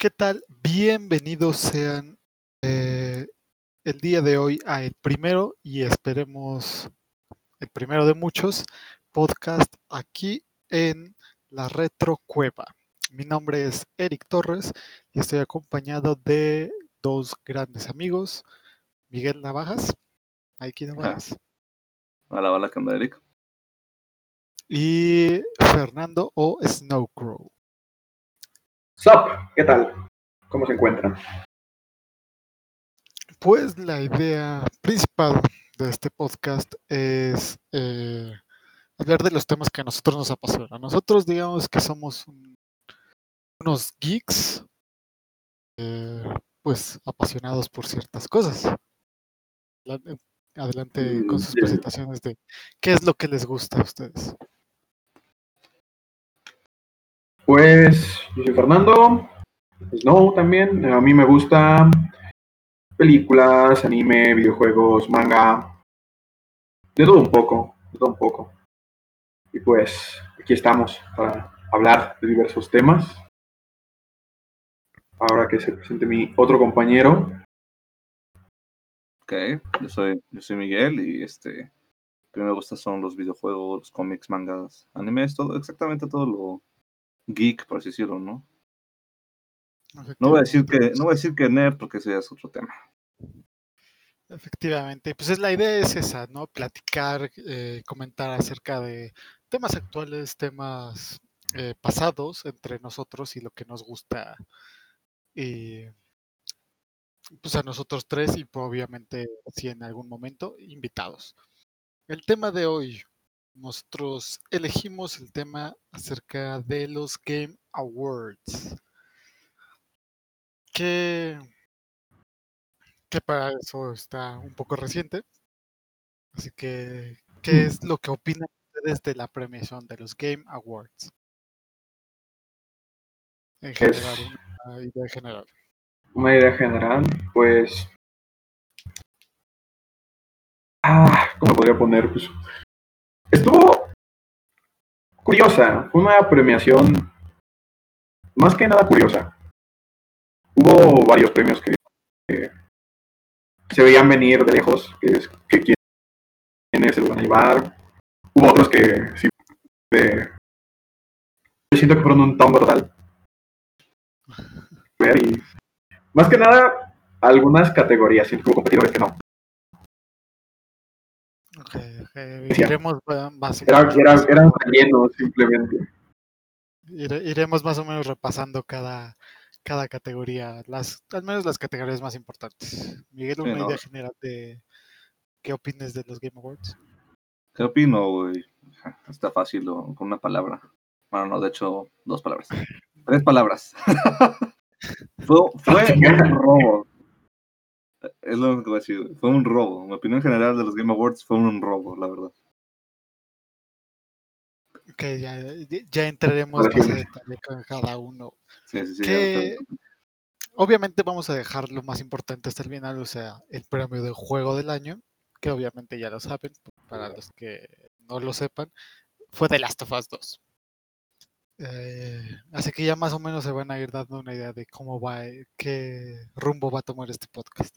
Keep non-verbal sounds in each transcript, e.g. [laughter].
¿Qué tal? Bienvenidos sean eh, el día de hoy a el primero y esperemos el primero de muchos podcast aquí en la Retro Cueva. Mi nombre es Eric Torres y estoy acompañado de dos grandes amigos, Miguel Navajas. Aquí Navajas. Hola, hola, ¿qué onda, Eric? Y Fernando o Snowcrow. Sup, ¿qué tal? ¿Cómo se encuentran? Pues la idea principal de este podcast es eh, hablar de los temas que a nosotros nos apasionan. Nosotros digamos que somos un- unos geeks, eh, pues apasionados por ciertas cosas. La- Adelante con Mm, sus ya. presentaciones de qué es lo que les gusta a ustedes. Pues soy Fernando, Snow también. A mí me gusta películas, anime, videojuegos, manga, de todo un poco, de todo un poco. Y pues aquí estamos para hablar de diversos temas. Ahora que se presente mi otro compañero, Ok, yo soy, yo soy Miguel y este, que me gusta son los videojuegos, cómics, mangas, animes, todo, exactamente todo lo geek, por así decirlo, ¿no? No voy a decir que, no voy a decir que nerd porque ese ya es otro tema. Efectivamente, pues es la idea es esa, ¿no? Platicar, eh, comentar acerca de temas actuales, temas eh, pasados entre nosotros y lo que nos gusta y pues a nosotros tres y pues, obviamente si en algún momento invitados. El tema de hoy, nosotros elegimos el tema acerca de los Game Awards. Que, que para eso está un poco reciente. Así que, ¿qué es lo que opinan ustedes de la premiación de los Game Awards? En ¿Qué es? general, una idea general. una idea general, pues... Ah, ¿cómo podría poner? Pues, estuvo curiosa, fue una premiación más que nada curiosa. Hubo varios premios que, se veían venir de lejos, que, es, que quién- quiénes se lo van a llevar. Hubo otros que sí, de- yo siento que fueron un tongo total. Más que nada, algunas categorías, siento que hubo competidores que no. Ok, ok, Sí. Iremos más o Era, menos era, repasando- eran rellenos simplemente. ire- iremos más o menos repasando cada, cada categoría, las, al menos las categorías más importantes. Miguel, Sí, una no. idea general de qué opines de los Game Awards. ¿Qué opino, güey? Está fácil con una palabra. Bueno, no, de hecho, dos palabras. Tres palabras. [laughs] fue, fue [laughs] un robo. Es lo único que voy a decir. güey. Fue un robo. Mi opinión general de los Game Awards fue un robo, la verdad. Ok, ya, ya- entraremos más a detalle con cada uno. Sí, sí, sí. Que- Obviamente vamos a dejar lo más importante hasta el final, o sea, el premio de juego del año, que obviamente ya lo saben, para los que no lo sepan, fue The Last of Us 2. Eh, así que ya más o menos se van a ir dando una idea de cómo va, eh, qué rumbo va a tomar este podcast.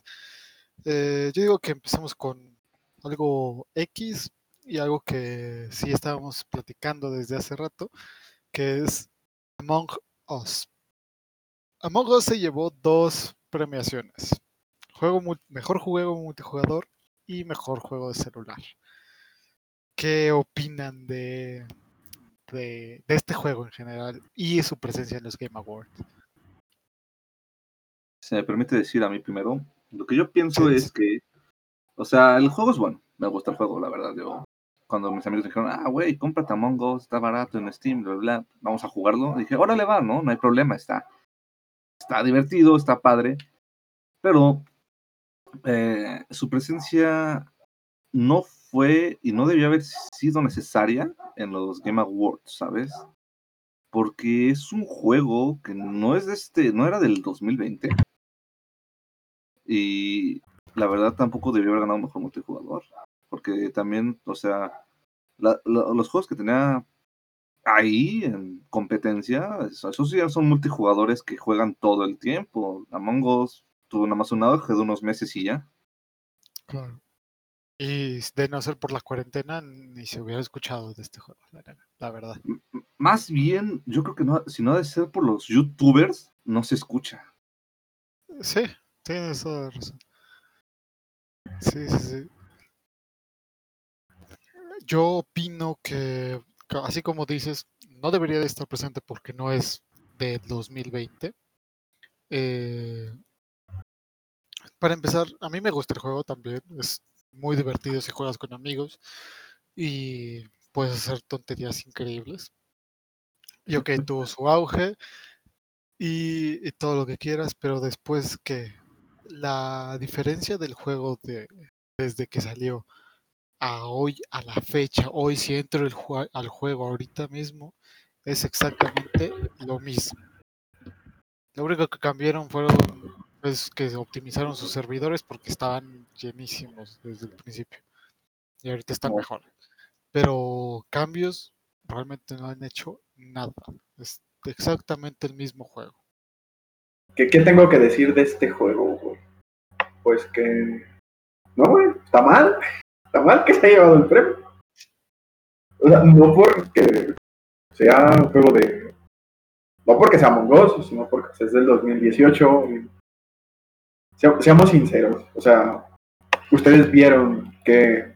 Eh, yo digo que empecemos con algo X y algo que sí estábamos platicando desde hace rato, que es Among Us. Among Us se llevó dos premiaciones. Juego mejor juego multijugador y mejor juego de celular. ¿Qué opinan de, de, de este juego en general y su presencia en los Game Awards? se me permite decir a mí primero, lo que yo pienso Sí, es sí. que, o sea, el juego es bueno, me gusta el juego, la verdad. Yo, cuando mis amigos dijeron, ah, güey, cómprate Among Us, está barato en Steam, bla, bla, vamos a jugarlo, dije, órale va, ¿no? No hay problema, está, está divertido, está padre, pero eh, su presencia no fue y no debió haber sido necesaria en los Game Awards, ¿sabes? Porque es un juego que no es de este, no era del 2020. Y la verdad tampoco debió haber ganado mejor multijugador. Porque también, o sea, la- los juegos que tenía ahí en competencia, eso- esos sí ya son multijugadores que juegan todo el tiempo. Among Us tuvo nada más un auge de unos meses y ya. Claro. Y de no ser por la cuarentena, ni se hubiera escuchado de este juego, la, verdad. Más bien, yo creo que no, si no ha de ser por los youtubers, no se escucha. Sí, tienes toda la razón. Sí, sí, sí. Yo opino que, que así como dices, no debería de estar presente porque no es de 2020. Eh, para empezar, a mí me gusta el juego también. Es muy divertido si juegas con amigos y puedes hacer tonterías increíbles. Y ok, [laughs] tuvo su auge y, y todo lo que quieras, pero después que la diferencia del juego de, desde que salió a hoy, a la fecha, hoy si entro el al juego ahorita mismo, es exactamente lo mismo. Lo único que cambiaron fueron es que optimizaron sus servidores porque estaban llenísimos desde el principio. Y ahorita están mejor. Pero cambios realmente no han hecho nada. Es exactamente el mismo juego. ¿Qué, qué tengo que decir de este juego, güey? Pues que. No, güey, está mal. Está mal que se haya llevado el premio. O sea, no porque sea un juego de. No porque sea Among Us, sino porque es del 2018. y- Se- seamos sinceros. O sea, ustedes vieron que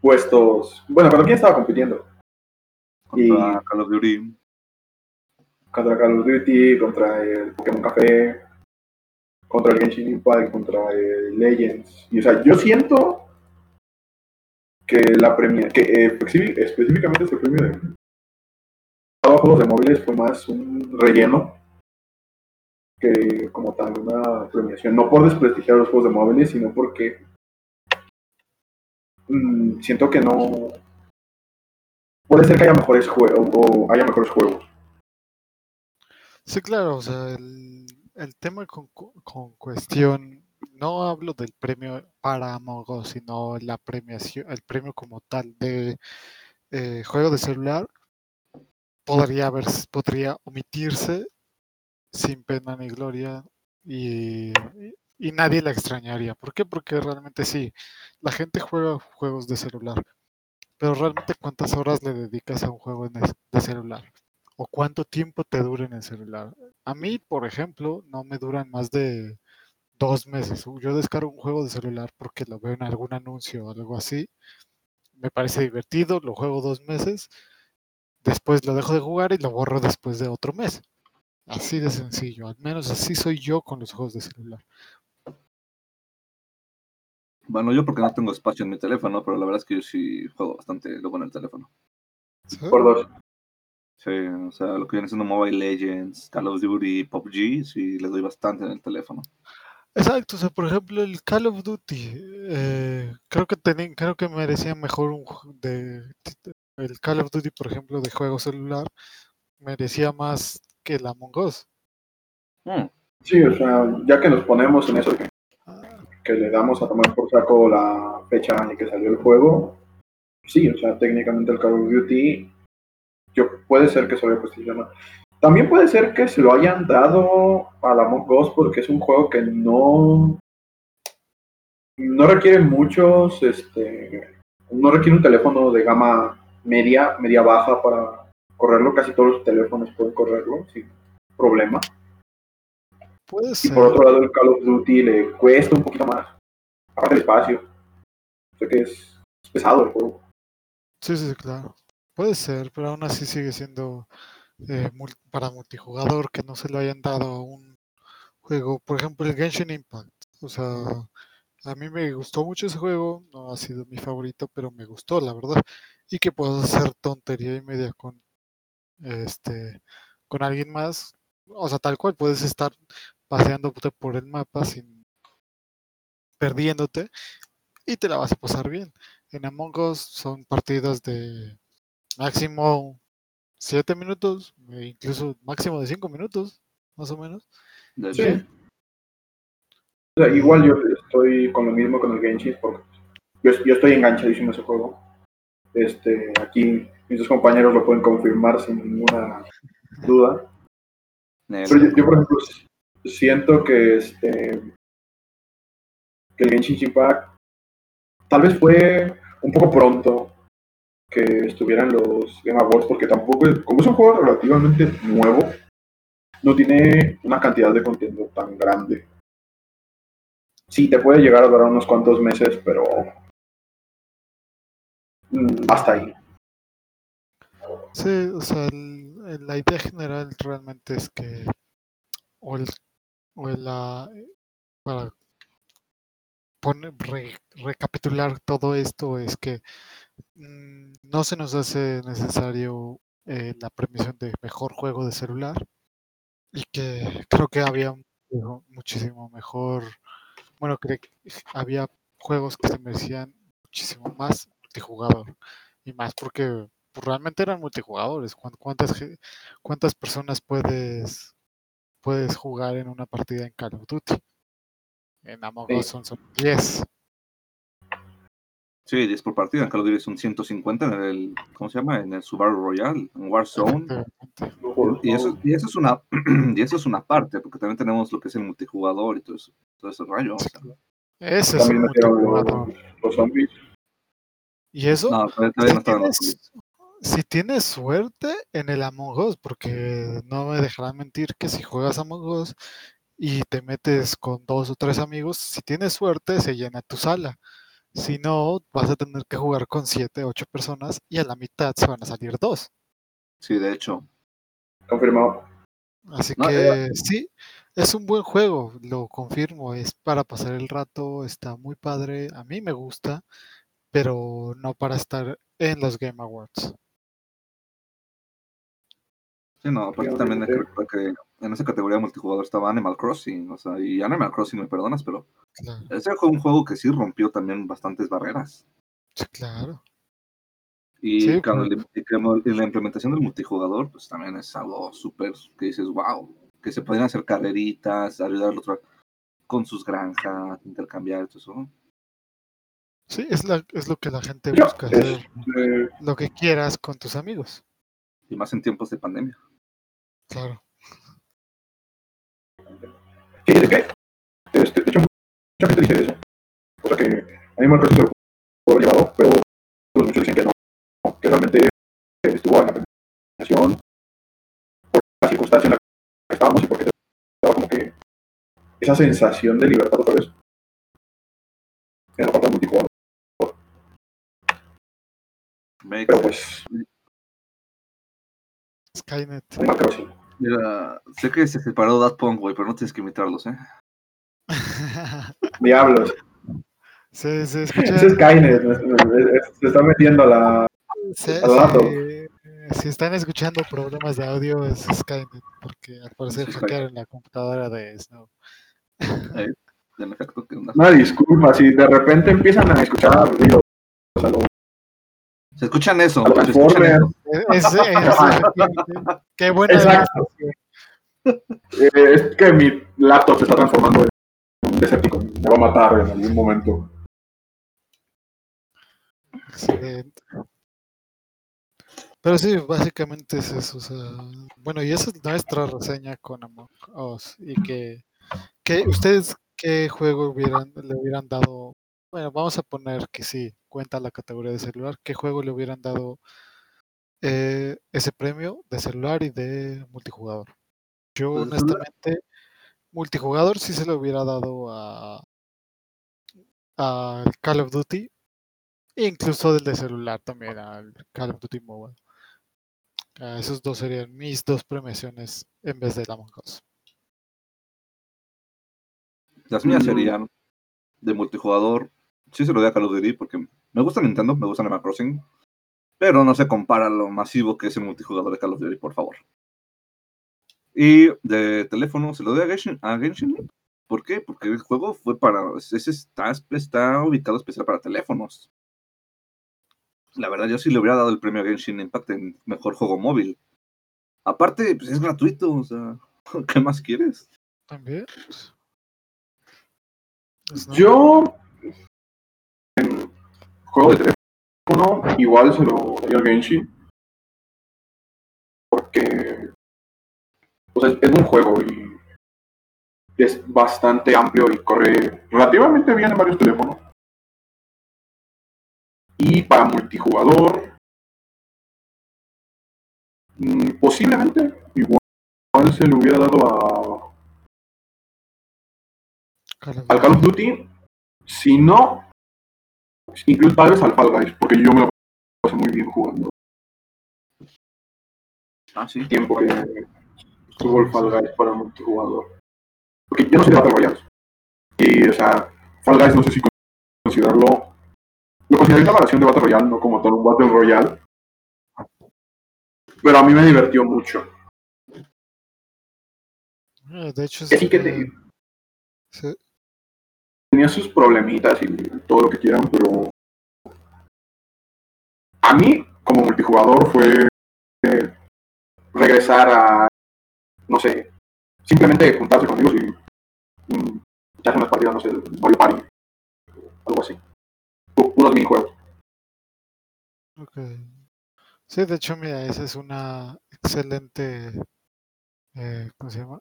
puestos. Bueno, ¿contra quién estaba compitiendo? Contra Call of Duty. contra Call of Duty, contra el Pokémon Café, contra el Genshin Impact, contra el Legends. Y o sea, yo siento que la premia, que eh, específicamente este premio de juegos de móviles fue más un relleno como tal una premiación. No por desprestigiar los juegos de móviles, sino porque mm, siento que no puede ser que haya mejores juegos o haya mejores juegos. Sí, claro, o sea, el, el tema con, con cuestión, no hablo del premio para Us, sino la premiación, el premio como tal de eh, juego de celular, podría haber, podría omitirse sin pena ni gloria y, y- nadie la extrañaría. ¿Por qué? Porque realmente sí, la gente juega juegos de celular, pero realmente cuántas horas le dedicas a un juego de celular o cuánto tiempo te dura en el celular. A mí, por ejemplo, no me duran más de dos meses. Yo descargo un juego de celular porque lo veo en algún anuncio o algo así. Me parece divertido, lo juego dos meses, después lo dejo de jugar y lo borro después de otro mes. Así de sencillo, al menos así soy yo con los juegos de celular. Bueno, yo porque no tengo espacio en mi teléfono, pero la verdad es que yo sí juego bastante luego en el teléfono. ¿Sí? Por dos. Sí, o sea, lo que viene siendo Mobile Legends, Call of Duty, PUBG, sí le doy bastante en el teléfono. Exacto, o sea, por ejemplo, el Call of Duty, eh, creo que teni- creo que merecía mejor un ju- de, el Call of Duty, por ejemplo, de juego celular, merecía más que el Among Us. Mm, Sí, o sea, ya que nos ponemos en eso de que, Ah, que le damos a tomar por saco la fecha en que salió el juego, sí, o sea, técnicamente el Call of Duty, yo, puede ser que se haya. También puede ser que se lo hayan dado a la Among Us porque es un juego que no, no requiere muchos, este, no requiere un teléfono de gama media, media baja para correrlo, casi todos los teléfonos pueden correrlo sin problema. puede Y ser. por otro lado, el Call of Duty le cuesta un poquito más. Aparte del espacio. Sé que es, es pesado el juego. Sí, sí, claro. Puede ser, pero aún así sigue siendo eh, mul- para multijugador que no se lo hayan dado a un juego. Por ejemplo, el Genshin Impact. O sea, a mí me gustó mucho ese juego. No ha sido mi favorito, pero me gustó, la verdad. Y que puedo hacer tontería y media con este con alguien más. O sea, tal cual puedes estar paseándote por el mapa sin perdiéndote y te la vas a pasar bien. En Among Us son partidas de máximo 7 minutos, e incluso máximo de 5 minutos, más o menos. de Sí. hecho. O sea, igual yo estoy con lo mismo con el Genshin porque yo, yo estoy enganchadísimo a ese juego. Este, aquí mis dos compañeros lo pueden confirmar sin ninguna duda. Pero yo, yo, por ejemplo, siento que este que el Genshin Impact tal vez fue un poco pronto que estuvieran los Game Awards porque tampoco, es- como es un juego relativamente nuevo, no tiene una cantidad de contenido tan grande. Sí, te puede llegar a durar unos cuantos meses, pero mm, hasta ahí. Sí, o sea, el- la idea general realmente es que, o el, o el, ah, para re- recapitular todo esto, es que mm, no se nos hace necesario eh, la premisión de mejor juego de celular y que creo que había muchísimo mejor, bueno, creo que había juegos que se merecían muchísimo más multijugador y más porque pues, realmente eran multijugadores. ¿Cuán- ¿Cuántas, cuántas personas puedes, puedes jugar en una partida en Call of Duty? En Among Sí. Us son, son 10. Sí, 10 por partida. En Call of Duty son 150 en el, ¿cómo se llama? En el Subaru Royal, en Warzone. Y eso, y eso es una [clears throat] y eso es una parte, porque también tenemos lo que es el multijugador y todo eso, todo ese rayo. o sea. Ese es metieron multijugador. los, los zombies. Y eso, No, todavía, todavía no estaban los tienes, si tienes suerte en el Among Us, porque no me dejarán mentir que si juegas Among Us y te metes con dos o tres amigos, si tienes suerte se llena tu sala. Si no, vas a tener que jugar con siete, ocho personas y a la mitad se van a salir dos. Sí, de hecho. Confirmado. Así No, que sí, es un buen juego, lo confirmo, es para pasar el rato, está muy padre, a mí me gusta, pero no para estar en los Game Awards. Sí, no, aparte también hay que obviamente. recordar que en esa categoría multijugador estaba Animal Crossing, o sea, y Animal Crossing, me perdonas, pero Claro, ese fue un juego que sí rompió también bastantes barreras. sí, claro. Y Sí, cuando la implementación del multijugador, pues también es algo súper que dices, wow, que se podían hacer carreritas, ayudar al otro con sus granjas, intercambiar, todo eso. Sí, es, la, es lo que la gente busca, es, hacer eh, lo que quieras con tus amigos. Y más en tiempos de pandemia. Claro. Sí, de que, este, de hecho, mucha gente dice eso. O sea que Animal Crossing se lo pudo haber llevado, pero muchos dicen que no, que realmente estuvo en la premiación por la circunstancia en la que estábamos y porque te daba como que esa sensación de libertad otra vez en la parte multijugador. Pero pues, Skynet. Mira, sé que se separó Daft Punk, güey, pero no tienes que imitarlos, ¿eh? [laughs] Diablos. se, se [laughs] escucha. Ese es Skynet. Se está metiendo a la. se- se- si están escuchando problemas de audio, es Skynet, porque al parecer Skynet. hackearon la computadora de Snow. [laughs] Una disculpa, si de repente empiezan a escuchar ruidos a lo Se escuchan eso, A los se escuchan Transformers. eso. Es, es- es- efectivamente. qué buena Exacto. Eh, es que mi laptop se está transformando en un Decepticon. Me va a matar en algún momento. Excelente. Pero sí, básicamente es eso. o sea, bueno, y esa es nuestra reseña con Among Us. Y que, que ustedes, ¿qué juego hubieran, le hubieran dado? Bueno, vamos a poner que sí, cuenta la categoría de celular. ¿Qué juego le hubieran dado eh, ese premio de celular y de multijugador? Yo, Pues honestamente, multijugador sí se lo hubiera dado a al Call of Duty, e incluso del de celular también, al Call of Duty Mobile. Ah, esos dos serían mis dos premiaciones en vez de Among Us. Las mías Mm. serían de multijugador. Sí se lo doy a Call of Duty porque me gusta Nintendo, me gusta Animal Crossing. Pero no se compara lo masivo que es el multijugador de Call of Duty, por favor. Y de teléfono se lo doy a Genshin. A Genshin. ¿Por qué? Porque el juego fue para. Ese está, está ubicado especial para teléfonos. La verdad, yo sí le hubiera dado el premio a Genshin Impact en mejor juego móvil. Aparte, pues es gratuito, o sea, [laughs] ¿qué más quieres? También. pues, pues, no. Yo. Juego de teléfono, igual se lo doy al Genshin. que o sea, es un juego y es bastante amplio y corre relativamente bien en varios teléfonos. Y para multijugador, mm, posiblemente igual se le hubiera dado a, al Call of Duty, si no, incluso tal vez al Fall Guys, porque yo me lo paso muy bien jugando. Ah, sí. Tiempo que tuvo el Fall Guys para multijugador. Porque yo no soy de Battle Royale. Y, o sea, Fall Guys no sé si considerarlo. Lo consideraría una variación de Battle Royale, no como todo un Battle Royale. Pero a mí me divirtió mucho. Eh, De hecho, Que sí que te- sí, tenía sus problemitas y todo lo que quieran, pero a mí como multijugador fue eh, regresar a, no sé, simplemente juntarse con amigos y mm, echarse unas partidas, no sé, Mario Party, algo así. Puros minijuegos. ok. Sí, de hecho, mira, esa es una excelente, eh, ¿cómo se llama?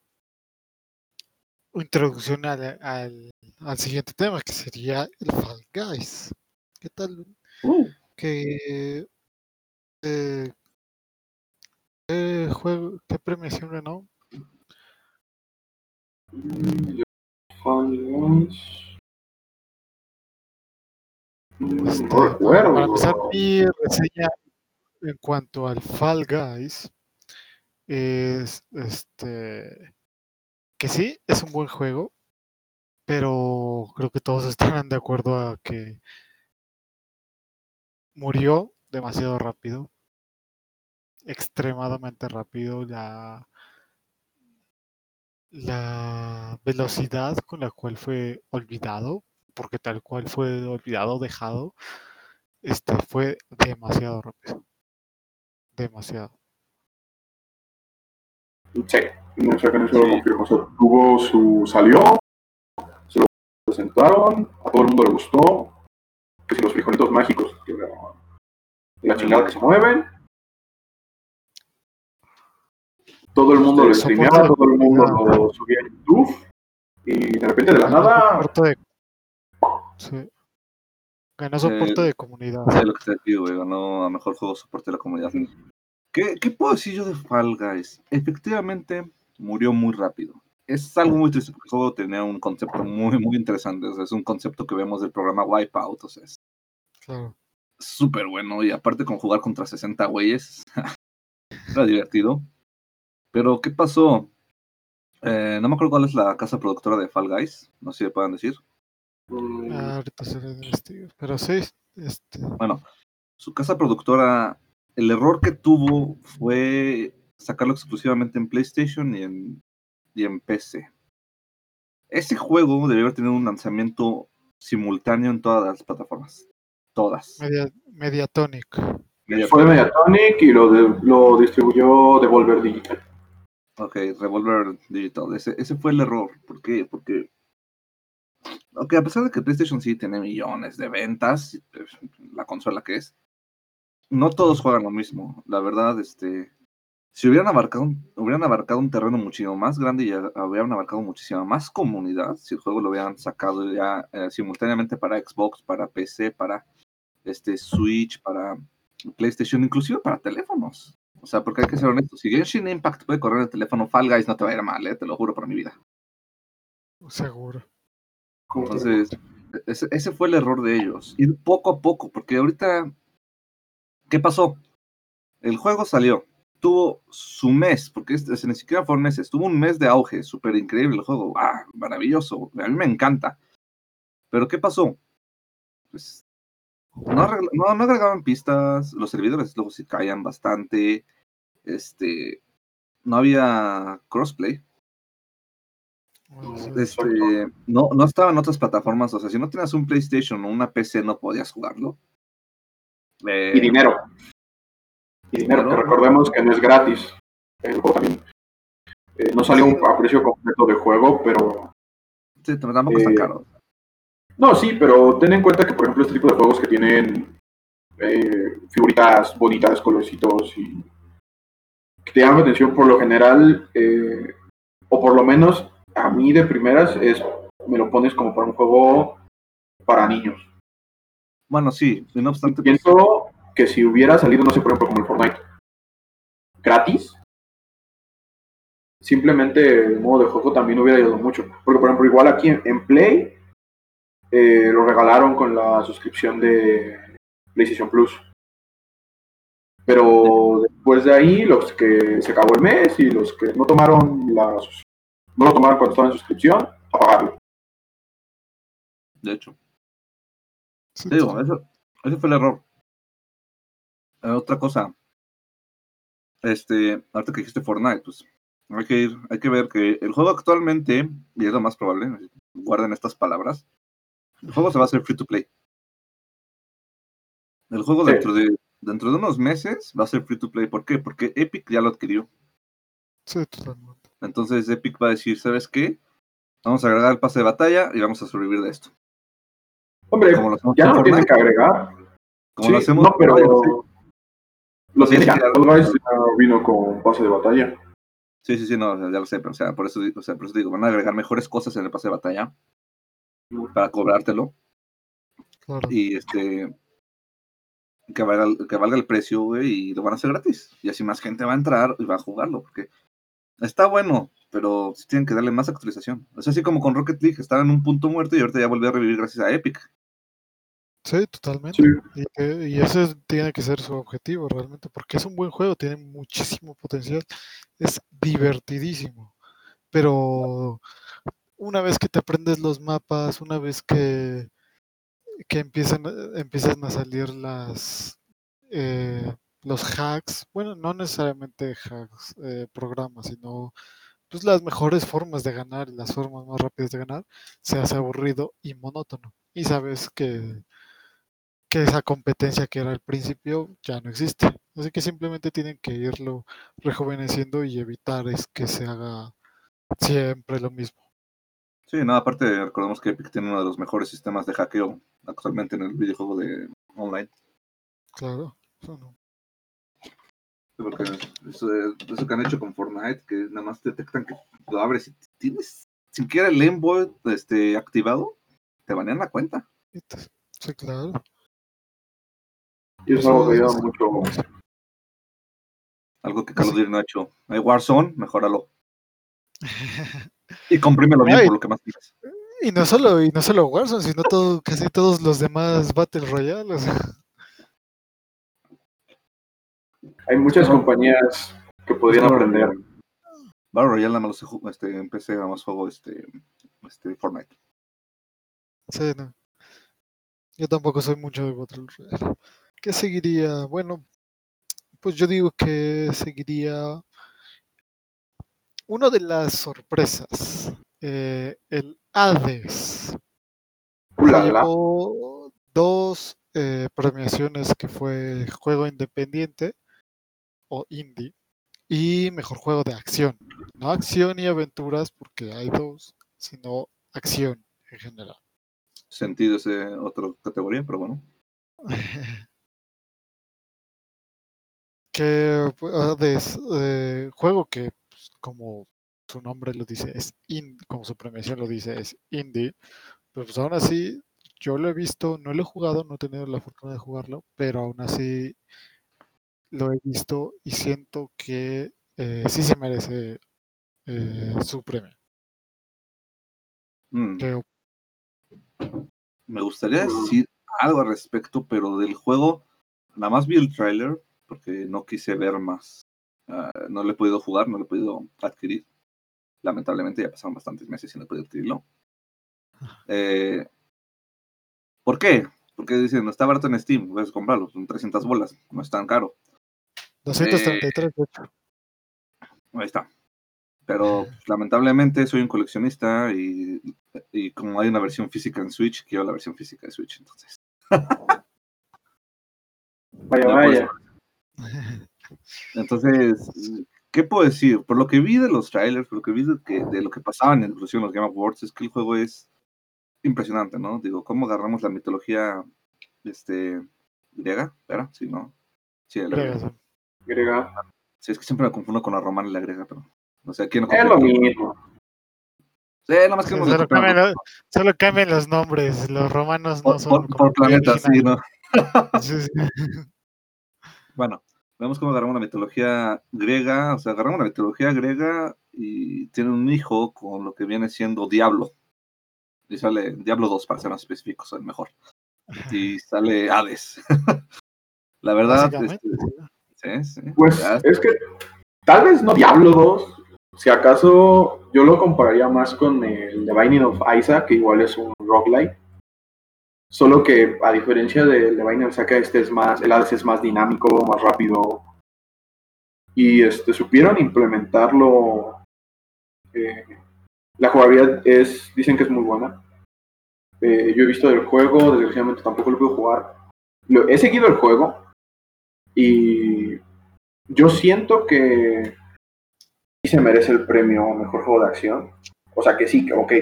Introducción al, al, al siguiente tema, que sería el Fall Guys. ¿Qué tal? Uh, ¿Qué, eh, qué juego, qué premiación ganó? Fall Guys. Este, No recuerdo. Para empezar, mi reseña en cuanto al Fall Guys es este que sí es un buen juego, pero creo que todos [laughs] estarán de acuerdo a que murió demasiado rápido, extremadamente rápido la la velocidad con la cual fue olvidado, porque tal cual fue olvidado, dejado, este fue demasiado rápido. Demasiado. Sí, no sé que no se lo confirmo. O sea, tuvo su. salió, se lo presentaron, a todo el mundo le gustó. Que si los frijolitos mágicos, que la, la chingada que se mueven. Todo el mundo lo streameaba, todo el mundo lo subía a YouTube. Y de repente de la nada. soporte de- sí. Ganó soporte Eh, de comunidad. es lo que te güey. Ganó a mejor juego soporte de la comunidad. ¿Qué, ¿Qué puedo decir yo de Fall Guys? Efectivamente, murió muy rápido. Es algo muy triste porque el juego tenía un concepto muy, muy interesante. O sea, es un concepto que vemos del programa Wipeout. O sea, es Claro. súper bueno. Y aparte con jugar contra 60 güeyes, [laughs] era divertido. Pero, ¿qué pasó? Eh, no me acuerdo cuál es la casa productora de Fall Guys. No sé si me pueden decir. Ah, ahorita se lo investigo. Pero sí, este, Bueno, su casa productora, el error que tuvo fue sacarlo exclusivamente en PlayStation y en, y en PC. Ese juego debió haber tenido un lanzamiento simultáneo en todas las plataformas. Todas. Media, Mediatonic. Media- fue Mediatonic y lo, de- lo distribuyó Devolver Digital. Ok, Revolver Digital. Ese, ese fue el error. ¿Por qué? Porque. Ok, a pesar de que PlayStation sí tiene millones de ventas, la consola que es, no todos juegan lo mismo. La verdad, este. Si hubieran abarcado, un- hubieran abarcado un terreno muchísimo más grande y hubieran abarcado muchísima más comunidad, si el juego lo hubieran sacado ya eh, simultáneamente para Xbox, para PC, para este Switch, para PlayStation, inclusive para teléfonos. O sea, porque hay que ser honestos. Si Genshin Impact puede correr en el teléfono, Fall Guys no te va a ir mal, ¿eh? te lo juro por mi vida. Seguro. Entonces, ese, ese fue el error de ellos. Ir poco a poco, porque ahorita, ¿qué pasó? El juego salió, tuvo su mes, porque este, ni siquiera fueron meses, tuvo un mes de auge, súper increíble el juego, ah, maravilloso, a mí me encanta. Pero ¿qué pasó? Pues no, no, no agregaban pistas, los servidores luego se caían bastante, este, no había crossplay, este, no, no estaba en otras plataformas, o sea, si no tenías un PlayStation o una PC no podías jugarlo. Eh, Y dinero. Y dinero, que recordemos que no es gratis. El juego también. Eh, no salió un- a precio completo de juego, pero. sí, tampoco eh, caro. No, sí, pero ten en cuenta que, por ejemplo, este tipo de juegos que tienen eh, figuritas bonitas, colorcitos y que te llama la atención por lo general, eh, o por lo menos a mí de primeras, es me lo pones como para un juego para niños. Bueno, sí, no obstante. pues, Pienso que si hubiera salido, no sé, por ejemplo, como el Fortnite, gratis, simplemente el modo de juego también hubiera ayudado mucho. Porque, por ejemplo, igual aquí en, en Play, eh, lo regalaron con la suscripción de PlayStation Plus. Pero después de ahí, los que se acabó el mes y los que no tomaron la no lo tomaron cuando estaban en suscripción, a pagarlo. de hecho. Sí, Te digo, total- eso, ese fue el error. Eh, otra cosa. Este, ahorita que dijiste Fortnite, pues hay que ir, hay que ver que el juego actualmente, y es lo más probable, guarden estas palabras, el juego se va a hacer free to play. El juego Sí. dentro de dentro de unos meses va a ser free to play. ¿Por qué? Porque Epic ya lo adquirió. sí, totalmente. Entonces Epic va a decir, ¿sabes qué? Vamos a agregar el pase de batalla y vamos a sobrevivir de esto. Hombre, Como lo hacemos ya no lo tienen que agregar. como Sí, lo hacemos no, pero Fortnite, sí. lo Sí, vino con pase de batalla. Sí, sí, sí, no, ya lo sé, pero o sea, por eso, digo- o sea, por eso digo, van a agregar mejores cosas en el pase de batalla para cobrártelo Claro. y este que valga, el- que valga el precio, güey, y lo van a hacer gratis. Y así más gente va a entrar y va a jugarlo, porque está bueno, pero sí tienen que darle más actualización. Es así como con Rocket League, estaba en un punto muerto y ahorita ya volvió a revivir gracias a Epic. Sí, totalmente. Sí. Y, que- y ese es- tiene que ser su objetivo realmente, porque es un buen juego, tiene muchísimo potencial, es divertidísimo. Pero una vez que te aprendes los mapas, una vez que, que empiezan, empiezan a salir las eh, los hacks, bueno, no necesariamente hacks, eh, programas, sino pues las mejores formas de ganar, y las formas más rápidas de ganar, se hace aburrido y monótono. Y sabes que que esa competencia que era al principio ya no existe. Así que simplemente tienen que irlo rejuveneciendo y evitar es que se haga siempre lo mismo. Sí, no, aparte recordemos que Epic tiene uno de los mejores sistemas de hackeo actualmente en el videojuego de online. Claro. eso no. Porque eso, eso que han hecho con Fortnite, que nada más detectan que lo abres y tienes siquiera el Lemboy este, activado, te banean la cuenta. Sí, claro. Y es algo que ayuda mucho. Algo que Call of Duty no ha hecho. Hay Warzone, mejóralo. [laughs] Y comprímelo bien Ay. por lo que más quieras. Y no solo, y no solo Warzone, sino todo, casi todos los demás Battle Royale. o sea, Hay muchas compañías que podrían aprender. Battle Royale nada más lo este, PC, nada más juego este, este Fortnite. sí, no. Yo tampoco soy mucho de Battle Royale. ¿Qué seguiría? Bueno, pues yo digo que seguiría una de las sorpresas, eh, el Hades. Llevó dos eh, premiaciones que fue juego independiente o indie y mejor juego de acción. No acción y aventuras porque hay dos, sino acción en general. Sentido ese otra categoría, pero bueno. [laughs] que pues, Hades, eh, juego que pues, como su nombre lo dice es in, como su premiación lo dice es indie pero pues aún así yo lo he visto no lo he jugado no he tenido la fortuna de jugarlo pero aún así lo he visto y siento que eh, sí se merece eh, su premio. Mm, Me gustaría decir algo al respecto, pero del juego, nada más vi el tráiler porque no quise ver más. Ah, no lo he podido jugar, no lo he podido adquirir. Lamentablemente ya pasaron bastantes meses y no he podido adquirirlo. Eh, ¿Por qué? Porque dicen, está barato en Steam, puedes comprarlo, son 300 bolas, no es tan caro. 233 de hecho. Ahí está. Pero pues, lamentablemente soy un coleccionista y, y como hay una versión física en Switch, quiero la versión física de Switch. Entonces, Vaya, No, por vaya. [laughs] Entonces, ¿qué puedo decir? Por lo que vi de los trailers, por lo que vi de, que- de lo que pasaba en inclusive en los Game Awards, es que el juego es impresionante, ¿no? Digo, ¿cómo agarramos la mitología este, griega? ¿Era? Sí, ¿no? Sí, la Griega, griega. sí. Es que siempre me confundo con la romana y la griega, pero. O sea, ¿quién no Es lo mismo. Sí, nada más que Solo copiamos cambian, lo- solo cambian los nombres. Los romanos no por, son. por- por planeta, sí. ¿no? Sí, sí. Bueno, vemos cómo agarramos la mitología griega, o sea, agarramos la mitología griega y tiene un hijo con lo que viene siendo Diablo. Y sale Diablo 2, para ser más específicos, el mejor. Y sale Hades. [laughs] la verdad, este, sí. sí, sí. Pues Ya, es que tal vez no Diablo 2. Si acaso yo lo compararía más con el The Binding of Isaac, que igual es un roguelike. Solo que a diferencia del Binding of Isaac, este es más, el Hades es más dinámico, más rápido. Y este, supieron implementarlo. eh, la jugabilidad es, dicen que es muy buena. Eh, yo he visto el juego, desgraciadamente tampoco lo puedo jugar. Lo- he seguido el juego y yo siento que sí se merece el premio mejor juego de acción. O sea que sí, que ok,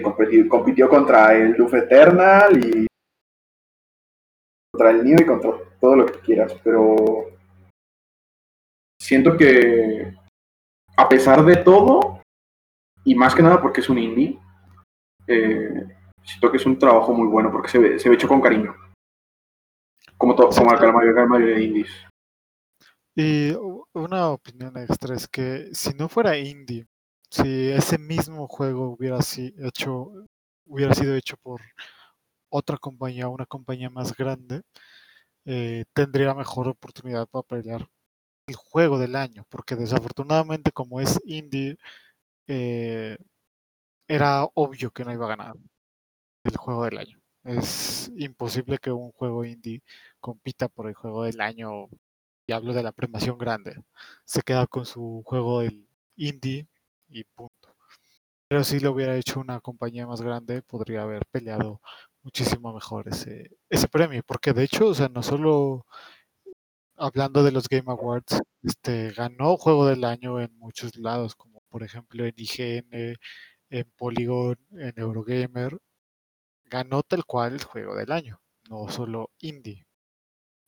compitió, contra el Doom Eternal y contra el Neo y contra todo lo que quieras, pero siento que a pesar de todo, y más que nada porque es un indie, eh, siento que es un trabajo muy bueno porque se ve, se ve hecho con cariño. Como, como la mayoría la mayoría de indies. Y una opinión extra es que si no fuera indie, si ese mismo juego hubiera, si- hecho, hubiera sido hecho por otra compañía, una compañía más grande, eh, tendría mejor oportunidad para pelear el juego del año, porque desafortunadamente como es indie, eh, era obvio que no iba a ganar el juego del año. Es imposible que un juego indie compita por el juego del año y hablo de la premiación grande. Se queda con su juego del indie y punto. Pero si lo hubiera hecho una compañía más grande, podría haber peleado muchísimo mejor ese, ese premio. Porque de hecho, o sea, no solo hablando de los Game Awards, este, ganó juego del año en muchos lados, como por ejemplo en IGN, en Polygon, en Eurogamer. Ganó tal cual el juego del año, no solo indie.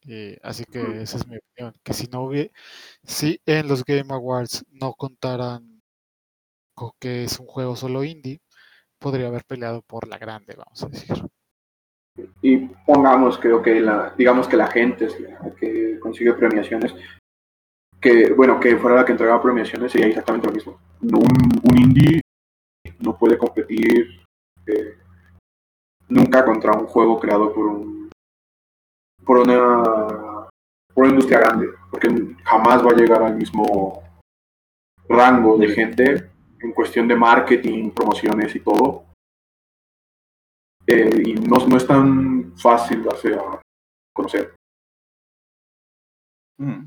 Eh, así que esa es mi opinión, que si no hubiera, si en los Game Awards no contaran con que es un juego solo indie, podría haber peleado por la grande, vamos a decir. Y pongamos que, ok, la, digamos que la gente es la que consigue premiaciones, que, bueno, que fuera la que entregaba premiaciones sería exactamente lo mismo. No, un, un indie no puede competir eh, nunca contra un juego creado por un por una por una industria grande, porque jamás va a llegar al mismo rango de gente en cuestión de marketing, promociones y todo. Eh, y no, no es tan fácil de hacer conocer. Mm.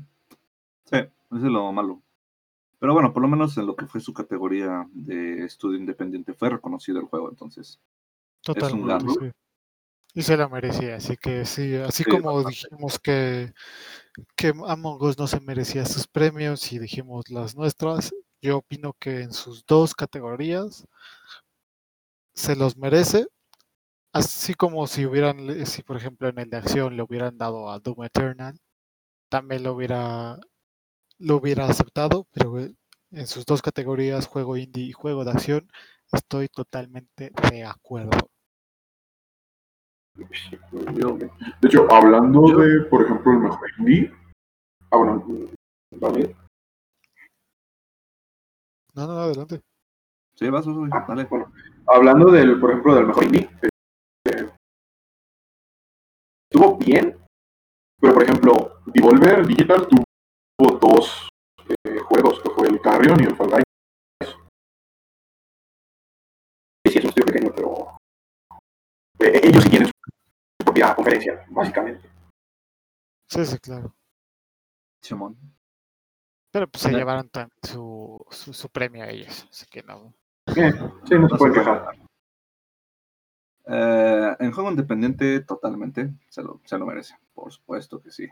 Sí, eso es lo malo. Pero bueno, por lo menos en lo que fue su categoría de estudio independiente fue reconocido el juego, entonces. Totalmente, ganó. sí. Y se la merecía, así que sí, así Sí, como bastante. dijimos que, que Among Us no se merecía sus premios y dijimos las nuestras, yo opino que en sus dos categorías se los merece, así como si hubieran, si por ejemplo en el de acción le hubieran dado a Doom Eternal, también lo hubiera, lo hubiera aceptado, pero eh, en sus dos categorías, juego indie y juego de acción, estoy totalmente de acuerdo. De hecho, hablando de, por ejemplo, el mejor indie. Ah, bueno, vale. No, no, adelante. sí, vas, vas, güey, Ah, dale. bueno, hablando del, por ejemplo, del mejor indie, estuvo bien, pero por ejemplo, Devolver Digital tuvo dos eh, juegos, que fue el Carrion y el Fall Guys. Sí, es un estudio pequeño, pero eh, ellos sí tienen su propia conferencia, básicamente. Sí, sí, claro. Simón. Pero pues se llevaron su, su, su premio a ellos, así que no. Eh, sí, no se pueden quejar. Eh, en juego independiente, totalmente, se lo, se lo merece, por supuesto que sí.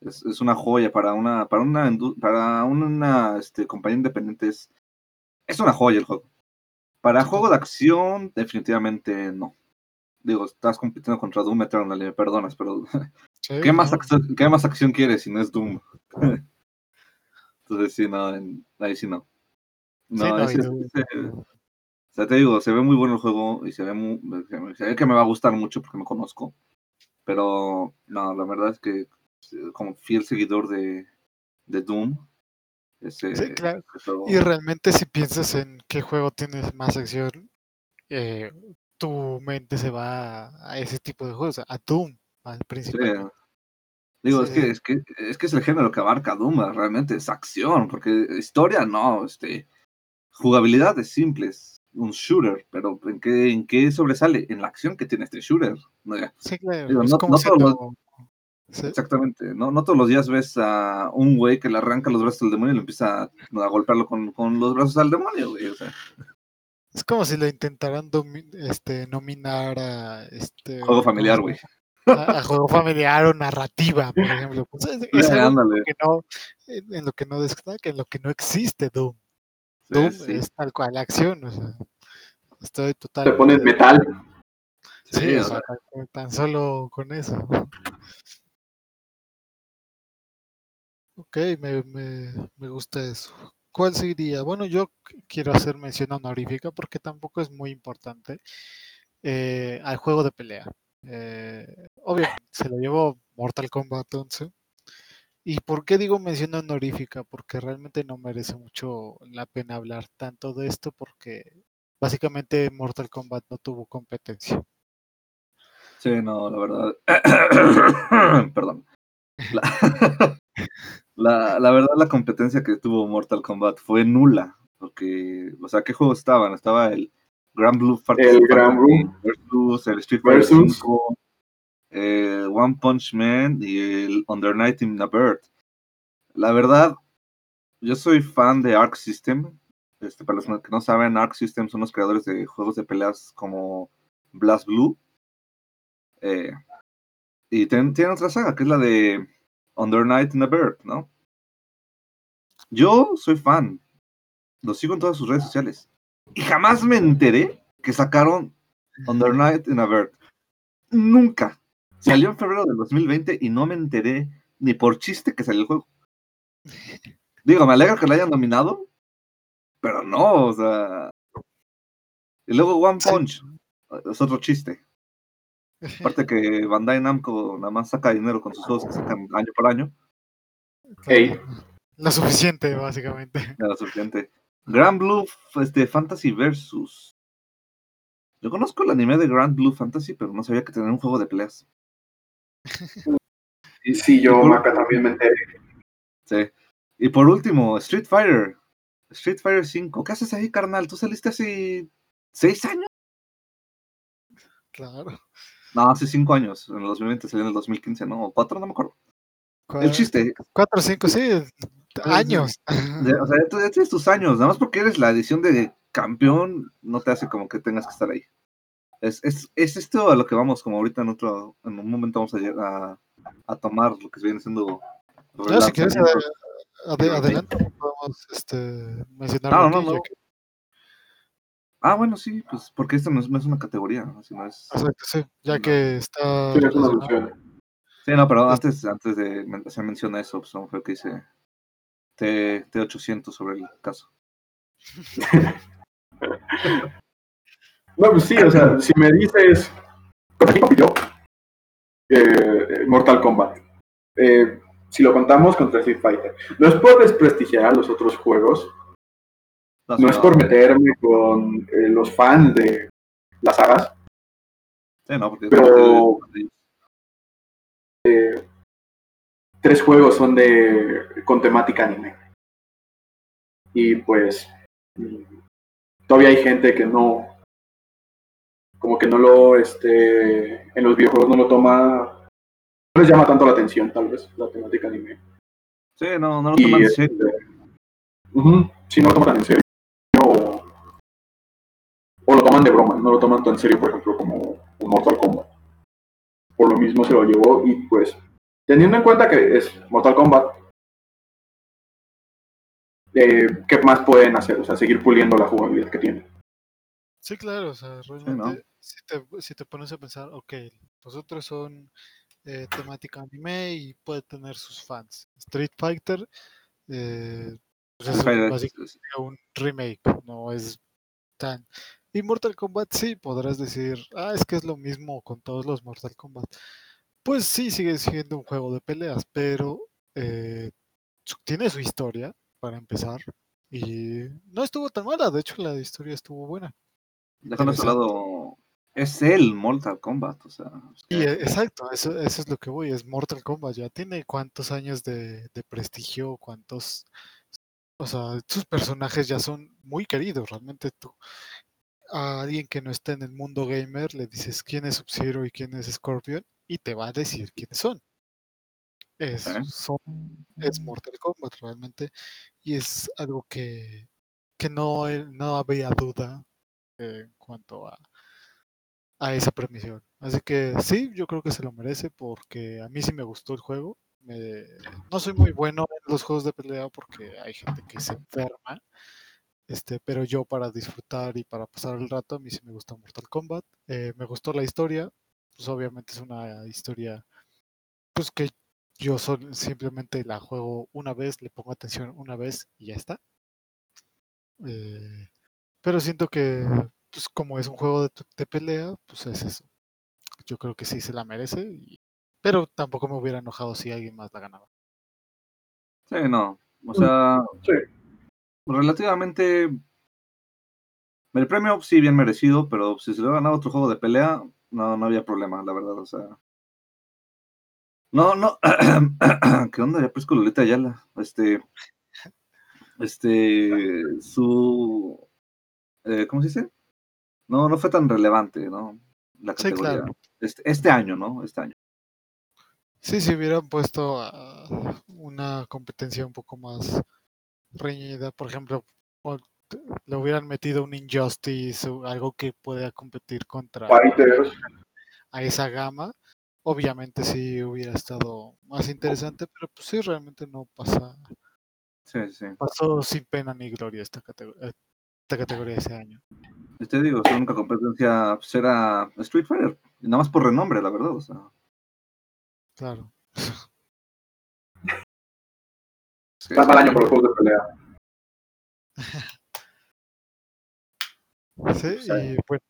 Es, es una joya para una, para una, para una este, compañía independiente, es, es una joya el juego. Para juego de acción, definitivamente no. Digo, estás compitiendo contra Doom Eternal, me perdonas, pero [laughs] Sí, ¿qué más, no, acción, ¿qué más acción quieres si no es Doom? [laughs] Entonces sí, no, en- ahí sí no. No, Sí, no, ese- ese- sea, te digo, se ve muy bueno el juego y se ve, muy, se ve que me va a gustar mucho porque me conozco. Pero no, la verdad es que eh, como fiel seguidor de, de Doom, ese, Sí, claro. juego- Y realmente si piensas en qué juego tienes más acción, eh, tu mente se va a ese tipo de juegos, a Doom al sí, principio. Digo, Sí. es, que, es, que, es que es el género que abarca Doom, realmente es acción, porque historia no, este, jugabilidad es simple, es un shooter, pero ¿en qué, ¿en qué sobresale? En la acción que tiene este shooter. ¿no? Sí, claro. Digo, no- no todos los- Sí, Exactamente, ¿no? No todos los días ves a un güey que le arranca los brazos al demonio y le empieza a, a golpearlo con, con los brazos al demonio, güey. O sea, Es como si lo intentaran este, nominar a este juego ¿cómo familiar, güey. A, a juego familiar o narrativa, por ejemplo. Pues es, es algo ándale. que no, en en lo que no destaca, en lo que no existe Doom. Doom sí. es tal cual acción, o sea, estoy Se totalmente pones metal. Sí, Sí, o sea, tan- solo con eso. Ok, me, me, me gusta eso. ¿Cuál seguiría? Bueno, yo qu- quiero hacer mención honorífica porque tampoco es muy importante eh, al juego de pelea. Eh, obviamente, se lo llevó Mortal Kombat 11. ¿Y por qué digo mención honorífica? Porque realmente no merece mucho la pena hablar tanto de esto porque básicamente Mortal Kombat no tuvo competencia. sí, no, la verdad. [coughs] Perdón. La, [laughs] la, la verdad, la competencia que tuvo Mortal Kombat fue nula. Porque, o sea, ¿qué juegos estaban? Estaba el Grand Blue Fantasy El Grand Blue. versus el Street Fighter Versus. 5, el One Punch Man y el Under Night in the Bird. La verdad, yo soy fan de Arc System. Este, para los que no saben, Arc System son los creadores de juegos de peleas como Blast Blue. Eh, y tienen, tienen otra saga, que es la de Under Night in the Bird, ¿no? Yo soy fan. Lo sigo en todas sus redes sociales. Y jamás me enteré que sacaron Under Night in a Bird. Nunca. Salió en febrero del 2020 y no me enteré ni por chiste que salió el juego. Digo, me alegra que lo hayan nominado, pero no, o sea. Y luego One Sí. Punch, es otro chiste. Aparte que Bandai Namco nada más saca dinero con sus juegos que sacan año por año, Ey. Lo suficiente, básicamente. lo suficiente. Grand Blue este, Fantasy Versus. Yo conozco el anime de Grand Blue Fantasy, pero no sabía que tenía un juego de peleas. [laughs] Y sí, yo, Maca, también me enteré. Sí. Y por último, Street Fighter. Street Fighter 5. ¿Qué haces ahí, carnal? ¿Tú saliste hace seis años? Claro. No, hace cinco años. En el 2020 salió en el 2015, ¿no? O cuatro, no me acuerdo. El chiste, Cuatro, cinco, sí. Años. de- o sea, ya tienes tus años. Nada más porque eres la edición de campeón, no te hace como que tengas que estar ahí. Es, es, es esto a lo que vamos, como ahorita en otro, en un momento vamos a, a, a tomar lo que viene siendo. No, si quieres, adelante, podemos este, mencionar No, aquí, no, no. que- Ah, bueno, sí, pues porque esto no es, no es una categoría, ¿no? sino es... exacto, sí, ya No. que está Sí, no, pero Es- antes, antes de men- hacer mención a eso, pues no fue que hice T, T800 sobre el caso. [laughs] No, pues sí, o sea, si me dices. Pues aquí compitió eh, Mortal Kombat. Eh, si lo contamos contra Street Fighter. No es por desprestigiar a los otros juegos, no es por meterme con eh, los fans de las sagas. Sí, no, porque Pero- eh, tres juegos son de con temática anime. Y pues mm, todavía hay gente que no como que no lo este en los videojuegos no lo toma no les llama tanto la atención tal vez la temática anime. Sí, no, no lo toman en este, serio. sí, no lo toman tan en serio. O, o lo toman de broma, no lo toman tan en serio, por ejemplo, como un Mortal Kombat. Por lo mismo se lo llevó y pues, teniendo en cuenta que es Mortal Kombat, eh, ¿qué más pueden hacer? O sea, seguir puliendo la jugabilidad que tiene. Sí, claro, o sea, ¿no? realmente, si, te, si te pones a pensar, ok, los otros son eh, temática anime y puede tener sus fans. Street Fighter Eh, pues es Fighter básicamente un remake, no es tan... Y Mortal Kombat sí, podrás decir, ah, es que es lo mismo con todos los Mortal Kombat. Pues sí, sigue siendo un juego de peleas, pero eh, tiene su historia, para empezar, y no estuvo tan mala, de hecho la historia estuvo buena. Dejando a lado, es el Mortal Kombat, o sea. Y exacto, eso, eso es lo que voy, es Mortal Kombat, ya tiene cuántos años de, de prestigio, cuántos, o sea, sus personajes ya son muy queridos, realmente tú, a alguien que no está en el mundo gamer le dices quién es Sub-Zero y quién es Scorpion y te va a decir quiénes son. Es, son, es Mortal Kombat realmente y es algo que, que no, no había duda en cuanto a, a esa premisión. Así que sí, yo creo que se lo merece porque a mí sí me gustó el juego. No soy muy bueno en los juegos de pelea porque hay gente que se enferma. Este, pero yo para disfrutar y para pasar el rato, a mí sí me gusta Mortal Kombat. Eh, me gustó la historia. Pues obviamente es una historia pues que yo sol- simplemente la juego una vez, le pongo atención una vez y ya está. Eh, pero siento que, pues como es un juego de, de pelea, pues es eso. Yo creo que sí se la merece, y- pero tampoco me hubiera enojado si alguien más la ganaba. Sí, no. O sea, Sí. relativamente. El premio sí bien merecido, pero si se lo ganado otro juego de pelea, no, no había problema, la verdad, o sea. No, no. [clears throat] ¿Qué onda? Ya parezco Lolita Ayala. Este. Este. Su. Eh, ¿Cómo se dice? No, no fue tan relevante, ¿no? La Sí, categoría. claro. Este, este año, ¿no? Este año. Sí, si hubieran puesto una competencia un poco más reñida, por ejemplo, le hubieran metido un Injustice o algo que pueda competir contra Fighters. a esa gama, obviamente sí hubiera estado más interesante, pero pues sí, realmente no pasa, Sí, sí. pasó sin pena ni gloria esta categoría, esta categoría ese año. Te digo, su única competencia pues, era Street Fighter. Nada más por renombre, la verdad. O sea, Claro. sí, Está mal año por los juegos de pelea. [laughs] Sí, Sí. y bueno,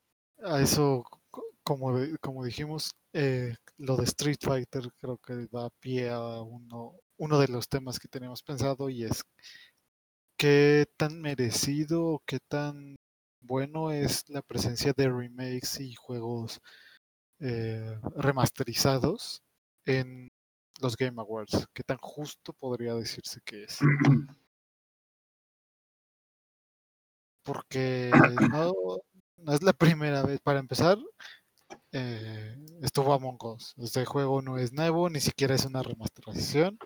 a eso, co- como, como dijimos, eh, lo de Street Fighter creo que da pie a uno, uno de los temas que teníamos pensado y es qué tan merecido o qué tan bueno es la presencia de remakes y juegos eh, remasterizados en los Game Awards. ¿Qué tan justo podría decirse que es? [clears throat] Porque no, no es la primera vez. Para empezar, eh, estuvo Among Us. Este juego no es nuevo, ni siquiera es una remasterización.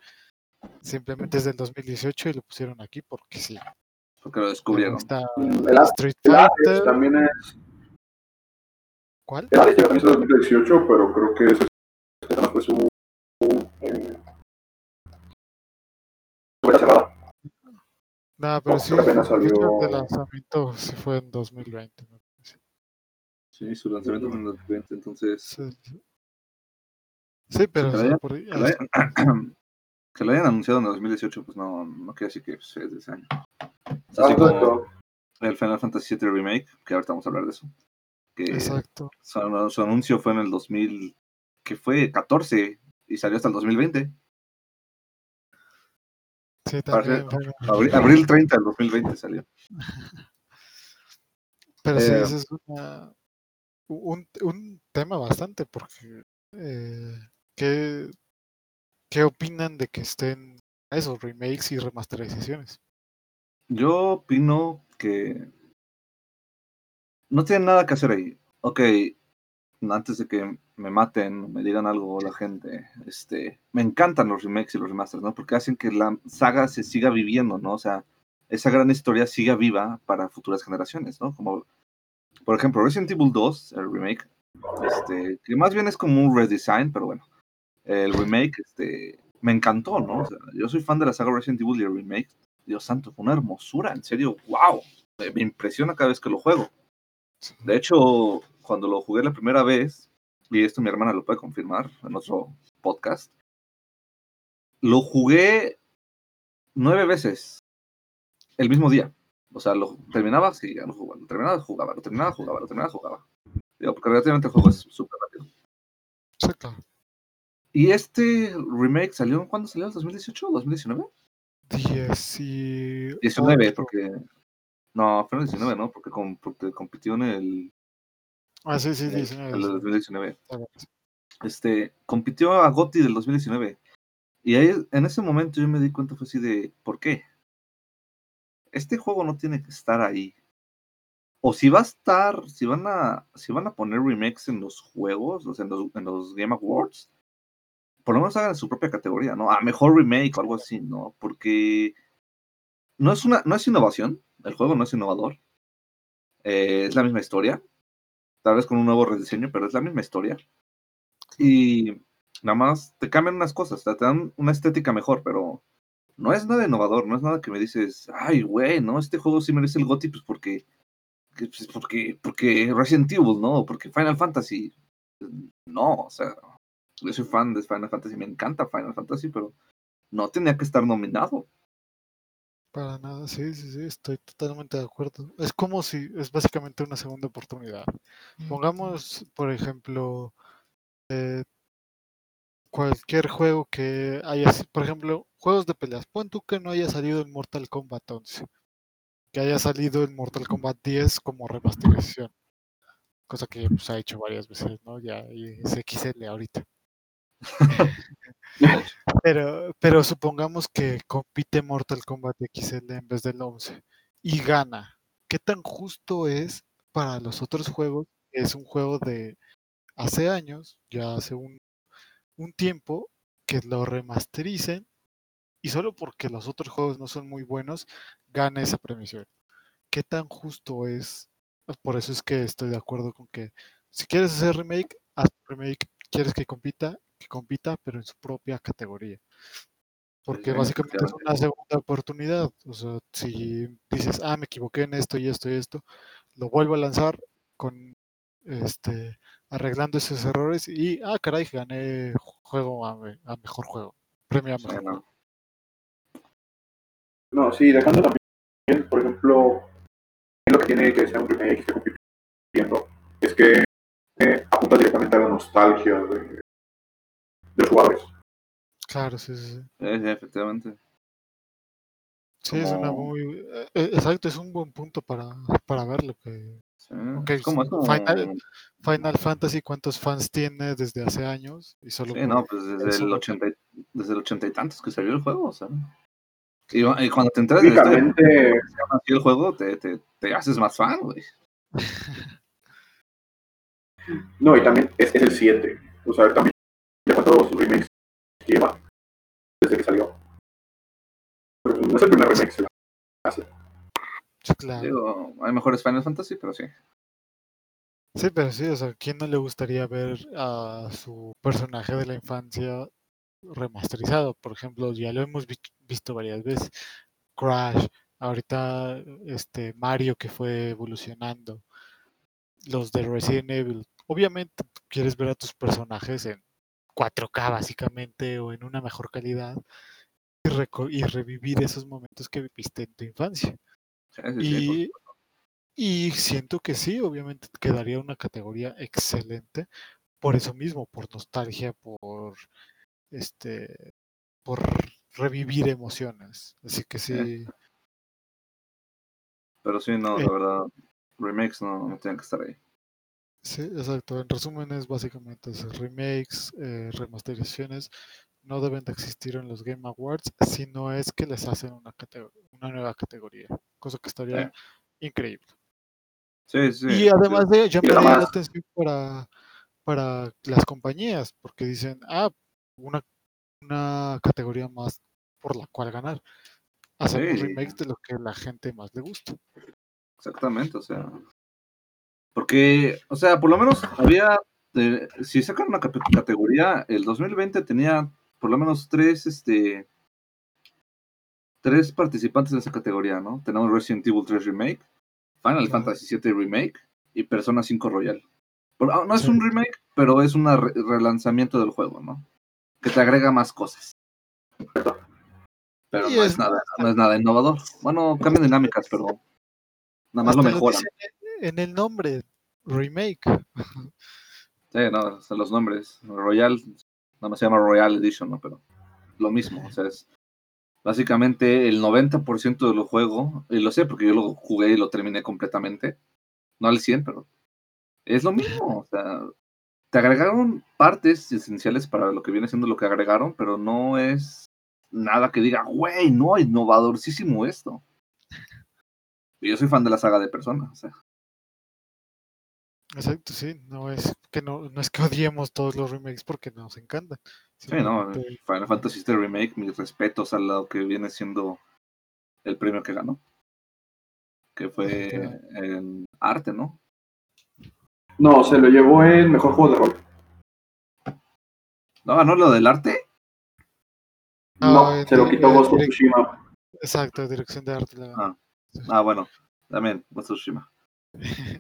Simplemente es del 2018 y lo pusieron aquí porque sí. porque lo descubrieron. Está El Street el Hades Fighter. también es. ¿Cuál? El Hades también es de 2018, pero creo que no fue su. cerrada. Nada, pero No, sí, apenas hecho, salió- el lanzamiento sí fue en 2020. me parece. Sí, su lanzamiento fue en el 2020, entonces. Sí, sí. Sí, pero hayan- por ahí- Que lo, hayan, que anunciado en el 2018, pues no, no quiere decir que pues, es de ese año. Es así como el Final Fantasy VII Remake, que ahorita vamos a hablar de eso. Que Exacto. su, su anuncio fue en el 2000, que fue 14 y salió hasta el 2020. Sí, también. Abril, abril 30 del 2020 salió. [laughs] Pero sí, Eh, ese es una, un, un tema bastante, porque eh, ¿qué, ¿qué opinan de que estén esos remakes y remasterizaciones? Yo opino que no tienen nada que hacer ahí. Ok, antes de que me maten, me digan algo la gente, este, me encantan los remakes y los remasters, ¿no? Porque hacen que la saga se siga viviendo, ¿no? O sea, esa gran historia siga viva para futuras generaciones, ¿no? Como, por ejemplo, Resident Evil 2, el remake, este, que más bien es como un redesign, pero bueno, el remake, este, me encantó, ¿no? Yo soy fan de la saga Resident Evil y el remake, Dios santo, fue una hermosura, en serio, wow, me, impresiona cada vez que lo juego. De hecho, cuando lo jugué la primera vez, y esto mi hermana lo puede confirmar en otro podcast, lo jugué nueve veces el mismo día. O sea, lo terminaba, sí, ya lo jugaba, lo terminaba, jugaba, lo terminaba, jugaba, lo terminaba, jugaba. Digo, porque relativamente el juego es súper rápido. Claro. ¿Y este remake salió, cuándo salió? ¿2018 o 2019? 19, 19, porque... No, fue en el 19, ¿no? Porque, com- porque compitió en el, Ah, sí, sí, el, 19. el del 2019. sí. Este, compitió a GOTY del 2019. Y ahí, en ese momento yo me di cuenta, fue así de, ¿por qué? Este juego no tiene que estar ahí. O si va a estar, si van a, si van a poner remakes en los juegos, o sea, en los, en los Game Awards, por lo menos hagan su propia categoría, ¿no? A mejor remake o algo así, ¿no? Porque no es una, no es innovación, el juego no es innovador. Eh, es la misma historia, tal vez con un nuevo rediseño, pero es la misma historia. Y nada más te cambian unas cosas, te dan una estética mejor, pero no es nada innovador, no es nada que me dices, ay, güey, no, este juego sí merece el GOTY, pues porque, que, pues, porque, porque Resident Evil, ¿no? Porque Final Fantasy. No, o sea, yo soy fan de Final Fantasy, me encanta Final Fantasy, pero no tenía que estar nominado. Para nada, sí, sí, sí, estoy totalmente de acuerdo. Es como si es básicamente una segunda oportunidad. Pongamos, por ejemplo, eh, cualquier juego que haya, por ejemplo, juegos de peleas. Pon tú que no haya salido en Mortal Kombat 11, que haya salido en Mortal Kombat 10 como remasterización, cosa que pues, ha hecho varias veces, ¿no? Ya y es XL ahorita. [laughs] Pero, pero supongamos que compite Mortal Kombat XL en vez del 11 y gana. ¿Qué tan justo es para los otros juegos? Es un juego de hace años, ya hace un, un tiempo, que lo remastericen y solo porque los otros juegos no son muy buenos, gana esa premiación. ¿Qué tan justo es? Por eso es que estoy de acuerdo con que si quieres hacer remake, haz remake. ¿Quieres que compita? Que compita, pero en su propia categoría. Porque sí, básicamente es una segunda oportunidad. O sea, si dices, ah, me equivoqué en esto y esto y esto, lo vuelvo a lanzar con este arreglando esos errores y ah caray gané juego a, me- a mejor juego premio a Sí, mejor no. juego No, sí, dejando también, por ejemplo, lo que tiene que ser un remake que es que eh, apunta directamente a la nostalgia de, de los jugadores. claro sí sí sí sí, efectivamente. Sí, es una muy eh, eh, exacto es un buen punto para para ver lo que Sí, como, Final, Final Fantasy cuántos fans tiene desde hace años y solo Sí, no, pues desde el no- 80, y- desde el ochenta y tantos que salió el juego, o sea. Y, y cuando te de Únicamente, el juego, te, te, te haces más fan, güey. [laughs] no, y también es, es el 7. O sea, también cuántos remakes lleva desde que salió. Pero no es el primer remake que se hace. Sí, claro. Digo, hay mejores Final Fantasy, pero sí. Sí, pero sí, o sea, ¿quién no le gustaría ver a su personaje de la infancia remasterizado? Por ejemplo, ya lo hemos vi- visto varias veces. Crash, ahorita este Mario que fue evolucionando, los de Resident Evil. Obviamente quieres ver a tus personajes en 4K básicamente o en una mejor calidad y, revivir esos momentos que viviste en tu infancia. Y, y siento que sí, obviamente quedaría una categoría excelente por eso mismo, por nostalgia, por este, por revivir emociones. Así que sí, pero sí, no, Eh. la verdad, remakes no, no tienen que estar ahí. Sí, exacto. En resumen es básicamente eso, remakes, eh, remasterizaciones no deben de existir en los Game Awards si no es que les hacen una, una nueva categoría, cosa que estaría increíble. Sí, sí. Y además de llamaría la además- atención para, para las compañías, porque dicen, ah, una, una categoría más por la cual ganar. Hacemos Sí. remakes de lo que la gente más le gusta. Exactamente, o sea. Porque, o sea, por lo menos había. eh, si sacan una categoría, el 2020 tenía por lo menos tres, este. Tres participantes en esa categoría, ¿no? Tenemos Resident Evil 3 Remake, Final. Fantasy 7 Remake y Persona 5 Royal. Ah, no es Sí. un remake, pero es un re- relanzamiento del juego, ¿no? Que te agrega más cosas. Pero no es es, nada, no es nada innovador. Bueno, cambian dinámicas, pero nada más lo mejoran. En el nombre, remake. Sí, no, sea, los nombres. Royal, nada más se llama Royal Edition, ¿no? Pero lo mismo, o sea, es básicamente el 90% de lo juego, y lo sé porque yo lo jugué y lo terminé completamente, no al 100, pero es lo mismo, o sea, te agregaron partes esenciales para lo que viene siendo lo que agregaron, pero no es nada que diga, güey, no, innovadorcísimo esto. Y yo soy fan de la saga de Persona, o sea, Exacto, sí, no es que no, no es que odiemos todos los remakes porque nos encantan. Sí, no, Final Fantasy VII Remake, mis respetos al lado que viene siendo el premio que ganó. Que fue en arte, ¿no? No, se lo llevó en mejor juego de rol. ¿No ganó lo del arte? No, No, se lo quitó Ghost Tsushima. Exacto, dirección de arte. la- Ah. Ah, bueno, también, Ghost of Tsushima.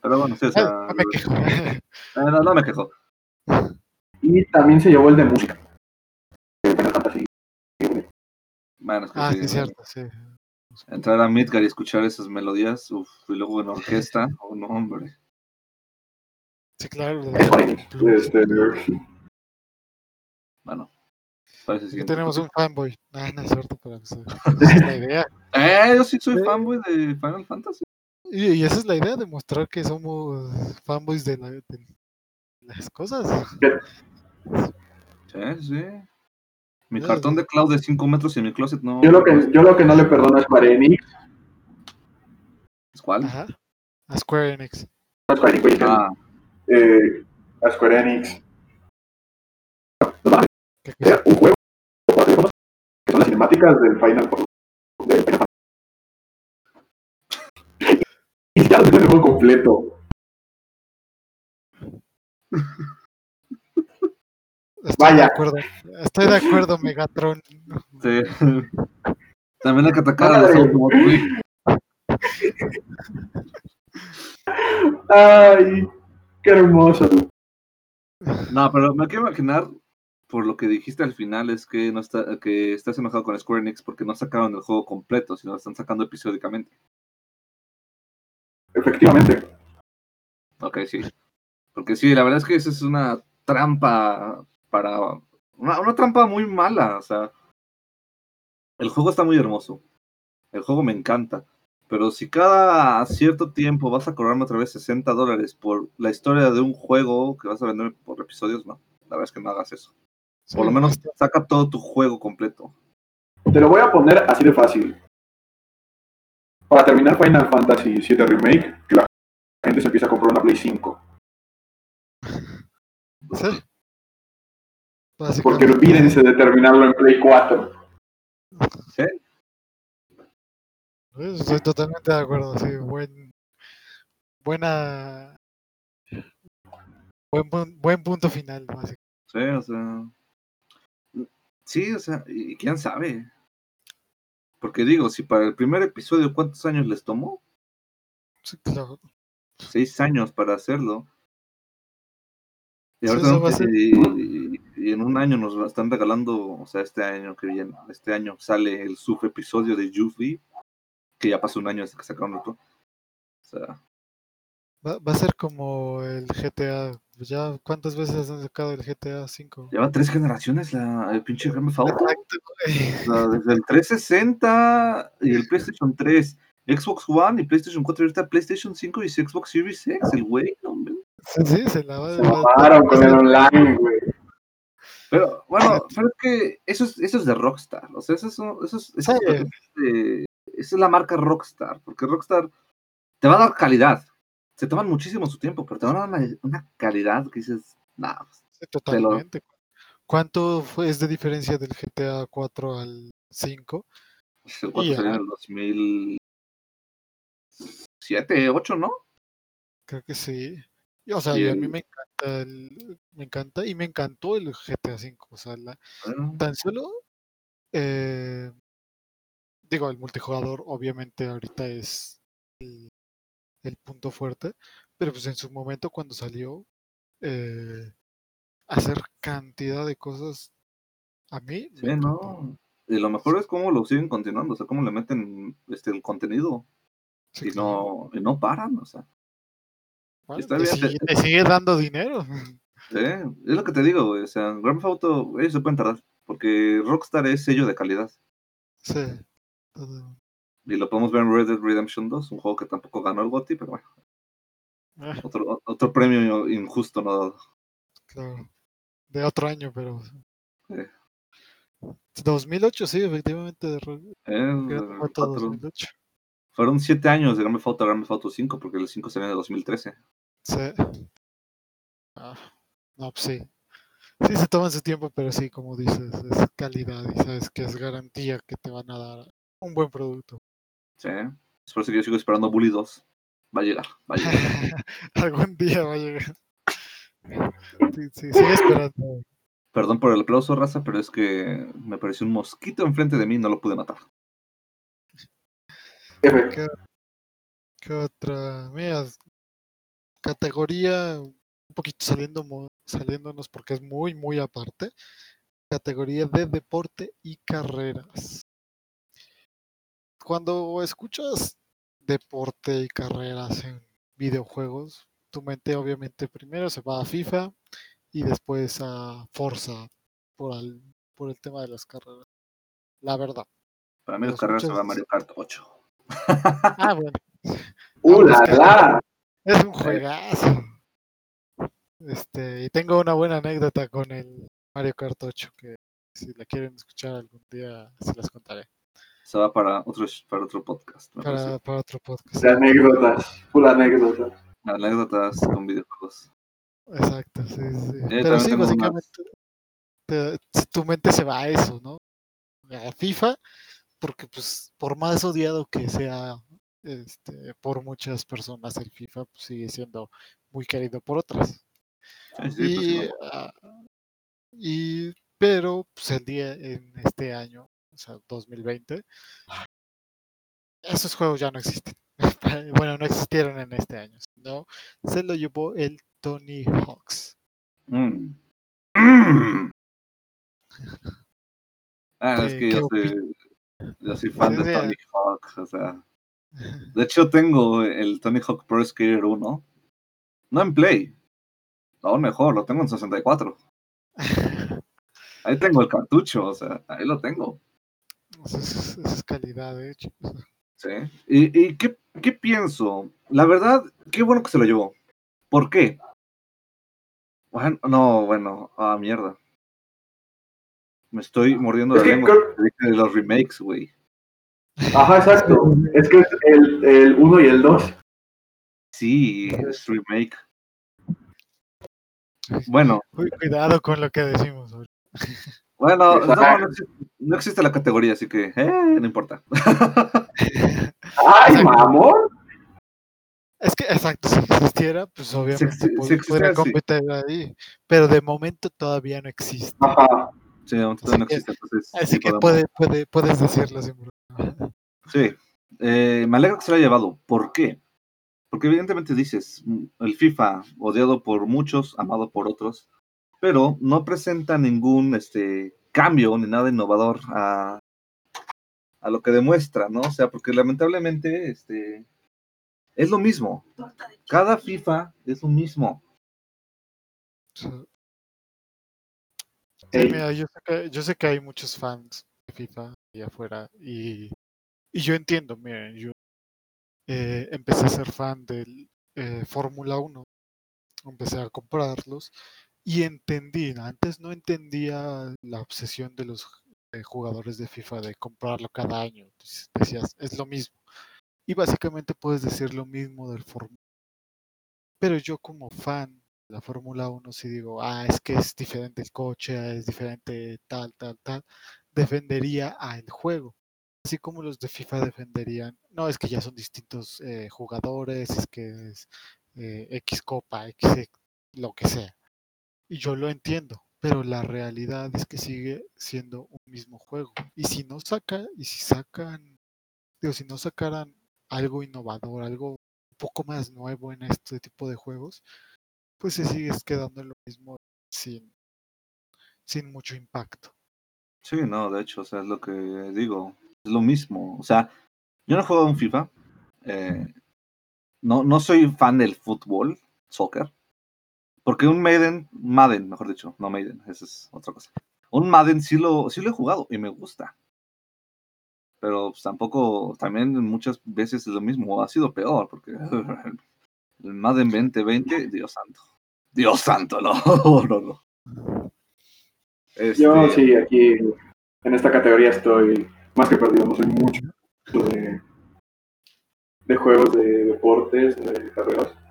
Pero bueno, sí, o [laughs] sea, no me quejo. [laughs] eh, no, no me quejo. Y también se llevó el de música. Bueno, es que ah, sí, sí, cierto, sí. entrar a Midgar y escuchar esas melodías, uf, y luego en orquesta, [laughs] oh no, hombre. Sí, claro. Es. Este, Bueno, parece Aquí siguiente. tenemos un fanboy. Ah, no es cierto, pero pues, esa es la idea. Eh, yo sí soy fanboy de Final Fantasy. Y, y esa es la idea, demostrar que somos fanboys de, la- de las cosas. Sí, sí. Mi Ya, cartón de cloud de 5 metros en mi closet no. yo, lo que, yo lo que no le perdono a Square Enix. ¿Cuál? Ajá. A Square Enix. A Square Enix, Ah, eh, a Square Enix. Era un juego. Que son las cinemáticas del Final Fantasy. del Final Fantasy. El juego completo. Estoy Vaya. de acuerdo. Estoy de acuerdo, Megatron. sí. También hay que atacar a los. Automotive. Ay, qué hermoso. No, pero me quiero imaginar, por lo que dijiste al final, es que no está, que estás enojado con Square Enix porque no sacaron el juego completo, sino lo están sacando episódicamente. Efectivamente. Ok, sí. Porque sí, la verdad es que esa es una trampa para. Una, una trampa muy mala. O sea, el juego está muy hermoso. El juego me encanta. Pero si cada cierto tiempo vas a cobrarme otra vez 60 dólares por la historia de un juego que vas a vender por episodios, no. La verdad es que no hagas eso. Por lo menos saca todo tu juego completo. Te lo voy a poner así de fácil. Para terminar Final Fantasy VII Remake, la gente se empieza a comprar una Play 5. Sí. Porque olvídense de terminarlo en Play 4. ¿Sí? Estoy totalmente de acuerdo, sí, buen, buena, buen, buen punto final, básicamente. Sí, o sea. Sí, o sea, y quién sabe. Porque digo, si para el primer episodio, ¿cuántos años les tomó? Sí, claro. Seis años para hacerlo. Y, Sí, ahorita eso no- va a ser- y- y- y en un año nos están regalando, o sea, este año que viene, este año sale el sub episodio de Yuffie, que ya pasó un año desde que sacaron otro. O sea, Va, va a ser como el GTA. Ya, ¿cuántas veces han sacado el GTA 5? lleva tres generaciones la, el pinche Grand Theft Auto. Exacto, güey. O sea, desde el 360 y el PlayStation 3, Xbox One y PlayStation 4, y ahorita PlayStation 5 y Xbox Series X, el güey, hombre. Sí, sí, se la va Se a con el online, güey. Pero bueno, pero es que eso es, eso es de Rockstar, o sea, eso es, eso es, eso es Sí. de- esa es la marca Rockstar, porque Rockstar te va a dar calidad. Se toman muchísimo su tiempo, pero te van a dar una, una calidad que dices, nah, pues, sí, totalmente. ¿Cuánto fue, es de diferencia del GTA 4 al 5? el 4 Y salió en el 2007, 8, ¿no? Creo que sí. Y, O sea, Y y a mí el- me encanta, el, me encanta y me encantó el GTA 5. O sea, la- Bueno, tan solo, eh, digo, el multijugador obviamente ahorita es el, el punto fuerte, pero pues en su momento cuando salió, eh, hacer cantidad de cosas, a mí sí, no. Y lo mejor es cómo lo siguen continuando, o sea, cómo le meten este, el contenido Sí, y, claro. no, y no paran, o sea. Bueno, está te, bien, sigue, te- te sigue dando dinero. [laughs] Sí, es lo que te digo, güey. O sea, Grand Theft Auto, ellos se pueden tardar. Porque Rockstar es sello de calidad. Sí. todo- Y lo podemos ver en Red Dead Redemption 2, un juego que tampoco ganó el GOTY, pero bueno, Ah, otro, otro premio injusto no dado. claro. De otro año, pero. Sí. 2008, sí, efectivamente. De Eh, cuatro- 2008. fueron siete años de Grand Theft Auto a Grand Theft Auto 5, porque el 5 salió en el 2013. Sí. Ah, no, pues sí. Sí se toman su tiempo, pero sí, como dices, es calidad y sabes que es garantía que te van a dar un buen producto. Sí. Es por eso que yo sigo esperando Bully 2. Va a llegar, va a llegar. [laughs] Algún día va a llegar. Sí, sí, sigue esperando. Perdón por el aplauso, raza, pero es que me pareció un mosquito enfrente de mí y no lo pude matar. ¿Qué, qué otra? Mira, categoría, un poquito saliendo, saliéndonos porque es muy, muy aparte. Categoría de deporte y carreras. Cuando escuchas deporte y carreras en videojuegos, tu mente obviamente primero se va a FIFA y después a Forza por el, por el tema de las carreras. La verdad. Para mí las carreras se va a Mario Kart 8. Ah, bueno. [laughs] ¡Uh, la, que- la! Es un juegazo. Este, y tengo una buena anécdota con el Mario Kart 8 que si la quieren escuchar algún día se las contaré. Se va para otro, para otro podcast. Para, para otro podcast. De anécdotas. Full anécdotas. Anécdotas con videojuegos. Exacto, sí, sí. Yo Pero sí, básicamente te- si tu mente se va a eso, ¿no? A FIFA, porque pues por más odiado que sea este, por muchas personas el FIFA, pues, sigue siendo muy querido por otras. Sí, sí, pues, y, no. ah, y- pero pues el día en este año, o sea, 2020, esos juegos ya no existen. [laughs] bueno, no existieron en este año, sino se lo llevó el Tony Hawks. Mm. Mm. [laughs] Ah, es ¿Qué- que yo soy, yo soy fan de Tony Hawk, o sea. [laughs] De hecho, tengo el Tony Hawk Pro Skater 1. No en Play. Aún mejor, lo tengo en 64. Ahí tengo el cartucho, o sea, ahí lo tengo. Eso es, eso es calidad, de hecho. Sí. ¿Y, y qué, qué pienso? La verdad, qué bueno que se lo llevó. ¿Por qué? Bueno, no, bueno, ah, mierda. Me estoy mordiendo Es la que lengua de los remakes, güey. Ajá, exacto. Es que es el, el 1 y el 2. Sí, es remake. Bueno, Uy, cuidado con lo que decimos. Bueno, no, no existe, no existe la categoría, así que, eh, no importa. ¡Ay, [laughs] mamón! Es que, exacto, si existiera, pues obviamente pod- si existiera, podría sí. competir ahí. Pero de momento todavía no existe. Ajá. Sí, aún Así no que- existe, entonces. Así sí que puede, puede, puedes decirlo sin problema. Sí, eh, me alegra que se lo haya llevado. ¿Por qué? Porque evidentemente dices, mm, el FIFA, odiado por muchos, amado por otros, pero no presenta ningún este, cambio ni nada innovador a, a lo que demuestra, ¿no? O sea, porque lamentablemente este, es lo mismo. Cada FIFA es lo mismo. Sí. Mira, yo sé, que, yo sé que hay muchos fans de FIFA allá afuera y, y yo entiendo, miren, yo eh, empecé a ser fan del eh, Fórmula 1, empecé a comprarlos y entendí, antes no entendía la obsesión de los jugadores de FIFA de comprarlo cada año, decías, es lo mismo. Y básicamente puedes decir lo mismo del Fórmula pero yo como fan de la Fórmula 1 si digo, ah, es que es diferente el coche, es diferente tal, tal, tal, defendería al juego. Así como los de FIFA defenderían, no, es que ya son distintos eh, jugadores, es que es eh, X Copa, X, e- lo que sea. Y yo lo entiendo, pero la realidad es que sigue siendo un mismo juego. Y si no saca, y si sacan, digo, si no sacaran algo innovador, algo un poco más nuevo en este tipo de juegos, pues se sigue quedando en lo mismo sin, sin mucho impacto. Sí, no, de hecho, o sea, es lo que digo, es lo mismo. O sea, yo no jugado un FIFA, eh, no, no soy fan del fútbol, soccer, porque un Maiden, Madden, mejor dicho, no Maiden, esa es otra cosa. Un Madden sí lo, sí lo he jugado y me gusta. Pero pues, tampoco, también muchas veces es lo mismo, ha sido peor, porque [laughs] el Madden 2020, Dios santo. Dios santo, [laughs] no, no, no. Yo Este, sí, aquí en esta categoría estoy más que perdido, no soy mucho de, de juegos de deportes, de carreras.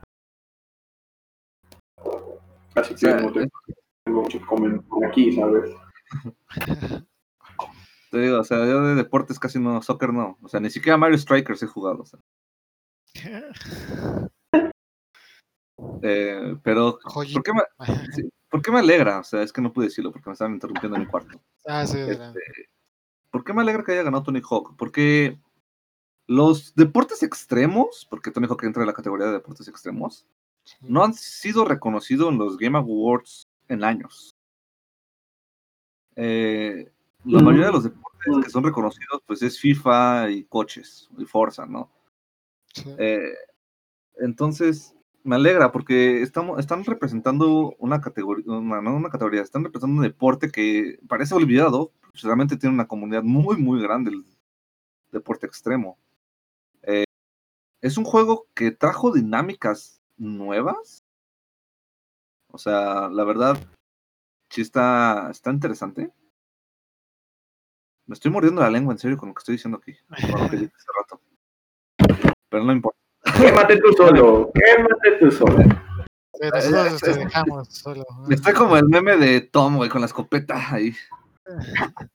Así que no tengo, tengo mucho que comentar aquí, ¿sabes? [laughs] Te digo, o sea, yo de deportes casi no, soccer no. O sea, ni siquiera Mario Strikers he jugado. o sea. [laughs] Eh, pero. ¿por qué, me, [laughs] sí, ¿por qué me alegra? O sea, es que no pude decirlo porque me estaban interrumpiendo en mi cuarto. Ah, sí. Este, ¿Por qué me alegra que haya ganado Tony Hawk? Porque los deportes extremos, porque Tony Hawk entra en la categoría de deportes extremos, no han sido reconocidos en los Game Awards en años. Eh, la Mm. mayoría de los deportes que son reconocidos, pues es FIFA y coches y Forza, ¿no? Sí. Eh, entonces, me alegra porque estamos, están representando una categoría, una, no una categoría, están representando un deporte que parece olvidado, pues realmente tiene una comunidad muy, muy grande el deporte extremo. Eh, es un juego que trajo dinámicas nuevas. O sea, la verdad, sí está, está interesante. Me estoy mordiendo la lengua, en serio, con lo que estoy diciendo aquí. [laughs] Con lo que dije hace rato. Pero no importa. Quémate tú solo, quémate tú solo. Sí, nosotros te es- dejamos solo. Estoy como el meme de Tom, güey, con la escopeta ahí. [laughs]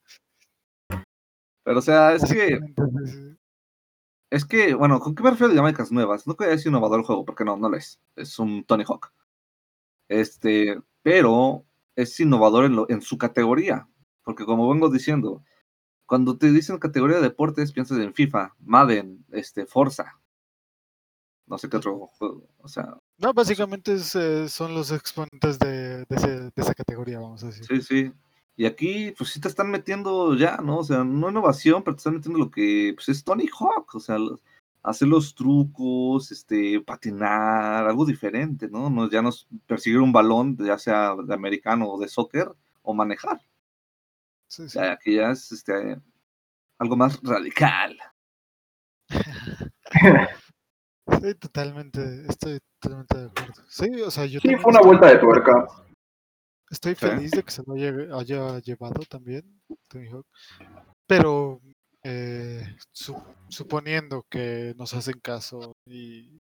Pero, o sea, es que. Es que, bueno, ¿con qué me refiero a dinámicas nuevas? No quería decir innovador el juego, porque no, no lo es. Es un Tony Hawk. Este, pero es innovador en, lo- en su categoría. Porque como vengo diciendo, cuando te dicen categoría de deportes, piensas en FIFA, Madden, este, Forza. No sé qué otro juego. O sea, No, básicamente es, eh, son los exponentes de, de, ese- de esa categoría, vamos a decir. Sí, sí. Y aquí, pues sí te están metiendo ya, ¿no? O sea, no innovación, pero te están metiendo lo que pues, es Tony Hawk, o sea, los- hacer los trucos, este, patinar, algo diferente, ¿no? no ya no es perseguir un balón, ya sea de americano o de soccer, o manejar. Sí, O sí. sea, aquí ya es este, algo más radical. [laughs] Sí, totalmente, estoy totalmente de acuerdo. Sí, o sea, yo Sí, fue una vuelta de tuerca. Estoy feliz de que se lo haya, haya llevado también Tony Hawk. Pero eh, su- suponiendo que nos hacen caso y,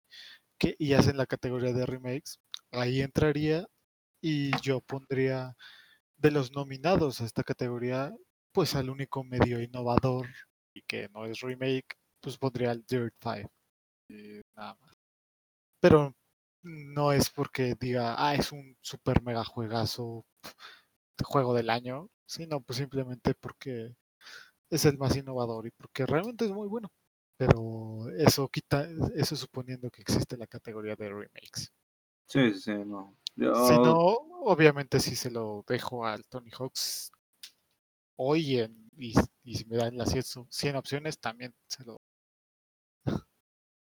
que, y hacen la categoría de remakes, ahí entraría y yo pondría de los nominados a esta categoría, pues al único medio innovador y que no es remake, pues pondría el Dirt 5. y nada más. Pero no es porque diga, ah, es un super mega juegazo, juego del año, sino pues simplemente porque es el más innovador y porque realmente es muy bueno. Pero eso quita, eso suponiendo que existe la categoría de remakes. Sí, sí, sí, no. Yo, Si no, obviamente si se lo dejo al Tony Hawks hoy en, y, y si me dan las 100, 100 opciones, también se lo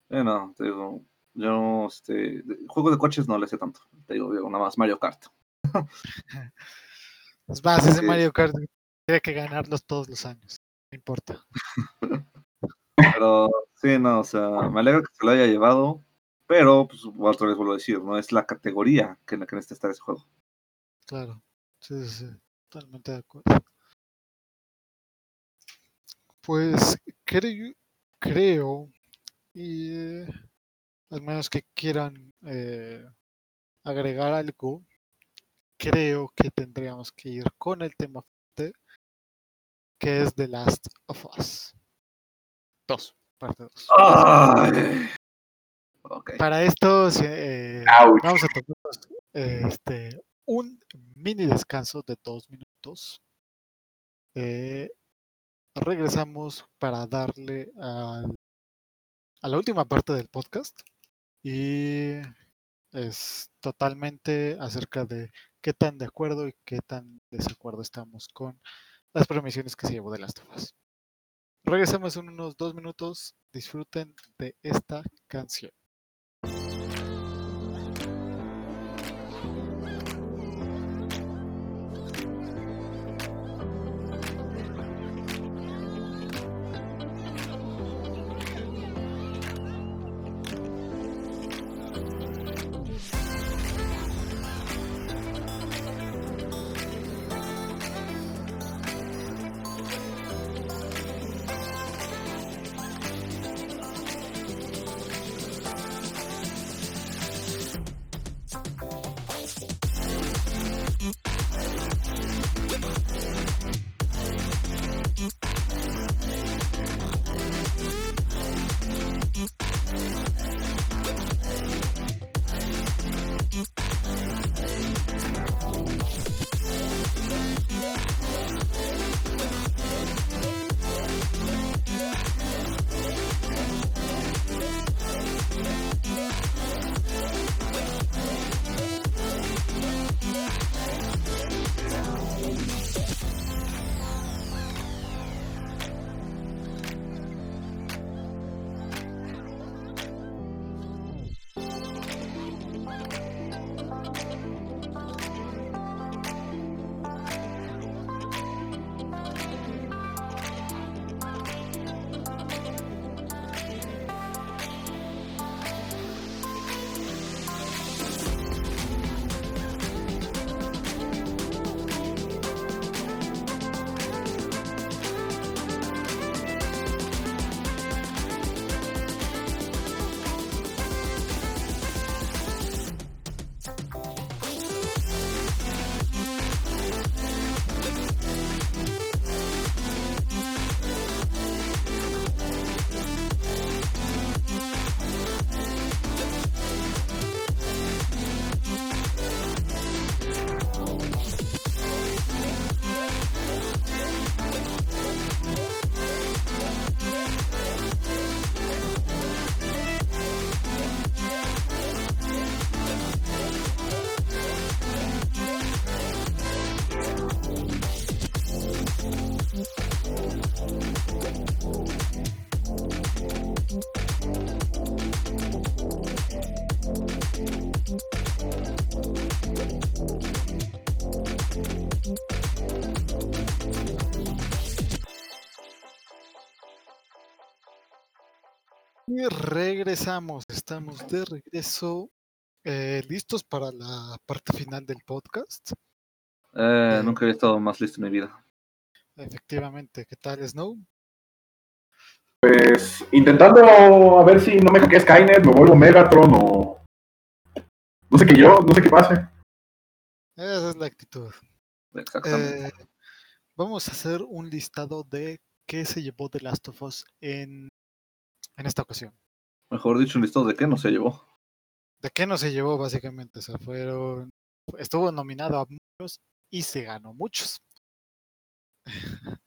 eh, no, te digo, yo, este, juegos de coches no le sé tanto, te digo, digo, nada más Mario Kart. [laughs] Es más, ese. Mario Kart tiene que ganarlos todos los años. No importa. Pero sí, no, o sea, me alegra que se lo haya llevado, pero pues otra vez vuelvo a decir, no es la categoría que en la que necesita estar ese juego. Claro. Sí, sí, sí. Totalmente de acuerdo. Pues creo, creo, y eh, al menos que quieran eh, agregar algo, creo que tendríamos que ir con el tema fuerte, que es The Last of Us 2, parte 2. Ay. Ok. Para esto eh, vamos a tomarnos eh, este, un mini descanso de dos minutos. Eh, regresamos para darle al- a la última parte del podcast y es totalmente acerca de qué tan de acuerdo y qué tan desacuerdo estamos con las premisiones que se llevó de Last of Us. Regresamos en unos dos minutos. Disfruten de esta canción. Y regresamos, estamos de regreso, eh, listos para la parte final del podcast. Eh, nunca había estado más listo en mi vida. Efectivamente, ¿qué tal Snow? Pues intentando a ver si no me hackea Skynet, me vuelvo Megatron o. No sé qué yo, no sé qué pase. Esa es la actitud. Exactamente. Eh, vamos a hacer un listado de qué se llevó de Last of Us en, en esta ocasión. Mejor dicho, un listado de qué no se llevó. ¿De qué no se llevó básicamente? O sea, fueron. Estuvo nominado a muchos y se ganó muchos. [laughs]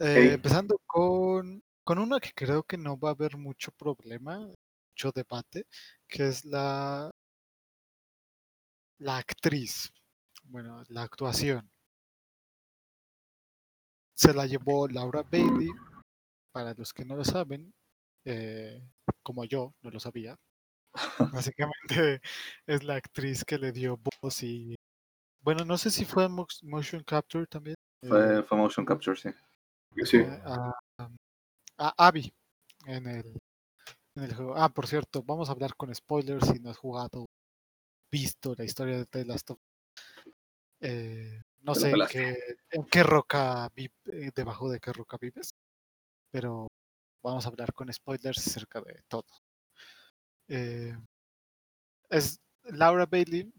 Eh. Empezando con, con uno que creo que no va a haber mucho problema, mucho debate, que es la, la actriz, bueno, la actuación. Se la llevó Laura Bailey, para los que no lo saben, eh, como yo no lo sabía. [laughs] Básicamente es la actriz que le dio voz y, bueno, no sé si fue mox- motion capture también. eh, Fue, fue motion capture, sí. Sí. eh, a, a Abby en el, en el juego. Ah, por cierto, vamos a hablar con spoilers si no has jugado, visto la historia de The Last of Us. Eh, no sé en qué, en qué roca, vi- eh, debajo de qué roca vives, pero vamos a hablar con spoilers acerca de todo. Eh, es Laura Bailey,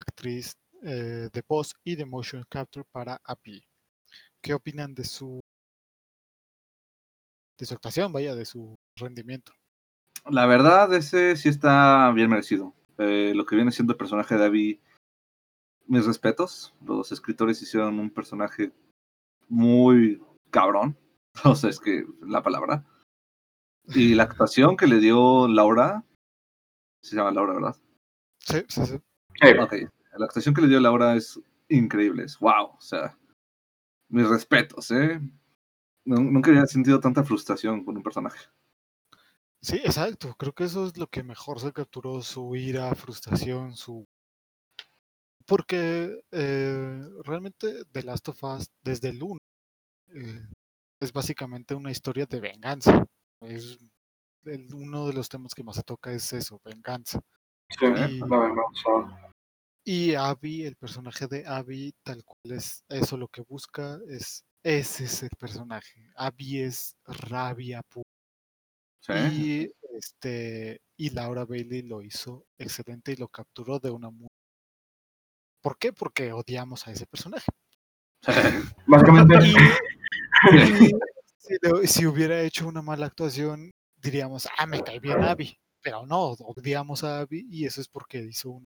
actriz eh, de voz y de motion capture para Abby. ¿Qué opinan de su de su actuación, vaya, de su rendimiento? La verdad, ese sí está bien merecido. Eh, lo que viene siendo el personaje de Abby, mis respetos. Los escritores hicieron un personaje muy cabrón. [laughs] O sea, es que la palabra. Y la actuación que le dio Laura, se llama Laura, ¿verdad? Sí, sí, sí. Ok, la actuación que le dio Laura es increíble, es wow, o sea, mis respetos, ¿eh? Nu- Nunca había sentido tanta frustración con un personaje. Sí, exacto. Creo que eso es lo que mejor se capturó, su ira, frustración, su... Porque eh, realmente The Last of Us, desde el 1, eh, es básicamente una historia de venganza. Es el- uno de los temas que más se toca es eso, venganza. Sí, Y- la venganza. Y Abby, el personaje de Abby, tal cual es eso lo que busca, es ese es el personaje. Abby es rabia pura. Sí. Y este y Laura Bailey lo hizo excelente y lo capturó de una muy ¿Por qué? Porque odiamos a ese personaje. Básicamente, Y, [laughs] y si, lo- si hubiera hecho una mala actuación, diríamos, ah, me cae bien Abby. Pero no, odiamos a Abby y eso es porque hizo una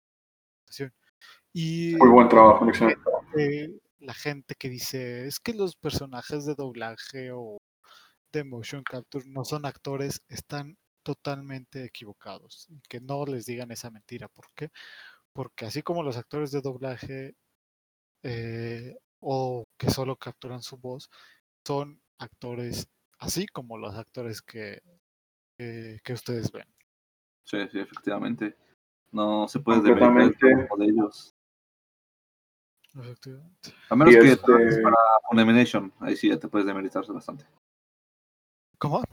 actuación. Y muy buen trabajo, eh, la gente que dice es que los personajes de doblaje o de motion capture no son actores, están totalmente equivocados. Que no les digan esa mentira. ¿Por qué? Porque así como los actores de doblaje eh, o que solo capturan su voz, son actores así como los actores que, que, que ustedes ven. Sí, sí, efectivamente. No se puede trabajo de ellos. Efectivamente. A menos que este- trabajes para Funimation, ahí sí ya te puedes demeritar bastante. ¿Cómo?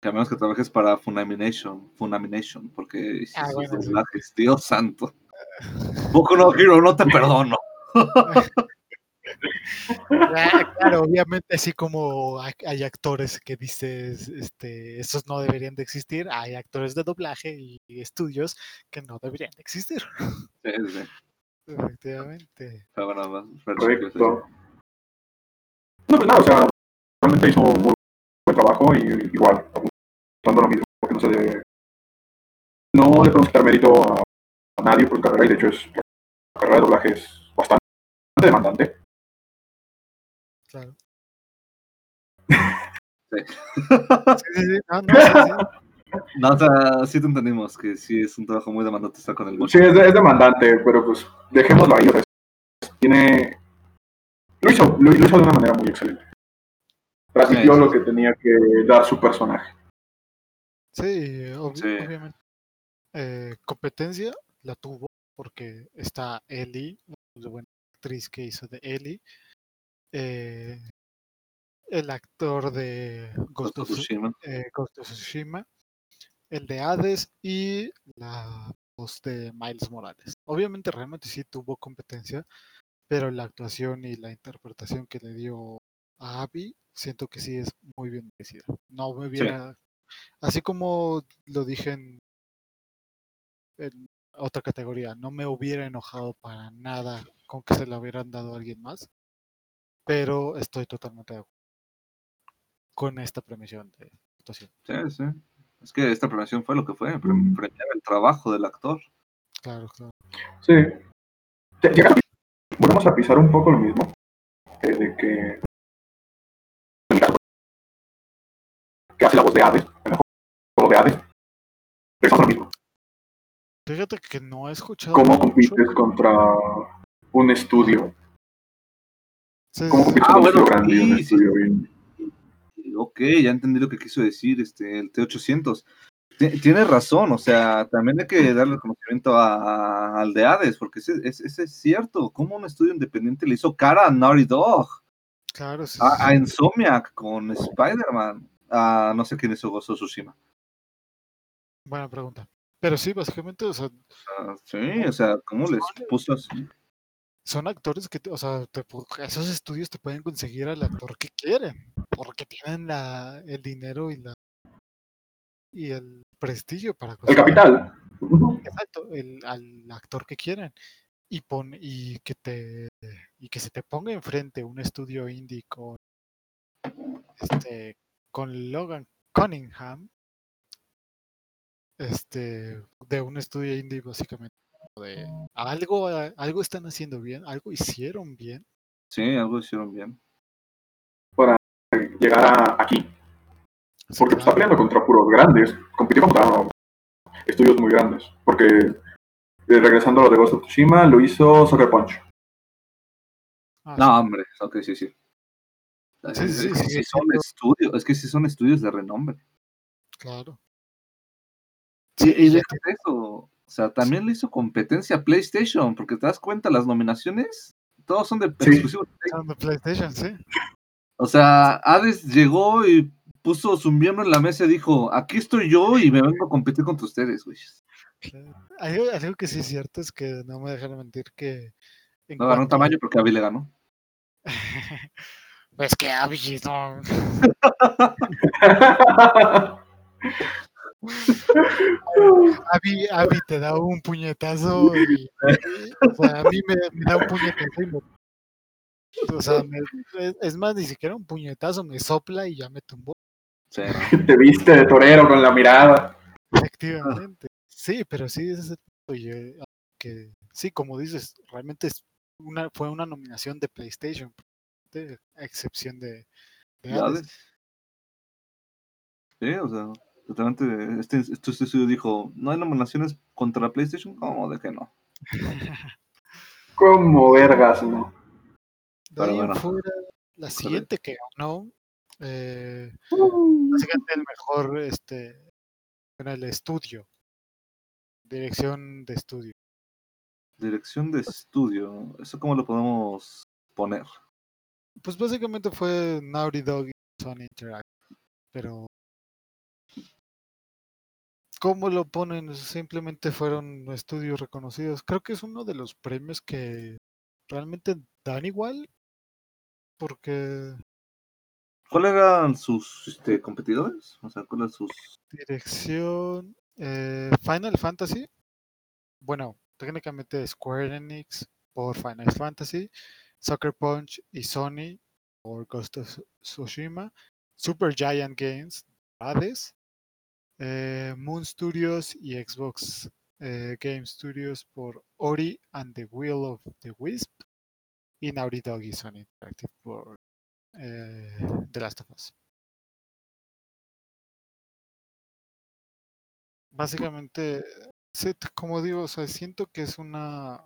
Que a menos que trabajes para Funimation, Funimation, porque si Ah, bueno, sí. Dios santo. Boku no Hero, no te perdono. [laughs] Ah, Claro, [laughs] obviamente, así como hay, hay actores que dices, este, esos no deberían de existir, hay actores de doblaje y, estudios que no deberían de existir. Sí, sí. Efectivamente. Pero bueno. Correcto. No, pues nada, o sea, realmente hizo muy buen trabajo y igual, apuntando a lo mismo, porque no se le, no le podemos quitar mérito a, a nadie por carrera, y de hecho es, la carrera de doblaje es bastante demandante. Claro. Sí. Sí, sí, sí, no, no, sí, sí. [laughs] No, o sea, sí te entendimos que sí es un trabajo muy demandante estar con el Sí, es, es demandante, pero pues dejémoslo ahí. tiene, lo hizo, lo, lo hizo de una manera muy excelente. Transmitió Sí, sí, lo que tenía que dar su personaje. Sí, Sí. obviamente. Eh, competencia la tuvo porque está Ellie, la buena actriz que hizo de Ellie, eh, el actor de Ghost of, Tsu- Tsushima. eh, Ghost of Tsushima, el de Hades y la voz de Miles Morales. Obviamente realmente sí tuvo competencia, pero la actuación y la interpretación que le dio a Abby, siento que sí es muy bien merecida. No me hubiera, así como lo dije en, en otra categoría, no me hubiera enojado para nada con que se la hubieran dado a alguien más, pero estoy totalmente de acuerdo con esta premisión de actuación. Sí, sí. Es que esta premiación fue lo que fue, pre- premiar el trabajo del actor. Claro, claro. Sí. Volvemos a pisar un poco lo mismo. eh, de que. que hace la voz de Hades, en el juego de Hades. Regresamos a lo mismo. Fíjate que no he escuchado. ¿Cómo mucho. compites contra un estudio? Sí, sí, ¿Cómo sí. compites Ah, bueno, grande un estudio? Ok, ya entendí lo que quiso decir este, el T800. Ti- Tiene razón, o sea, también hay que darle reconocimiento a, al de Hades, porque ese, ese- ese es cierto. ¿Cómo un estudio independiente le hizo cara a Naughty Dog? Claro, sí, sí, A, a sí. Insomniac con Spider-Man. A no sé quién hizo of Tsushima. Buena pregunta. Pero sí, básicamente, o sea, Ah, sí, o sea, ¿cómo les puso así? Son actores que, te- o sea, te esos estudios te pueden conseguir al actor que quieren, porque tienen la, el dinero y la y el prestigio para El conseguir capital. Ujú. exacto, el, al actor que quieren y pon, y que te y que se te ponga enfrente un estudio indie con este con Logan Cunningham este de un estudio indie básicamente de algo algo están haciendo bien algo hicieron bien Sí, algo hicieron bien. Llegar a aquí. Sí, Porque pues, está claro. peleando contra puros grandes. Compitió contra estudios muy grandes. Porque, eh, regresando a lo de Ghost of Tsushima, lo hizo Sucker Punch. Ah, No, hombre, ok, sí, sí. Sí, Es- sí, es que sí son estudios, es que sí son estudios de renombre. Claro. Sí, y déjate eso. O sea, también le hizo competencia a PlayStation, porque te das cuenta, las nominaciones, todos son de Sí. exclusivos de Play. Son de PlayStation, sí. O sea, Hades llegó y puso su miembro en la mesa y dijo, aquí estoy yo y me vengo a competir contra ustedes, güey. Algo, algo que sí es cierto es que no me dejan mentir que. en No ganó cuanto- tamaño porque Abby le ganó. [laughs] Es que Abby no. [laughs] [laughs] Abby, Abby te da un puñetazo y, o sea, a mí me, me da un puñetazo y me- o sea, me- es- más, ni siquiera un puñetazo, me sopla y ya me tumbó, Sí. [laughs] Te viste de torero con la mirada. efectivamente. Sí, pero sí, ese es el punto, y, eh, que sí, como dices, realmente es una, fue una nominación de PlayStation, de- a excepción de, de. Sí, o sea, totalmente, este, este estudio dijo, no hay nominaciones contra la PlayStation, ¿cómo de que no? [laughs] Como vergas, ¿no? De Pero ahí en bueno. fuera, la siguiente que ganó, eh, básicamente el mejor, este, en el estudio, dirección de estudio. Dirección de estudio, ¿eso cómo lo podemos poner? Pues básicamente fue Naughty Dog y Sony Interactive, pero ¿cómo lo ponen? Simplemente fueron estudios reconocidos. Creo que es uno de los premios que realmente dan igual, porque ¿Cuáles eran sus este, competidores? O sea, ¿cuáles sus...? Dirección eh, Final Fantasy. Bueno, técnicamente Square Enix por Final Fantasy, Sucker Punch y Sony por Ghost of Tsu- Tsushima, Super Giant Games, Hades, eh, Moon Studios y Xbox eh, Game Studios por Ori and the Will of the Wisp y Naughty Dog y Sony Interactive por eh, The Last of Us. Básicamente, como digo, o sea, siento que es una,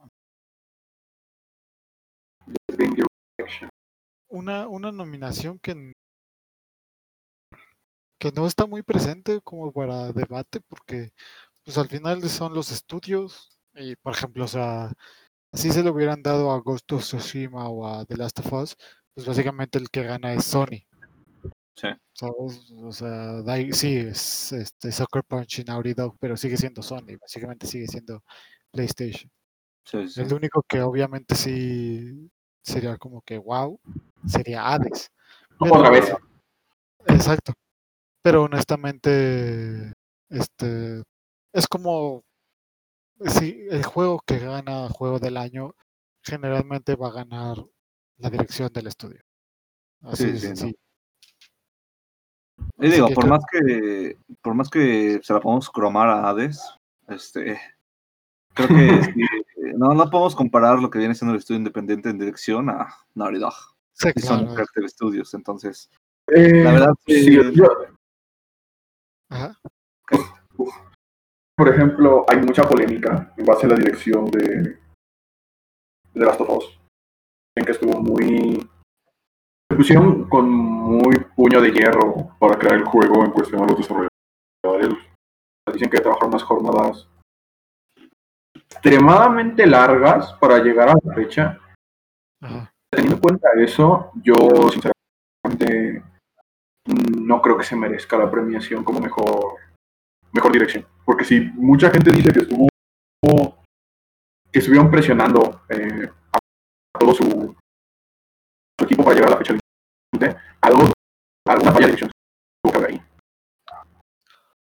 una, una nominación que, que no está muy presente como para debate, porque pues al final son los estudios, y por ejemplo, o sea, si se lo hubieran dado a Ghost of Tsushima o a The Last of Us, pues básicamente el que gana es Sony. Sí. ¿sabes? O sea, da sí, es este Sucker Punch y Naughty Dog, pero sigue siendo Sony, básicamente sigue siendo PlayStation. Sí, sí. El único que obviamente sí sería como que wow, sería Hades. Otra vez. Exacto. Pero honestamente, este es como si el juego que gana juego del año generalmente va a ganar la dirección del estudio. Así Sí, de sí, no. sencillo. Y Así digo, que por creo- más que por más que se la podemos cromar a Hades, este creo que [laughs] sí, no, no podemos comparar lo que viene siendo el estudio independiente en dirección a Naughty Dog Sí, claro. Interactive Studios. Entonces, Eh, la verdad sí, sí, yo, Ajá. por ejemplo, hay mucha polémica en base a la dirección de, de Last of Us. En que estuvo muy. Se pusieron con muy puño de hierro para crear el juego en cuestión a los desarrolladores. Dicen que trabajaron unas jornadas extremadamente largas para llegar a la fecha. Ajá. Teniendo en cuenta eso, yo sinceramente no creo que se merezca la premiación como mejor, mejor dirección. Porque si mucha gente dice que estuvo que estuvieron presionando eh, a todo su, su equipo para llegar a la fecha límite, algo, alguna falla de dirección tuvo que haber ahí.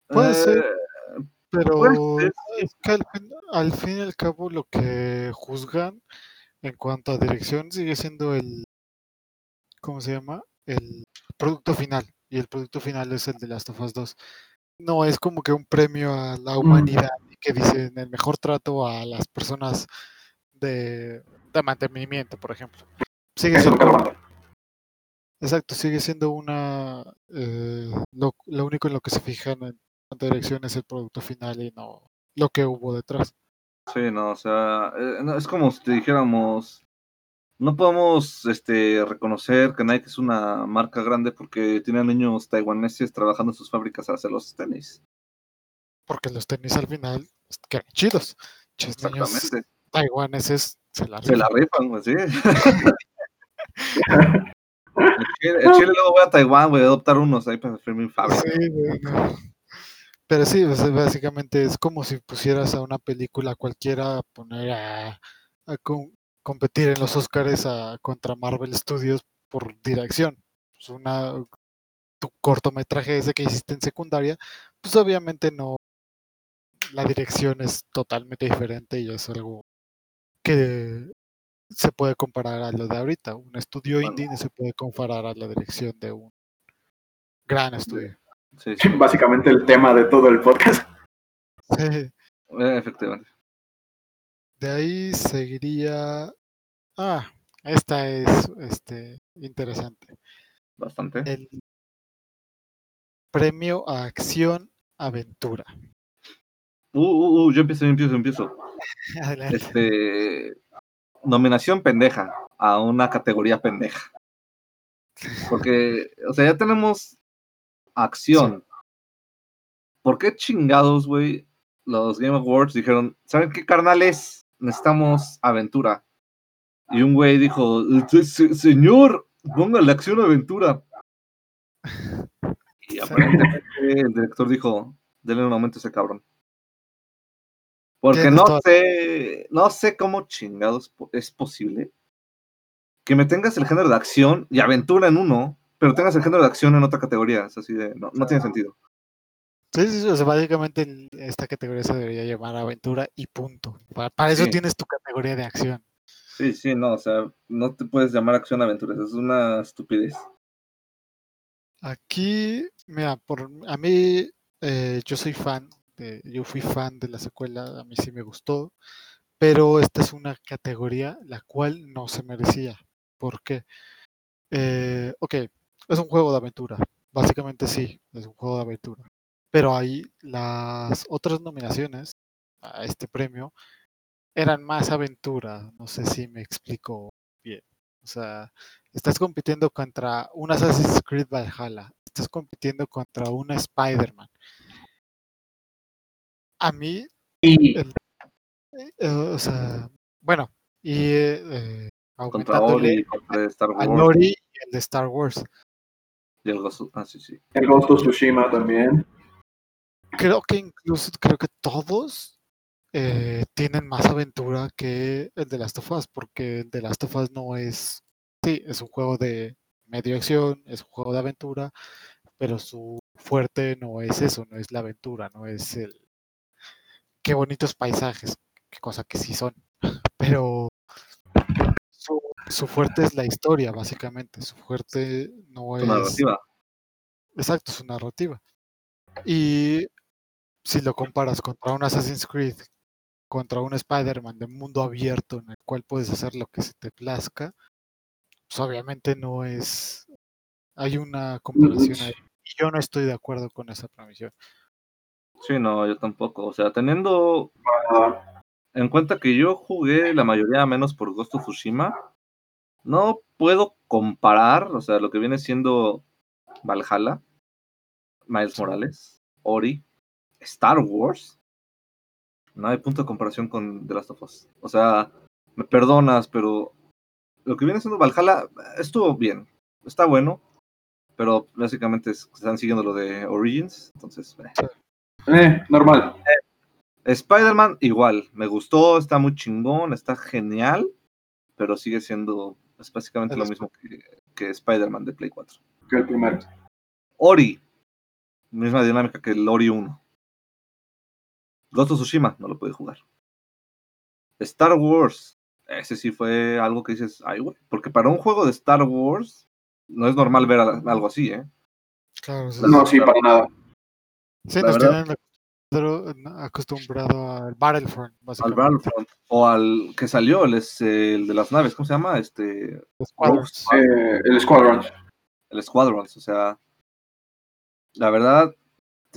Puede ser. eh, Pero Puede ser, es que al fin, al fin y al cabo lo que juzgan en cuanto a dirección sigue siendo el, ¿cómo se llama? El producto final. Y el producto final es el de Last of Us 2. No es como que un premio a la humanidad que dicen el mejor trato a las personas de, de mantenimiento, por ejemplo. Sigue siendo, exacto, sigue siendo una, eh, lo, lo único en lo que se fijan en cuanto a dirección es el producto final y no lo que hubo detrás. Sí, no, o sea, eh, no, es como si te dijéramos, no podemos este, reconocer que Nike es una marca grande porque tiene niños taiwaneses trabajando en sus fábricas a hacer los tenis. Porque los tenis al final quedan chidos. Chis niños Exactamente. taiwaneses se la Se la rifan. rifan, güey, sí. [laughs] el, chile, chile luego voy a Taiwán, güey, a adoptar unos ahí para hacer mi fábrica. Sí, güey, no. Pero sí, básicamente es como si pusieras a una película cualquiera a poner a, a com- competir en los Oscars a, contra Marvel Studios por dirección. Pues una, tu cortometraje ese que hiciste en secundaria, pues obviamente no, la dirección es totalmente diferente y es algo que se puede comparar a lo de ahorita. Un estudio Bueno. indie no se puede comparar a la dirección de un gran estudio. Sí, [laughs] sí, Básicamente el tema de todo el podcast. [laughs] eh, efectivamente. De ahí seguiría. Ah, esta es este interesante. Bastante. El premio a acción aventura. Uh, uh, uh, yo empiezo, yo empiezo, yo empiezo. [laughs] Adelante. Este, nominación pendeja a una categoría pendeja. Porque, o sea, ya tenemos acción. ¿Por qué chingados, güey? Los Game Awards dijeron, ¿saben qué, carnales? Necesitamos aventura. Y un güey dijo, "Se- se- señor, póngale acción aventura. Y aparentemente el director dijo, denle un aumento a ese cabrón. Porque no sé, no sé cómo chingados es posible que me tengas el género de acción y aventura en uno, pero tengas el género de acción en otra categoría. Es así de, no, no tiene sentido. Sí, sí, o sea, básicamente esta categoría se debería llamar aventura y punto. Para, para eso Sí. tienes tu categoría de acción. Sí, sí, no, o sea, no te puedes llamar acción aventura, es una estupidez. Aquí, mira, por a mí, eh, yo soy fan, de, yo fui fan de la secuela, a mí sí me gustó, pero esta es una categoría la cual no se merecía. ¿Por qué? Eh, ok, es un juego de aventura, básicamente sí, es un juego de aventura, pero ahí las otras nominaciones a este premio eran más aventura, no sé si me explico bien. O sea, estás compitiendo contra un Assassin's Creed Valhalla, estás compitiendo contra un Spider-Man. A mí, Y eh, o sea, bueno, y eh, Contra Star Wars Lori y el de Star Wars. y el Ghost- Ah, sí, sí. el Ghost of Tsushima también. Creo que incluso, creo que todos eh, tienen más aventura que el de Last of Us, porque el de Last of Us no es, sí, es un juego de medio acción, es un juego de aventura, pero su fuerte no es eso, no es la aventura, no es el qué bonitos paisajes, qué cosa que sí son, [laughs] pero su, su fuerte es la historia, básicamente, su fuerte no Su es narrativa. Exacto, su narrativa. Y si lo comparas contra un Assassin's Creed, contra un Spider-Man de mundo abierto en el cual puedes hacer lo que se te plazca, pues obviamente no es. Hay una comparación ahí. Y yo no estoy de acuerdo con esa premisión. Sí, no, yo tampoco. O sea, teniendo en cuenta que yo jugué la mayoría menos por Ghost of Tsushima, no puedo comparar, o sea, lo que viene siendo Valhalla, Miles. Morales, Ori, Star Wars. No hay punto de comparación con The Last of Us. O sea, me perdonas, pero lo que viene siendo Valhalla estuvo bien, está bueno, pero básicamente es- están siguiendo lo de Origins, entonces... eh. eh, normal. Spider-Man igual, me gustó, está muy chingón, está genial, pero sigue siendo es básicamente lo mismo que, que Spider-Man de Play 4. Que el primero. Ori, misma dinámica que el Ori 1. Ghost of Tsushima, no lo pude jugar. Star Wars, ese sí fue algo que dices, ay, güey, porque para un juego de Star Wars no es normal ver algo así, ¿eh? Claro, sí, No, sí, para nada. sí, nos tienen acostumbrado, al Battlefront, Al. Battlefront, o al que salió, el, es, el de las naves, ¿cómo se llama? Este, Squadrons. Eh, el Squadron. el Squadrons, o sea, la verdad,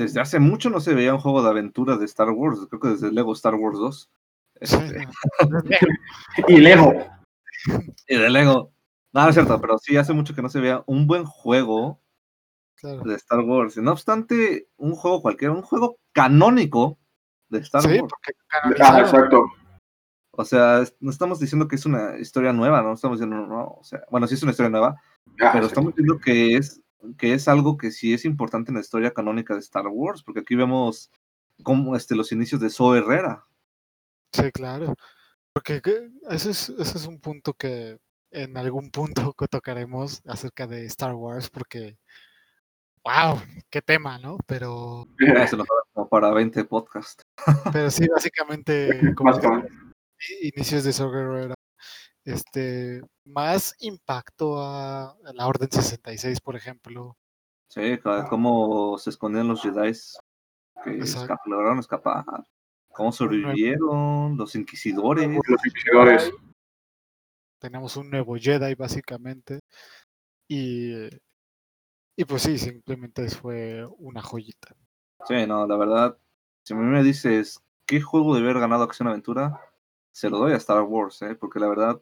desde hace mucho no se veía un juego de aventura de Star Wars, creo que desde Lego Star Wars 2. Sí, Este. [laughs] Y Lego. Y de Lego. No, no es cierto, pero sí hace mucho que no se vea un buen juego Claro. de Star Wars. Y no obstante, un juego cualquiera, un juego canónico de Star Sí, Wars. porque Ah, exacto. O sea, no estamos diciendo que es una historia nueva, no estamos diciendo, no, o sea, bueno, sí es una historia nueva, Ah, pero estamos diciendo que es, que es algo que sí es importante en la historia canónica de Star Wars, porque aquí vemos como este, los inicios de Zoe Herrera. Sí, claro. Porque que- ese es, ese es un punto que en algún punto [laughs] tocaremos acerca de Star Wars, porque, wow, qué tema, ¿no? Pero, Ya se nos como para 20 podcasts. pero sí, básicamente, [laughs] como inicios de Saw Gerrera, este, más impacto a, a la Orden 66, por ejemplo. Sí, ca- cómo se escondían los Jedi que Exacto. esca- lograron escapar, cómo sobrevivieron, los inquisidores. Los inquisidores. Tenemos un nuevo Jedi, básicamente. Y, y pues sí, simplemente fue una joyita. Sí, no, la verdad, si a mí me dices qué juego debe haber ganado Acción Aventura, se lo doy a Star Wars, ¿eh? porque la verdad,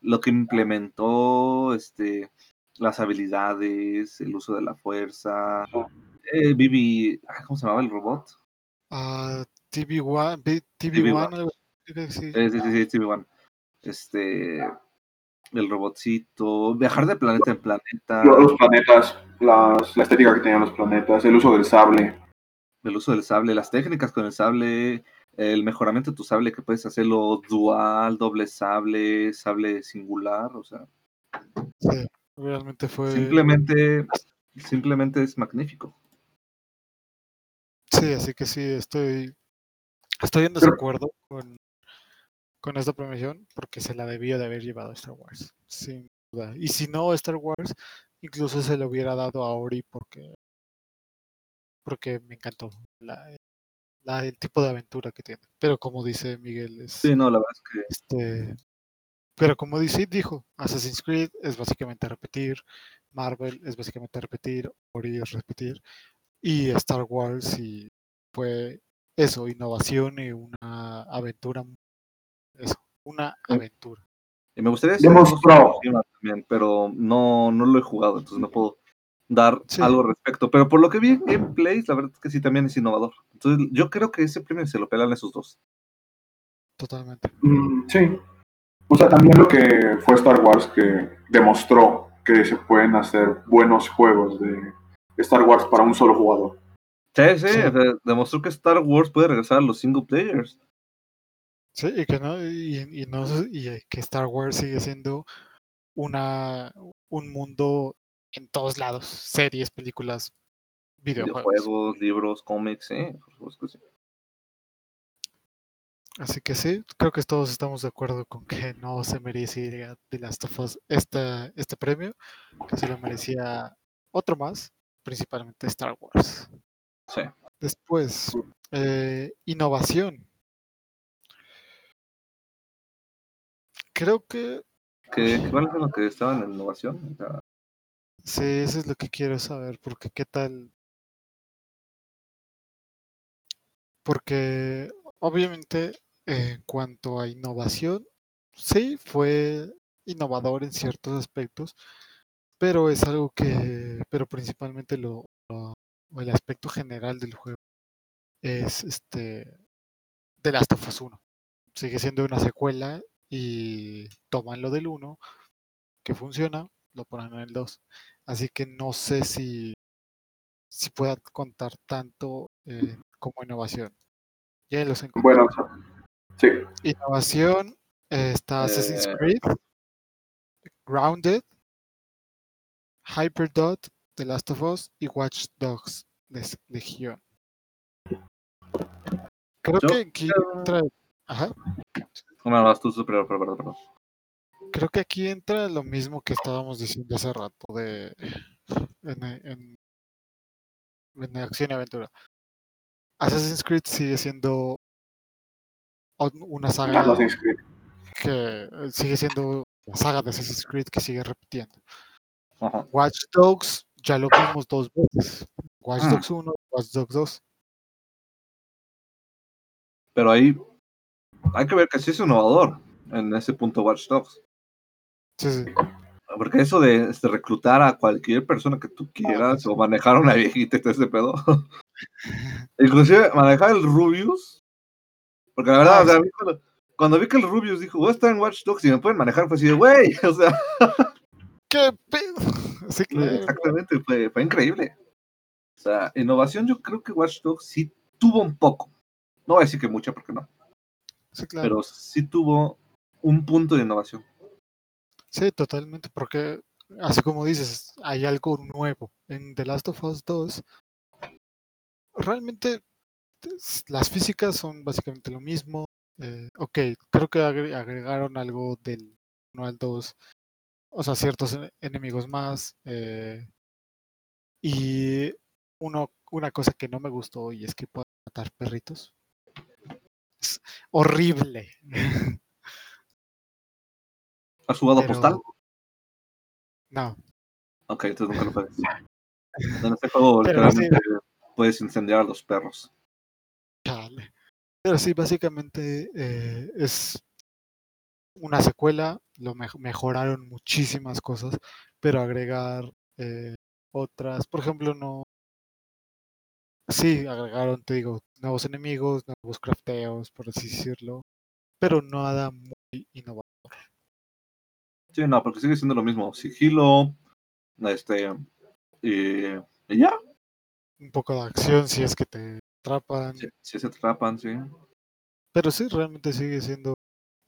lo que implementó, este, las habilidades, el uso de la fuerza, eh, ah, ¿cómo se llamaba el robot? Ah, TV1, B- TV1. TV1, algo así, creo que sí. Eh, sí, sí, sí, TV1. Este, el robotcito, viajar de planeta en planeta, Los, los planetas, las, la estética que tenían los planetas, el uso del sable. el uso del sable, las técnicas con el sable, el mejoramiento de tu sable que puedes hacerlo dual, doble sable, sable singular, o sea, Sí, realmente fue. simplemente, simplemente es magnífico. Sí, así que sí, estoy, estoy en Pero- desacuerdo con, con esta premiación porque se la debió de haber llevado a Star Wars, sin duda. Y si no Star Wars, incluso se lo hubiera dado a Ori porque, porque me encantó la, la- el tipo de aventura que tiene. Pero como dice Miguel, es, Sí, no, la verdad es que este, pero como dice, dijo, Assassin's Creed es básicamente repetir, Marvel es básicamente repetir, Ori es repetir, y Star Wars sí fue eso, innovación y una aventura, eso, una aventura. y me gustaría decir también, pero no, no lo he jugado, entonces no puedo dar Sí. algo al respecto. Pero por lo que vi en gameplays, la verdad es que sí también es innovador. Entonces yo creo que ese premio se lo pelan esos dos. Totalmente. Mm, sí. O sea, también lo que fue Star Wars que demostró que se pueden hacer buenos juegos de Star Wars para un solo jugador. Sí, sí, demostró que Star Wars puede regresar a los single players. Sí, y que no, y, y no, y que Star Wars sigue siendo una, un mundo en todos lados, series, películas, videojuegos. Videojuegos, libros, cómics, sí, por supuesto que sí. Así que sí, creo que todos estamos de acuerdo con que no se merecía The Last of Us esta, este premio, que se lo merecía otro más, principalmente Star Wars. Sí. Después, eh, innovación. Creo que ¿Qué, ¿Cuál es lo que estaba en innovación? O sea, sí, eso es lo que quiero saber, porque qué tal. Porque obviamente en cuanto a innovación, sí, fue innovador en ciertos aspectos, pero es algo que, pero principalmente lo, lo- el aspecto general del juego es este The Last of Us 1. Sigue siendo una secuela y toman lo del 1 que funciona, lo ponen en el 2. Así que no sé si, si pueda contar tanto eh, como innovación. Ya los encontré. Bueno, sí. Innovación eh, está Assassin's Eh. Creed, Grounded, Hyperdot, The Last of Us y Watch Dogs Les- Legion. Creo Yo que aquí entra, ajá, no, no, tú perdón, perdón, perdón. Creo que aquí entra lo mismo que estábamos diciendo hace rato de en, en, en acción y aventura. Assassin's Creed sigue siendo una saga que sigue siendo la saga de Assassin's Creed que sigue repitiendo. Ajá. Watch Dogs ya lo vimos dos veces. Watch Mm. Dogs 1, Watch Dogs 2. Pero ahí hay que ver que sí es innovador en ese punto Watch Dogs. Sí, sí. Porque eso de este, reclutar a cualquier persona que tú quieras o manejar a una viejita y todo ese pedo. [laughs] Inclusive manejar el Rubius. Porque la verdad, Ah, o sea, sí. a mí cuando, cuando vi que el Rubius dijo, voy a estar en Watch Dogs y me pueden manejar, fue así de, güey, [laughs] o sea, ¿Qué pedo? [laughs] Sí, claro. exactamente, fue, fue increíble. O sea, innovación yo creo que Watch Dogs sí tuvo un poco. No voy a decir que mucha, porque no. Sí, claro. Pero sí tuvo un punto de innovación. Sí, totalmente, porque así como dices, hay algo nuevo. En The Last of Us 2, realmente las físicas son básicamente lo mismo. eh, ok, creo que agre- agregaron algo del 1 al 2, o sea, ciertos ene- enemigos más. eh, y uno, una cosa que no me gustó y es que pueden matar perritos. Es horrible. [laughs] ¿Has jugado Pero- Postal? No, Ok, entonces nunca lo puedes. [laughs] En este juego sí. literalmente puedes incendiar a los perros. Chale. Pero sí, básicamente eh, es una secuela, lo mej- mejoraron muchísimas cosas, pero agregar eh, otras, por ejemplo, no. Sí, agregaron, te digo, nuevos enemigos, nuevos crafteos, por así decirlo, pero nada muy innovador. Sí, no, porque sigue siendo lo mismo. Sigilo, este, y, y ya. Un poco de acción si es que te atrapan, Si, si se atrapan, sí. pero sí, realmente sigue siendo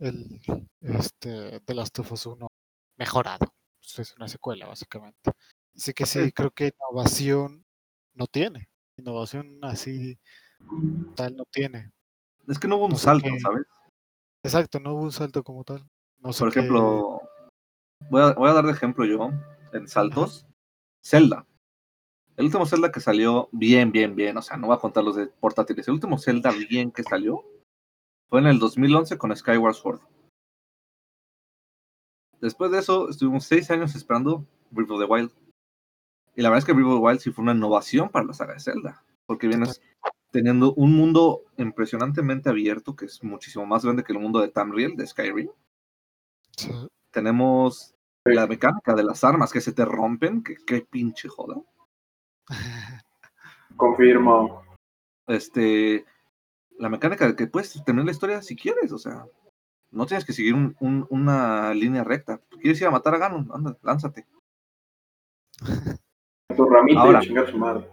el este, The Last of Us 1 mejorado. Pues es una secuela, básicamente. Así que sí, Sí. creo que innovación no tiene. Innovación así tal no tiene. Es que no hubo un No salto, ¿sabes? Exacto, no hubo un salto como tal. No sé Por ejemplo, voy a, voy a dar de ejemplo yo, en saltos, Zelda. El último Zelda que salió bien, bien, bien, o sea, no voy a contar los de portátiles. El último Zelda bien que salió fue en el 2011 con Skyward Sword. Después de eso, estuvimos seis años esperando Breath of the Wild. Y la verdad es que Breath of the Wild sí fue una innovación para la saga de Zelda, porque vienes teniendo un mundo impresionantemente abierto, que es muchísimo más grande que el mundo de Tamriel, de Skyrim. Tenemos Sí. la mecánica de las armas que se te rompen, que qué pinche joda. [laughs] Confirmo. Este, la mecánica de que puedes terminar la historia si quieres, o sea, no tienes que seguir un- un- una línea recta. ¿Quieres ir a matar a Ganon? Anda, lánzate. [laughs] Tu ramita Ahora. y chingar su madre.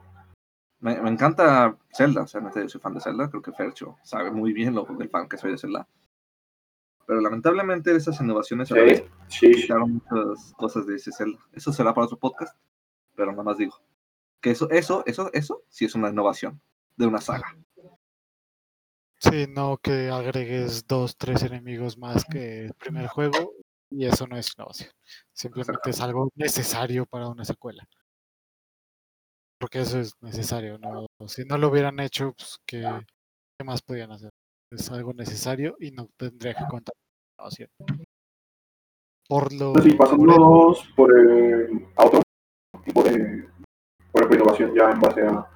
Me, me encanta Zelda, o sea, neta, yo soy fan de Zelda, creo que Fercho sabe muy bien lo del fan que soy de Zelda. Pero lamentablemente esas innovaciones a la vez Sí, sí, sí. quitaron muchas cosas de ese Zelda. Eso será para otro podcast, pero nada más digo. Que eso, eso, eso, eso sí es una innovación de una saga. Sí, no que agregues dos, tres enemigos más que el primer juego y eso no es innovación. Simplemente es algo necesario para una secuela. Porque eso es necesario, ¿no? Si no lo hubieran hecho, pues ¿qué, qué más podían hacer? Es algo necesario y no tendría que contar. Por lo el- pasándonos por, eh, a otro tipo de por ejemplo, innovación ya en base a,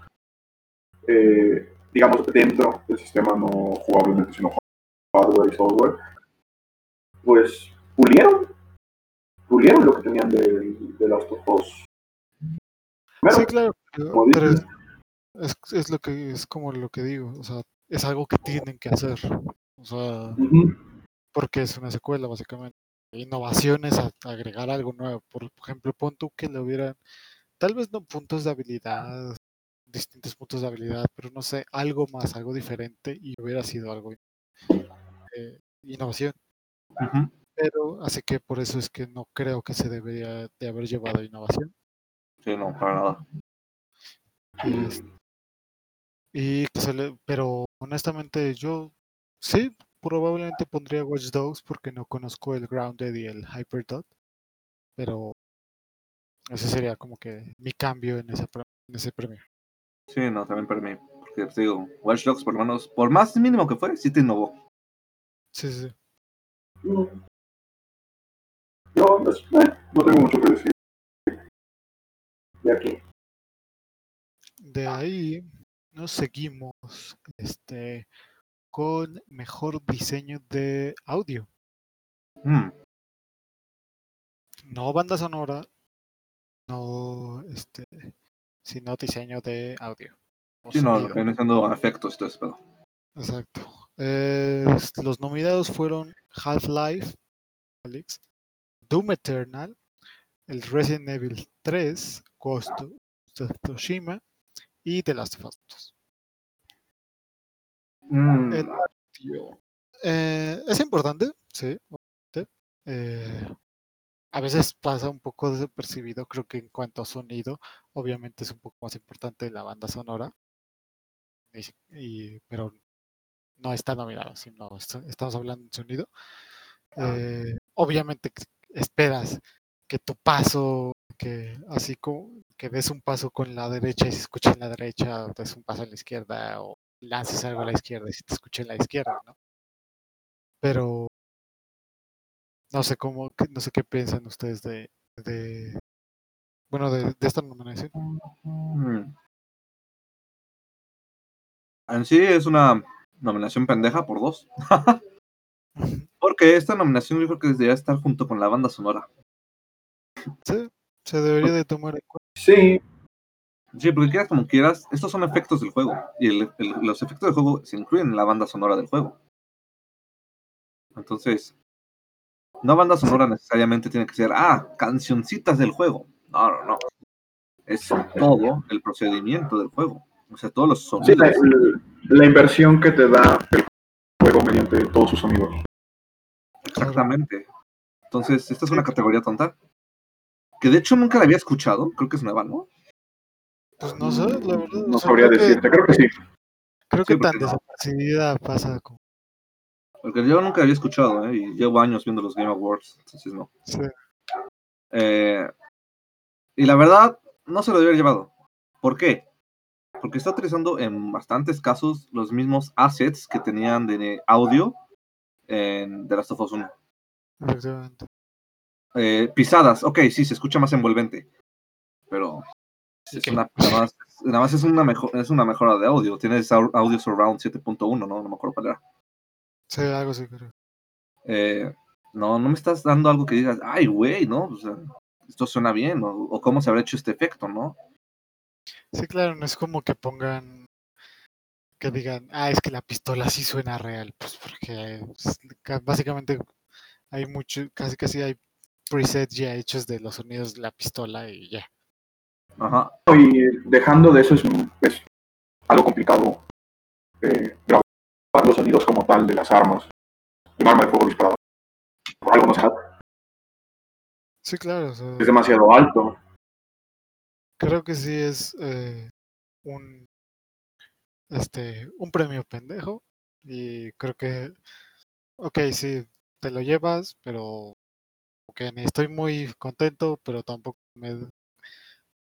eh, digamos, dentro del sistema, no jugablemente, sino hardware y software, pues pulieron, pulieron lo que tenían de, de Last of Us. Primero, Sí, claro, pero, pero es, es, es lo que es como lo que digo, o sea, es algo que tienen que hacer. O sea, porque es una secuela, básicamente. Innovaciones, a- agregar algo nuevo. Por ejemplo, pon tú que le hubieran, tal vez no puntos de habilidad, distintos puntos de habilidad, pero no sé, algo más, algo diferente y hubiera sido algo eh, innovación. Pero así que por eso es que no creo que se debería de haber llevado innovación. Sí, no, para nada. Y, y que se le- pero honestamente yo sí, probablemente pondría Watch Dogs porque no conozco el Grounded y el Hyperdot, pero ese sería como que mi cambio en, esa, pre- en ese premio. Sí, no, también para mí. Porque te digo, Watch Dogs, por lo menos, por más mínimo que fue, sí te innovó. Sí, sí, sí. no. Yo pues, eh, no tengo mucho que decir de aquí. De ahí nos seguimos este, con mejor diseño de audio. Mm. no banda sonora, no este, sino diseño de audio. Sí, no, sonido. viene siendo efectos todo pedo. Exacto. Eh, los nominados fueron Half-Life, Alyx, Doom Eternal, el Resident Evil 3, Ghost of Tsushima y The Last of Us 2. Mm, El- Eh, es importante, sí. obviamente. Eh, a veces pasa un poco desapercibido, creo que en cuanto a sonido, obviamente es un poco más importante la banda sonora, y pero no está nominado, sino est- estamos hablando de sonido. Eh, obviamente esperas que tu paso, que así como que des un paso con la derecha y se escuche en la derecha, o des un paso en la izquierda, o lances algo a la izquierda y se te escuche en la izquierda, ¿no? Pero no sé cómo, no sé qué piensan ustedes de, de bueno, de, de esta nominación. En sí es una nominación pendeja por dos. [laughs] Porque esta nominación yo creo que debería estar junto con la banda sonora. Sí, se debería de tomar en cuenta. Sí, Sí, porque quieras como quieras, estos son efectos del juego. Y el- el- los efectos del juego se incluyen en la banda sonora del juego. Entonces, no banda sonora necesariamente tiene que ser, ah, cancioncitas del juego. No, no, no. Es todo el procedimiento del juego. O sea, todos los sí sonidos. la, la inversión que te da el juego mediante todos sus sonidos. Exactamente. Entonces, esta es una categoría tonta. Que de hecho nunca la había escuchado. Creo que es nueva, ¿no? Pues no sé, la verdad. No o sea, sabría creo que- decirte, creo que sí. Creo Sí, que tan porque no. desapercibida pasa como. Porque yo nunca había escuchado, ¿eh? Y llevo años viendo los Game Awards. Entonces, no. Sí, Eh, y la verdad, no se lo debe haber llevado. ¿Por qué? Porque está utilizando en bastantes casos los mismos assets que tenían de audio en The Last of Us 1. efectivamente. Eh, pisadas, ok, sí, se escucha más envolvente. Pero es una, nada, más, nada más es una, mejor, es una mejora de audio. Tienes au- audio surround 7.1, ¿no? No me acuerdo cuál era. Sí, algo así creo. Eh, no, no me estás dando algo que digas, ay, güey, ¿no? O sea, esto suena bien, o, o cómo se habrá hecho este efecto, ¿no? Sí, claro, no es como que pongan. Que digan, ah, es que la pistola sí suena real. Pues porque ca- básicamente hay mucho, casi casi hay presets ya hechos de los sonidos de la pistola y ya. Ajá. Y dejando de eso es, es algo complicado eh, grabar los sonidos como tal de las armas. Un arma de fuego disparada. Por algo no se. Sí, claro. o sea, Es demasiado alto. creo que sí es eh, un este un premio pendejo y creo que ok sí te lo llevas pero ok ni estoy muy contento pero tampoco me,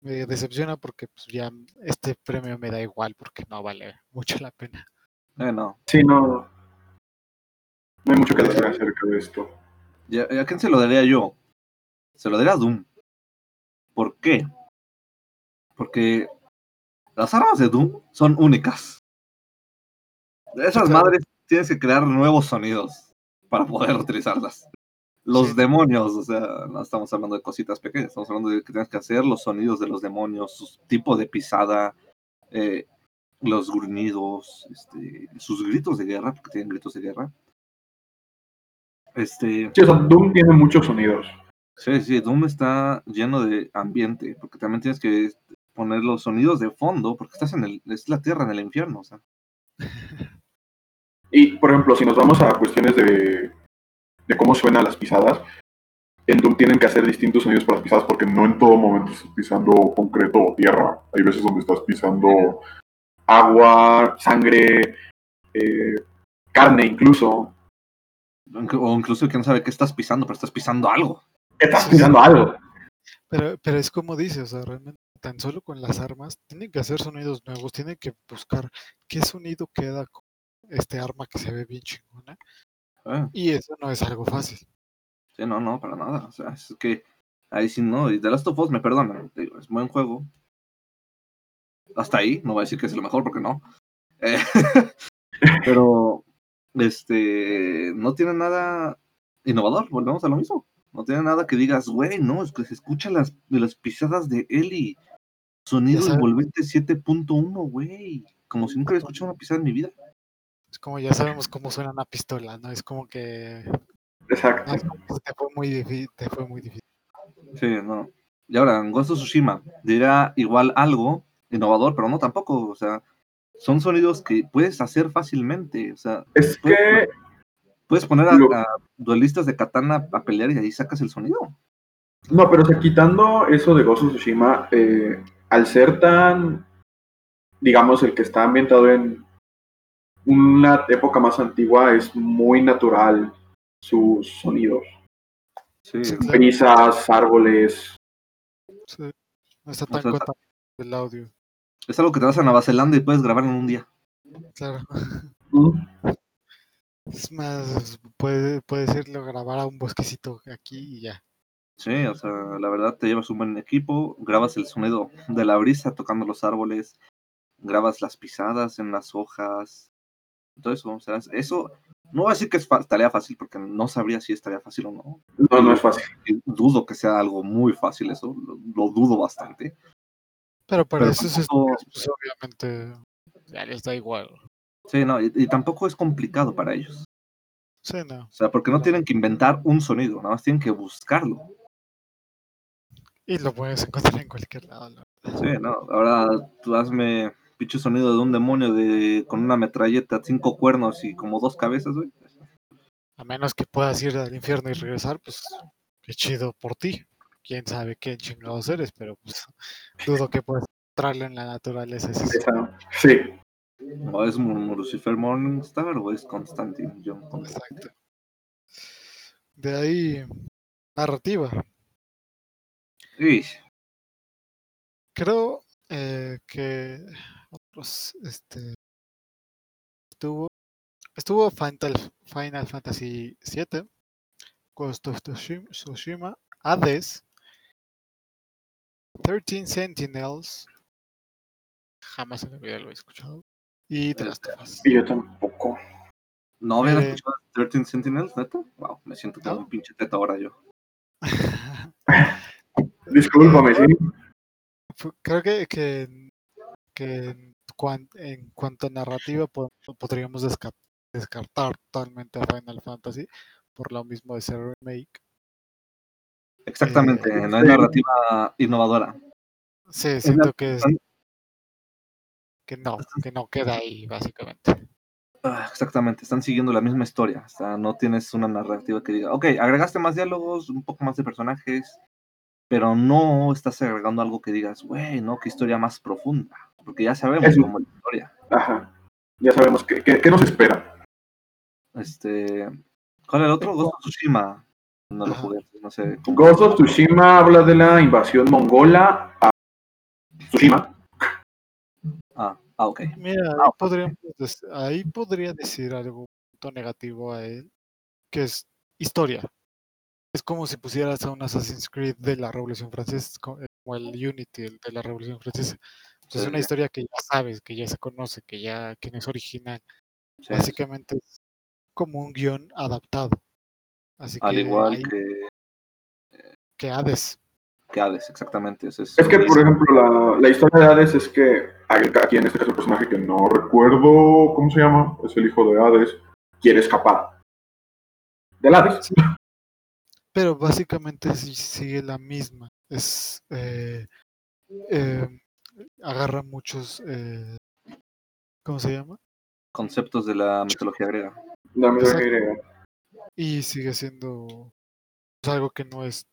me decepciona porque pues ya este premio me da igual porque no vale mucho la pena Eh, no. Sí, no. No hay mucho que decir acerca de esto. ¿Y a, quién se lo daría yo? Se lo daría a Doom. ¿Por qué? Porque las armas de Doom son únicas. Esas madres tienes que crear nuevos sonidos para poder utilizarlas. Los Sí. demonios, o sea, no estamos hablando de cositas pequeñas, estamos hablando de que tienes que hacer los sonidos de los demonios, su tipo de pisada, eh, los gruñidos, este, sus gritos de guerra, porque tienen gritos de guerra. Este, Sí, o sea, Doom tiene muchos sonidos. Sí, sí, Doom está lleno de ambiente, porque también tienes que poner los sonidos de fondo, porque estás en el, es la tierra en el infierno, o sea. Y, por ejemplo, si nos vamos a cuestiones de, de cómo suenan las pisadas, en Doom tienen que hacer distintos sonidos para las pisadas porque no en todo momento estás pisando concreto o tierra. Hay veces donde estás pisando agua, sangre, eh, carne incluso. Inc- O incluso que no sabe qué estás pisando, pero estás pisando algo. Estás Sí, pisando algo. pero pero es como dice o sea realmente tan solo con las armas tienen que hacer sonidos nuevos tienen que buscar qué sonido queda con este arma que se ve bien chingona Eh, y eso no es algo fácil sí, no, no, para nada. O sea, es que ahí sí no. Y The Last of Us me perdonan, digo, es buen juego. Hasta ahí, no voy a decir que es lo mejor porque no. Eh, [laughs] pero este no tiene nada innovador, volvemos a lo mismo. No tiene nada que digas, güey, no, es que se escuchan las, de las pisadas de Eli. Sonido envolvente 7.1, güey. Como si nunca había escuchado una pisada en mi vida. Es como ya sabemos cómo suena una pistola, ¿no? Es como que Exacto. no, es como que te fue muy difícil, te fue muy difícil. Sí, no. Y ahora, en Ghost of Tsushima dirá igual algo innovador, pero no tampoco. O sea, son sonidos que puedes hacer fácilmente. O sea, Es que puedes poner a, Lo- a duelistas de katana a pelear y ahí sacas el sonido. No, pero o sea, quitando eso de Ghost of Tsushima, eh, al ser tan, digamos, el que está ambientado en una época más antigua, es muy natural sus sonidos. Sí. Brisas, árboles. Sí, No está O tan sea, contaminado el audio, es algo que te vas a Nueva Zelanda y puedes grabar en un día. claro. Mm, Es más, puede, puedes irlo a grabar a un bosquecito aquí y ya. Sí, o sea, la verdad te llevas un buen equipo, grabas el sonido de la brisa tocando los árboles, grabas las pisadas en las hojas, todo eso, o sea, eso, no voy a decir que es fa- tarea fácil porque no sabría si es tarea fácil o no. No, no es fácil. Y Dudo que sea algo muy fácil eso, lo, lo dudo bastante. Pero para esos tampoco- estudios, pues obviamente ya les da igual. Sí, no, y, y tampoco es complicado para ellos. Sí, no. O sea, porque no tienen que inventar un sonido, nada más tienen que buscarlo. Y lo puedes encontrar en cualquier lado. la verdad. Sí, no, ahora tú hazme pinche sonido de un demonio de con una metralleta, cinco cuernos y como dos cabezas, güey. A menos que puedas ir al infierno y regresar, pues qué chido por ti. Quién sabe qué chingados eres, pero pues dudo que puedas encontrarlo en la naturaleza. sí. O es Lucifer Morningstar o es Constantine John Constantine. Exacto. De ahí, narrativa. Y Creo eh, que otros, este, estuvo, estuvo Final, Final Fantasy VII, Ghost of Tsushima, Hades, 13 Sentinels, jamás en la vida lo he escuchado, y The Last of Us. Y yo tampoco. no habían Eh, escuchado 13 Sentinels, neta. Wow, me siento como ¿No? un pinche teta ahora yo. [laughs] Discúlpame, sí. Creo que, que, en- que en, cuan- en cuanto a narrativa po- podríamos desca- descartar totalmente a Final Fantasy por lo mismo de ser remake. Exactamente, Eh, no hay narrativa innovadora. Sí, siento que es que no, que no queda ahí básicamente. Ah, exactamente, están siguiendo la misma historia. O sea, no tienes una narrativa que diga, ok, agregaste más diálogos, un poco más de personajes, pero no estás agregando algo que digas, güey, no, qué historia más profunda. Porque ya sabemos Eso. cómo es la historia. Ajá. Ya sabemos qué, qué, qué nos espera. Este, ¿cuál es el otro? Ghost of Tsushima. No lo jugué, no sé. cómo- Ghost of Tsushima habla de la invasión mongola a Tsushima. Ah, ah, ok. Mira, ahí, Ah, podríamos dec- ahí podría decir algo punto negativo a él, que es historia. Es como si pusieras a un Assassin's Creed de la Revolución Francesa, eh, como el Unity el de la Revolución Francesa. Es una historia que ya sabes, que ya se conoce, que ya que no es original. Sí, Básicamente es como un guion adaptado. Así Al que igual que, que Hades. que Hades, exactamente. eso es Es que, por ejemplo, la, la historia de Hades es que aquí en este caso el personaje que no recuerdo cómo se llama, es el hijo de Hades, quiere escapar del Hades. Pero básicamente sigue la misma. Es eh, eh, agarra muchos eh, ¿cómo se llama? conceptos de la mitología griega. La mitología griega. Y sigue siendo pues, algo que no es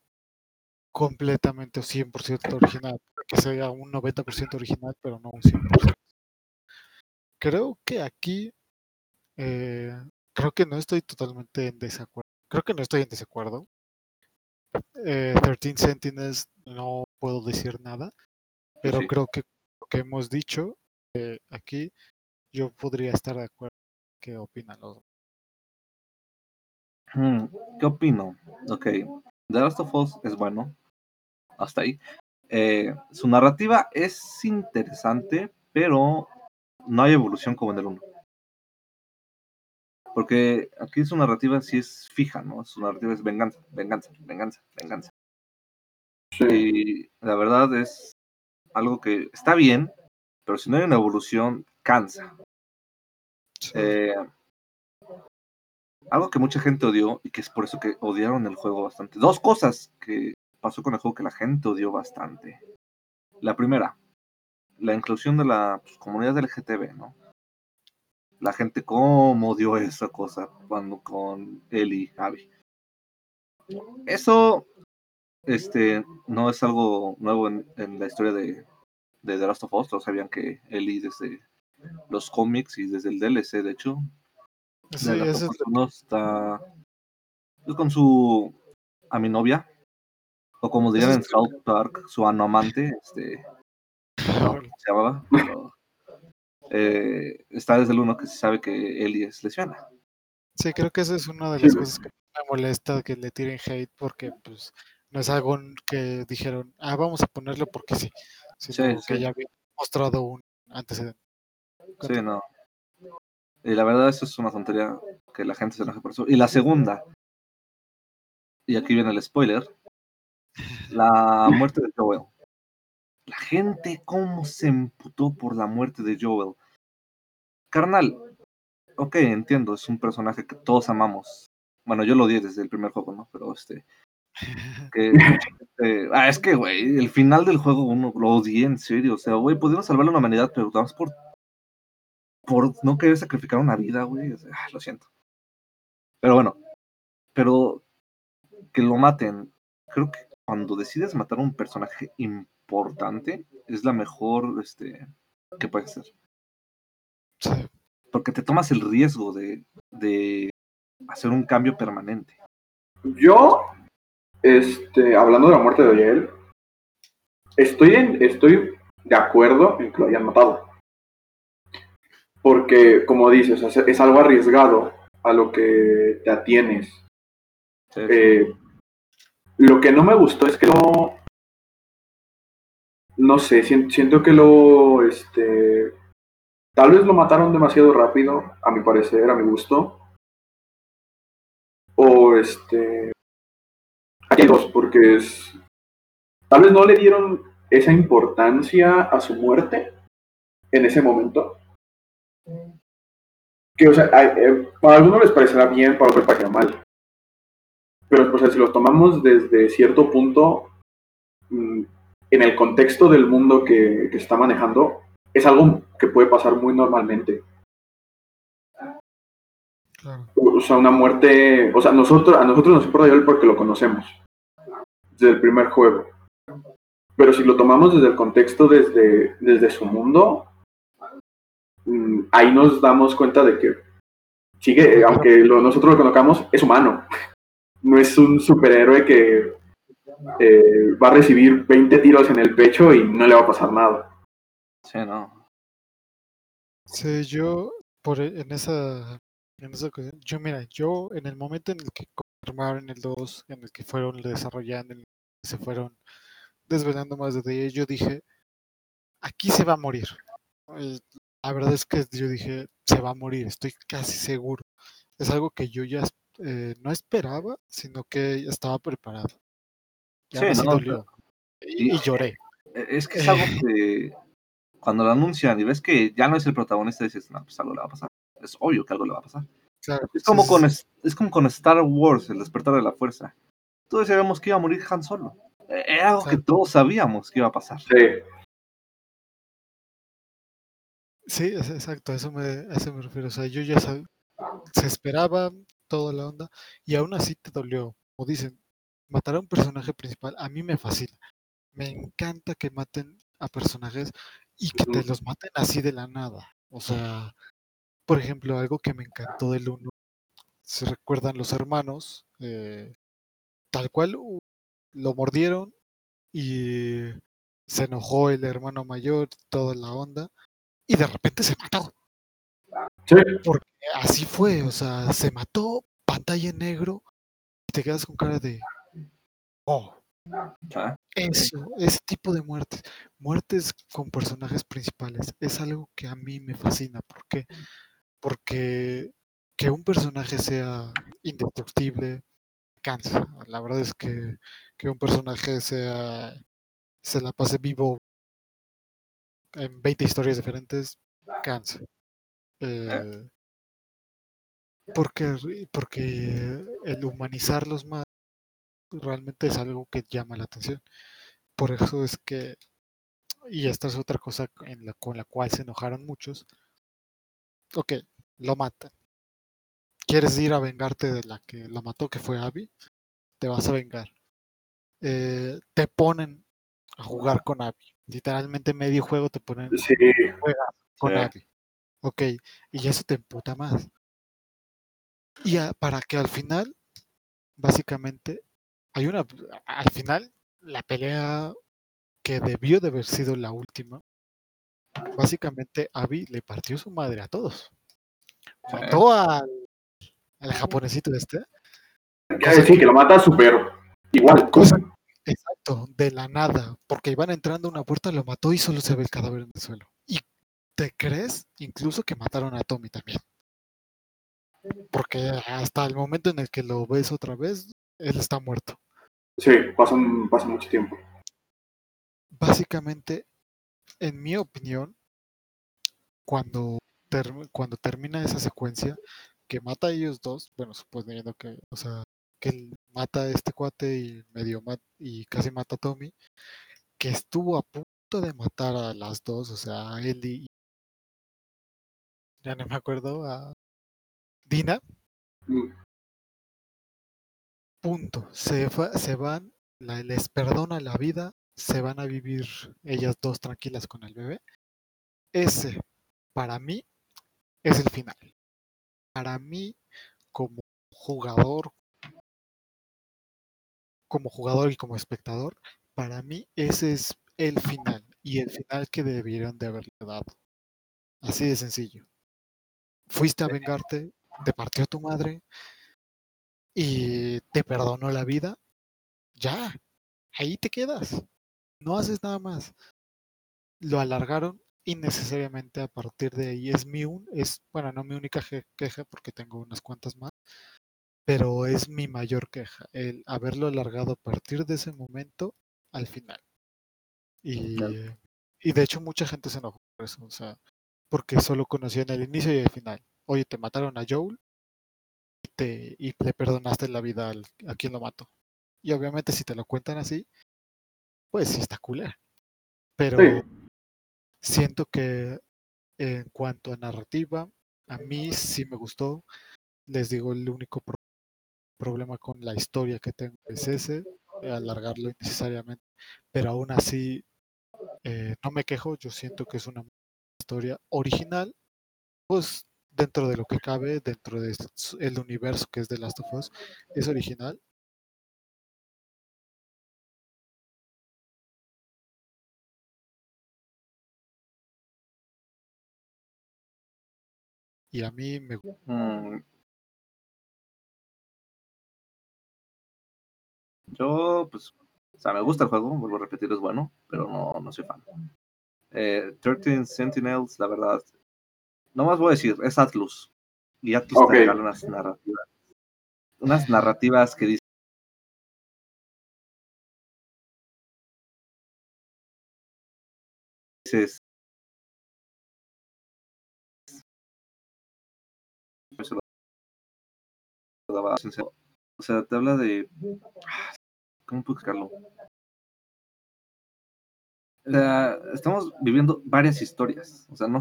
completamente o 100% original, que sea un 90% original, pero no un 100%. Creo que aquí, eh, creo que no estoy totalmente en desacuerdo. Creo que no estoy en desacuerdo. Eh, 13 Sentinels no puedo decir nada, pero sí. creo que lo que hemos dicho eh, aquí, yo podría estar de acuerdo. ¿Qué opinan los? Hmm, ¿Qué opino? Ok, The Last of Us es bueno, hasta ahí. Eh, su narrativa es interesante, pero no hay evolución como en el 1. Porque aquí su narrativa sí es fija, ¿no? Su narrativa es venganza, venganza, venganza, venganza. Sí. Y la verdad es algo que está bien, pero si no hay una evolución, cansa. Sí. Eh, algo que mucha gente odió y que es por eso que odiaron el juego bastante. Dos cosas que pasó con el juego que la gente odió bastante. La primera, la inclusión de la pues, comunidad LGTB, ¿no? La gente cómo odió esa cosa cuando con él y Abby. Eso este, no es algo nuevo en, en la historia de, de The Last of Us. Todos sabían que Ellie desde los cómics y desde el DLC, de hecho, Sí, de Last ese of es Us uno está con su a mi novia o como dirían en es- South Park su amante este [laughs] no, se llamaba pero, eh, está desde el uno que se sabe que Ellie es lesbiana Sí, creo que esa es una de las cosas que me molesta que le tiren hate porque pues no es algo que dijeron, ah, vamos a ponerlo porque sí, sino que sí. ya había mostrado un antecedente. sí no. Y la verdad eso es una tontería que la gente se enoje por eso. Y la segunda. Y aquí viene el spoiler. La muerte de Joel la gente cómo se emputó por la muerte de Joel carnal ok, entiendo, es un personaje que todos amamos. Bueno, yo lo odié desde el primer juego, ¿no? Pero este. [laughs] Que, eh, ah, es que, güey, el final del juego uno lo odié en serio. O sea, güey, pudimos salvar a la humanidad, pero más por. Por no querer sacrificar una vida, güey. o sea, ah, lo siento. Pero bueno. Pero que lo maten. Creo que cuando decides matar a un personaje importante, es la mejor este, que puede ser Sí, porque te tomas el riesgo de, de hacer un cambio permanente. Yo, este, hablando de la muerte de Joel, estoy, en, estoy de acuerdo en que lo hayan matado. Porque, como dices, es, es algo arriesgado a lo que te atienes. Sí, Eh, lo que no me gustó es que no. No sé, sien- siento que lo. Este. Tal vez lo mataron demasiado rápido, a mi parecer, a mi gusto. O este. Aquí hay dos, porque es. Tal vez no le dieron esa importancia a su muerte en ese momento. Que, o sea, hay- eh, para algunos les parecerá bien, para otros les parecerá mal. Pero, pues, si lo tomamos desde cierto punto, mm, en el contexto del mundo que, que está manejando, es algo que puede pasar muy normalmente. claro. O sea, una muerte, o sea, nosotros, a nosotros nos importa Joel porque lo conocemos, desde el primer juego. Pero si lo tomamos desde el contexto, desde, desde su mundo, mm, ahí nos damos cuenta de que sigue, aunque lo- nosotros lo conozcamos, es humano. [laughs] No es un superhéroe que eh, va a recibir 20 tiros en el pecho y no le va a pasar nada. sí, no. Sí, yo por e- en esa en esa ocasión, yo mira, yo en el momento en el que confirmaron el 2, en el que fueron desarrollando, en el que se fueron desvelando más de ello, yo dije, aquí se va a morir. La verdad es que yo dije, se va a morir, estoy casi seguro. Es algo que yo ya eh, no esperaba, sino que estaba preparado. Y Sí, no, dolió. Y, y lloré. Eh, Es que es algo [laughs] que cuando lo anuncian y ves que ya no es el protagonista, dices, no, pues algo le va a pasar. Es obvio que algo le va a pasar. Claro, Es como, sí, con, sí. es, es como con Star Wars, el despertar de la fuerza. Todos sabíamos que iba a morir Han Solo. Eh, Era algo que todos sabíamos que iba a pasar. Sí, Sí, es- exacto, a eso me, a eso me refiero. O sea, yo ya sabía, se esperaba toda la onda y aún así te dolió. Como dicen, matar a un personaje principal a mí me fascina. Me encanta que maten a personajes y que te los maten así de la nada. O sea, por ejemplo, algo que me encantó del uno, se recuerdan los hermanos, eh, tal cual lo mordieron y se enojó el hermano mayor, toda la onda, y de repente se mató. sí, Así fue, o sea, se mató, pantalla en negro, y te quedas con cara de, oh, ¿ah? eso, ese tipo de muertes, muertes con personajes principales, es algo que a mí me fascina. ¿Por qué? Porque que un personaje sea indestructible cansa. La verdad es que, que un personaje sea se la pase vivo en 20 historias diferentes cansa. Eh, porque, porque el humanizarlos más realmente es algo que llama la atención. Por eso es que, y esta es otra cosa en la, con la cual se enojaron muchos. Ok, lo matan. ¿Quieres ir a vengarte de la que lo mató, que fue Abby? Te vas a vengar. Eh, te ponen a jugar con Abby. Literalmente medio juego te ponen Sí, juegas con Sí. Abby. Ok, y eso te emputa más. Y a- para que al final, básicamente, hay una, al final, la pelea que debió de haber sido la última, básicamente Abby le partió su madre a todos. Mató al, al japonesito este, Eh, sí, que lo mata súper igual. cosa, exacto, de la nada, porque iban entrando a una puerta, lo mató y solo se ve el cadáver en el suelo. ¿Y te crees incluso que mataron a Tommy también? Porque hasta el momento en el que lo ves otra vez, él está muerto. Sí, pasa, pasa mucho tiempo. Básicamente, en mi opinión, cuando, ter- cuando termina esa secuencia, que mata a ellos dos, bueno, suponiendo que, o sea, que él mata a este cuate y medio mat- y casi mata a Tommy, que estuvo a punto de matar a las dos, o sea, a él y ya no me acuerdo, a Dina, Mm, punto. Se, se van, la- les perdona la vida, se van a vivir ellas dos tranquilas con el bebé. Ese, para mí, es el final. Para mí, como jugador, como jugador y como espectador, para mí ese es el final y el final que debieron de haberle dado. Así de sencillo. Fuiste a vengarte, te partió tu madre y te perdonó la vida. Ya, ahí te quedas. No haces nada más. Lo alargaron innecesariamente a partir de ahí. Es mi un, es, bueno, no mi única queja porque tengo unas cuantas más, pero es mi mayor queja, el haberlo alargado a partir de ese momento al final. Y, y de hecho mucha gente se enojó por eso, o sea, porque solo conocían el inicio y el final. Oye, te mataron a Joel y, te, y le perdonaste la vida al- a quien lo mató. Y obviamente si te lo cuentan así, pues sí está culera. Pero Sí. siento que en cuanto a narrativa, a mí sí me gustó. Les digo, el único pro- problema con la historia que tengo es ese, de alargarlo innecesariamente. Pero aún así, eh, no me quejo. Yo siento que es una historia original, pues dentro de lo que cabe, dentro del universo que es de Last of Us, es original. Y a mí me Mm. Yo, pues, o sea, me gusta el juego, vuelvo a repetir, es bueno, pero no, no soy fan. Eh, 13 Sentinels, la verdad, no más voy a decir, es Atlus. Y Atlus Ok. te regala unas narrativas, unas narrativas que dicen dices pues, o sea te habla de ah, cómo puedo explicarlo o sea, estamos viviendo varias historias o sea no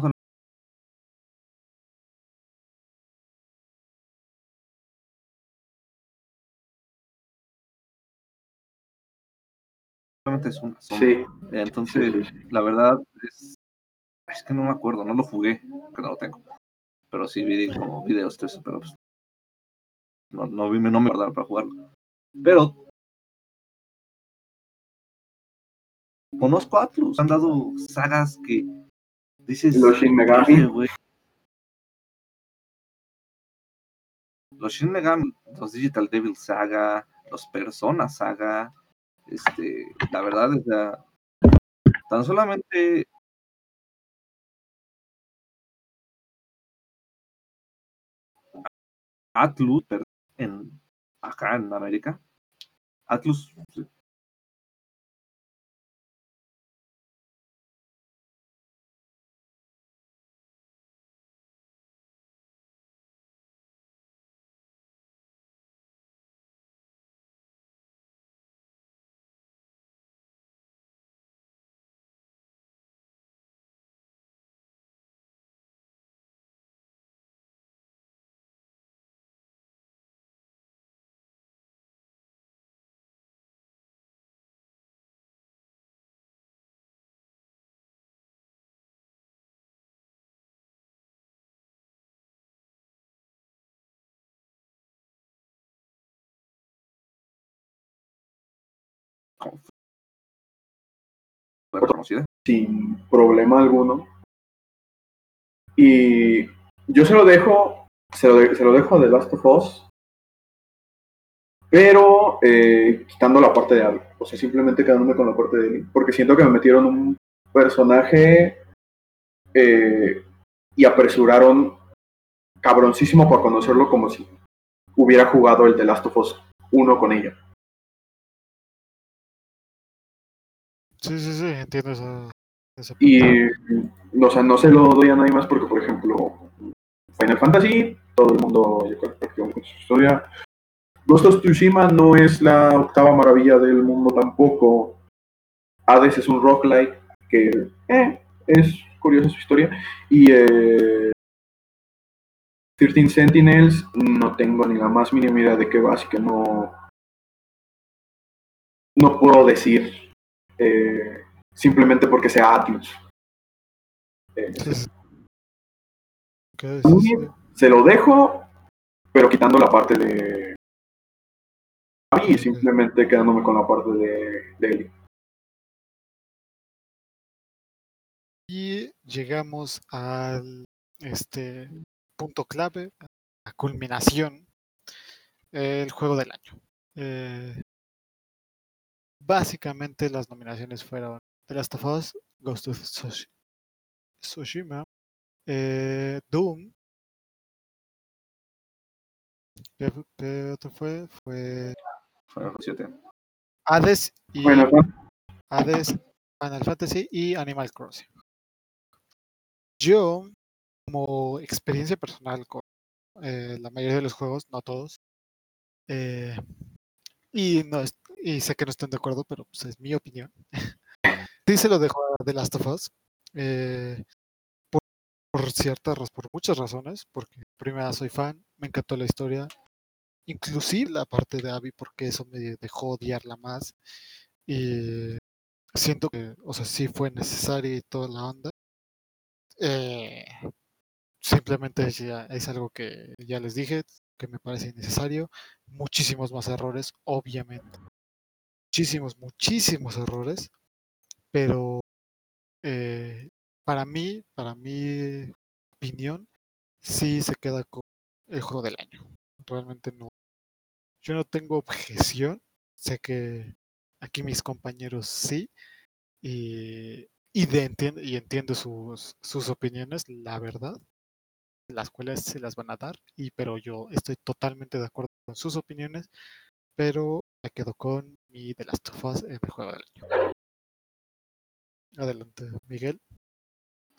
solamente es una son- Sí, entonces sí, sí, sí. la verdad es es que no me acuerdo no lo jugué que no lo tengo. Pero sí vi como videos todo eso, pero pues, no, no, vi, no me acordaba para jugarlo. Pero conozco a Atlus han dado sagas que dices Los Shin Megami. Los Shin Megami, los Digital Devil Saga, los Persona Saga, este, la verdad es la, tan solamente Atlus, en, acá en América. Atlus, sin problema alguno. Y yo se lo dejo, se lo, de- se lo dejo The Last of Us, pero eh, quitando la parte de Abby. O sea, simplemente quedándome con la parte de Ellie. Porque siento que me metieron un personaje eh, y apresuraron cabroncísimo para conocerlo como si hubiera jugado el The Last of Us 1 con ella. Sí, sí, sí, entiendo esa. Y, o sea, no se lo doy a nadie más porque, por ejemplo, Final Fantasy, todo el mundo yo creo que practicó con su historia. Ghost of Tsushima no es la octava maravilla del mundo tampoco. Hades es un roguelike que eh, es curiosa su historia. Y eh, 13 Sentinels no tengo ni la más mínima idea de qué va, así que no, no puedo decir eh, simplemente porque sea Atlus. Eh, sí, se lo dejo, pero quitando la parte de y simplemente quedándome con la parte de, de Ellie. Y llegamos al este punto clave, a culminación, el juego del año. Eh, básicamente las nominaciones fueron The Last of Us, Ghost of Tsush- Tsushima, eh, Doom. ¿Qué, otro fue? Fue Final Fantasy VII. Hades y Bueno, Hades, Final Fantasy y Animal Crossing. Yo, como experiencia personal con eh, la mayoría de los juegos, no todos, eh, y, no y sé que no están de acuerdo, pero pues, es mi opinión. [laughs] sí se lo dejo a The Last of Us. eh, por, por ciertas, por muchas razones, porque primero soy fan, me encantó la historia, inclusive la parte de Abby, porque eso me dejó odiarla más. Y siento que, o sea, sí fue necesaria y toda la onda. Eh, simplemente es algo que ya les dije, que me parece innecesario. Muchísimos más errores, obviamente. Muchísimos, muchísimos errores. Pero eh, para mí, para mi opinión, sí se queda con el juego del año. Realmente no. Yo no tengo objeción. Sé que aquí mis compañeros sí. Y, y, de y entiendo sus, sus opiniones, la verdad. Las cuales se las van a dar. Y, pero yo estoy totalmente de acuerdo con sus opiniones. Pero me quedo con mi The Last of Us en el juego del año. Adelante, Miguel.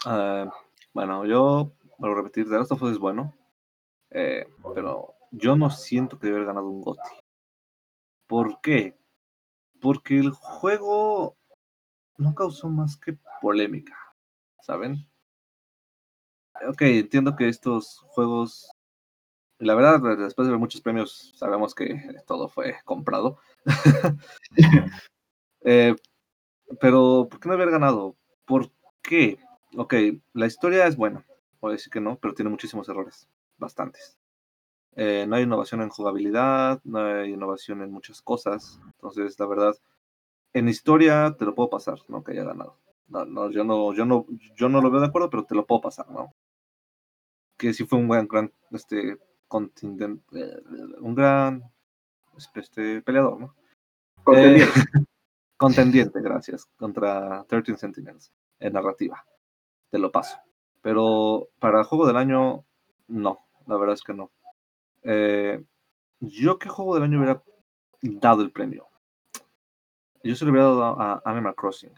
Ah, bueno, yo, vuelvo a repetir, The Last of es bueno, eh, pero yo no siento que debe haber ganado un GOTY. ¿Por qué? Porque el juego no causó más que polémica, ¿saben? Ok, entiendo que estos juegos, la verdad, después de ver muchos premios, sabemos que todo fue comprado. [laughs] Eh, pero, ¿por qué no haber ganado? ¿Por qué? Ok, la historia es buena, puedo decir que no, pero tiene muchísimos errores, bastantes. Eh, no hay innovación en jugabilidad, no hay innovación en muchas cosas. Entonces, la verdad, en historia te lo puedo pasar, ¿no? Que haya ganado. No, no, yo no, yo no, yo no lo veo de acuerdo, pero te lo puedo pasar, ¿no? Que sí fue un buen, gran, este, un gran, este, peleador, ¿no? Contendiente. Eh, [laughs] contendiente, gracias, contra 13 Sentinels en narrativa. Te lo paso. Pero para juego del año, no, la verdad es que no. Eh, yo qué juego del año hubiera dado el premio. Yo se lo hubiera dado a Animal Crossing.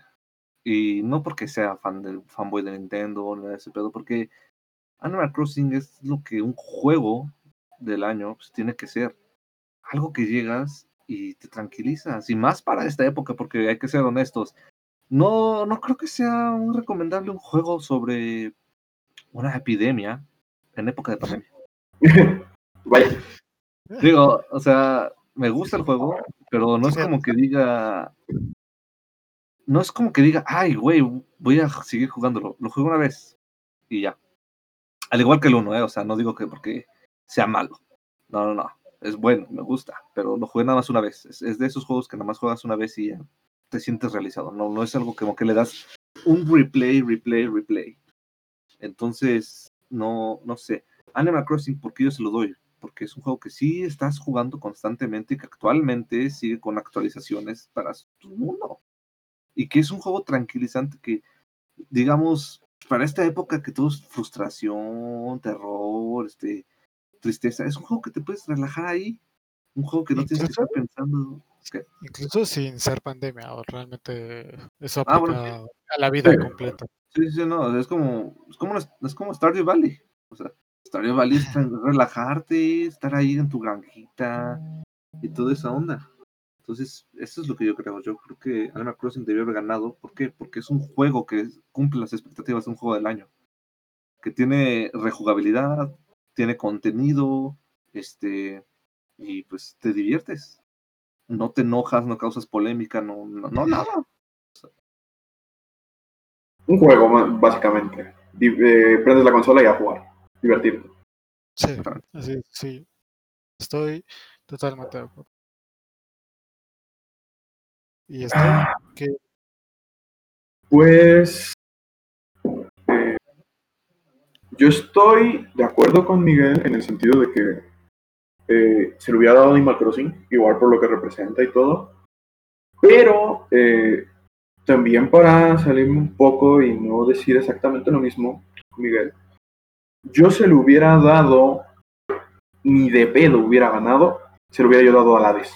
Y no porque sea fan del fanboy de Nintendo o nada de ese pedo, porque Animal Crossing es lo que un juego del año pues, tiene que ser. Algo que llegas y te tranquilizas. Y más para esta época, porque hay que ser honestos. No, no creo que sea muy recomendable un juego sobre una epidemia en época de pandemia. [laughs] Vaya. Digo, o sea, me gusta el juego, pero no es como que diga. No es como que diga, ay, güey, voy a seguir jugándolo. Lo juego una vez y ya. Al igual que el uno, ¿eh? O sea, no digo que porque sea malo. No, no, no. Es bueno, me gusta, pero lo jugué nada más una vez. Es, es de esos juegos que nada más juegas una vez y ya te sientes realizado. No, no es algo como que le das un replay, replay, replay. Entonces, no, no sé. Animal Crossing, ¿por qué yo se lo doy? Porque es un juego que sí estás jugando constantemente y que actualmente sigue con actualizaciones para tu mundo. Y que es un juego tranquilizante que, digamos, para esta época que todo es frustración, terror, este, tristeza, es un juego que te puedes relajar ahí. Un juego que no tienes que estar pensando. ¿qué? Incluso sin ser pandemia, o realmente eso Ah, aplica a la vida Sí. completa. Sí, sí, no, es como, es como, es como Stardew Valley. O sea, Stardew Valley es [laughs] relajarte, estar ahí en tu granjita y toda esa onda. Entonces, eso es lo que yo creo. Yo creo que Animal Crossing debió haber ganado. ¿Por qué? Porque es un juego que cumple las expectativas de un juego del año. Que tiene rejugabilidad, tiene contenido, este, y pues te diviertes. No te enojas, no causas polémica, no, no, no nada. Un juego, básicamente. Eh, prendes la consola y a jugar. Divertirte. Sí, así, sí. Estoy totalmente de acuerdo. Y Ah, Pues. eh, yo estoy de acuerdo con Miguel en el sentido de que eh, se le hubiera dado Animal Crossing, igual por lo que representa y todo. Pero eh, también para salirme un poco y no decir exactamente lo mismo, Miguel, yo se lo hubiera dado, ni de pedo hubiera ganado, se lo hubiera yo dado a Hades.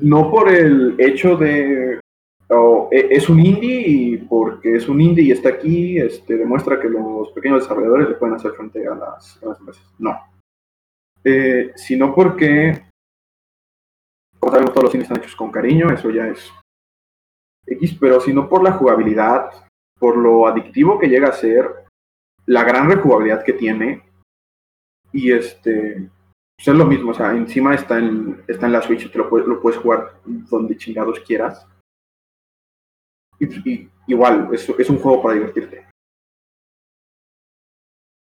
No por el hecho de e- es un indie y porque es un indie y está aquí, este, demuestra que los pequeños desarrolladores le pueden hacer frente a las, a empresas. No. Eh, sino porque, como sabemos, todos los indies están hechos con cariño, eso ya es X, pero sino por la jugabilidad, por lo adictivo que llega a ser, la gran rejugabilidad que tiene y este pues es lo mismo, o sea, encima está en, está en la Switch, te lo puedes, lo puedes jugar donde chingados quieras. Y, y igual, es, es un juego para divertirte.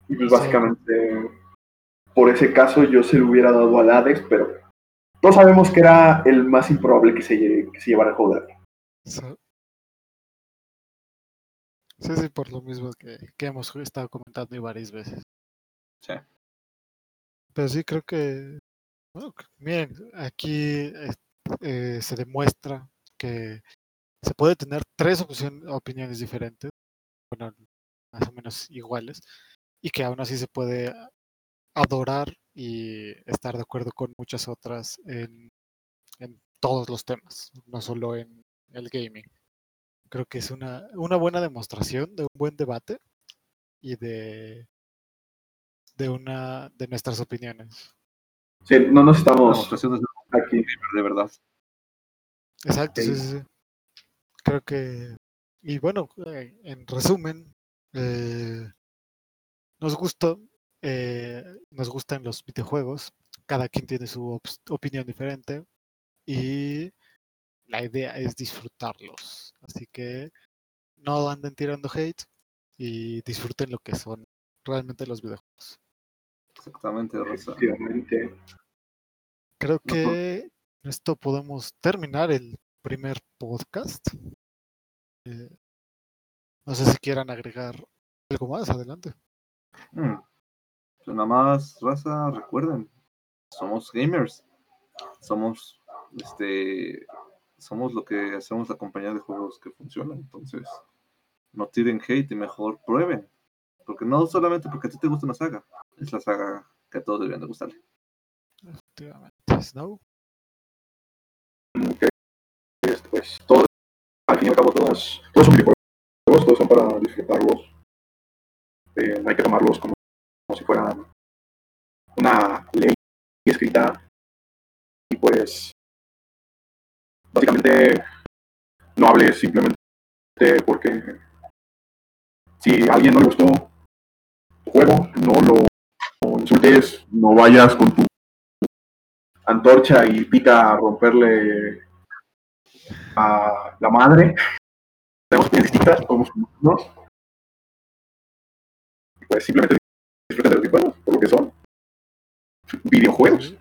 Y pues Sí. básicamente, por ese caso, yo se lo hubiera dado al Hades, pero todos sabemos que era el más improbable que se, lle- que se llevara el juego sí. Sí, sí, por lo mismo que, que hemos estado comentando y varias veces. Sí. Pero sí creo que, miren, aquí eh, se demuestra que se puede tener tres opiniones diferentes, bueno, más o menos iguales, y que aún así se puede adorar y estar de acuerdo con muchas otras en, en todos los temas, no solo en el gaming. Creo que es una, una buena demostración de un buen debate y de, de una de nuestras opiniones. Sí, no nos estamos de aquí. de verdad. Exacto, sí, sí, sí. Creo que, y bueno, eh, en resumen, eh, nos gusta, eh, nos gustan los videojuegos, cada quien tiene su opinión diferente y la idea es disfrutarlos. Así que no anden tirando hate y disfruten lo que son realmente los videojuegos. Exactamente, Rosa. Efectivamente. Creo que esto podemos terminar el primer podcast. Eh, no sé si quieran agregar algo más, adelante. Mm. Pues nada más, raza, recuerden, somos gamers. Somos, este, somos lo que hacemos la compañía de juegos que funciona. Entonces, no tiren hate y mejor prueben. Porque no solamente porque a ti te gusta una saga, es la saga que a todos deberían de gustarle. Efectivamente. Snow. que este, pues todos, al fin y al cabo, todas, todos son videojuegos, todos son para disfrutarlos. Eh, no hay que tomarlos como, como si fueran una ley escrita. Y pues, básicamente, no hables simplemente porque si a alguien no le gustó juego, no lo insultes, no vayas con tu antorcha y pica a romperle a la madre. Tenemos distintas, somos humanos. Pues simplemente disfruten de los videojuegos, lo que son. Videojuegos.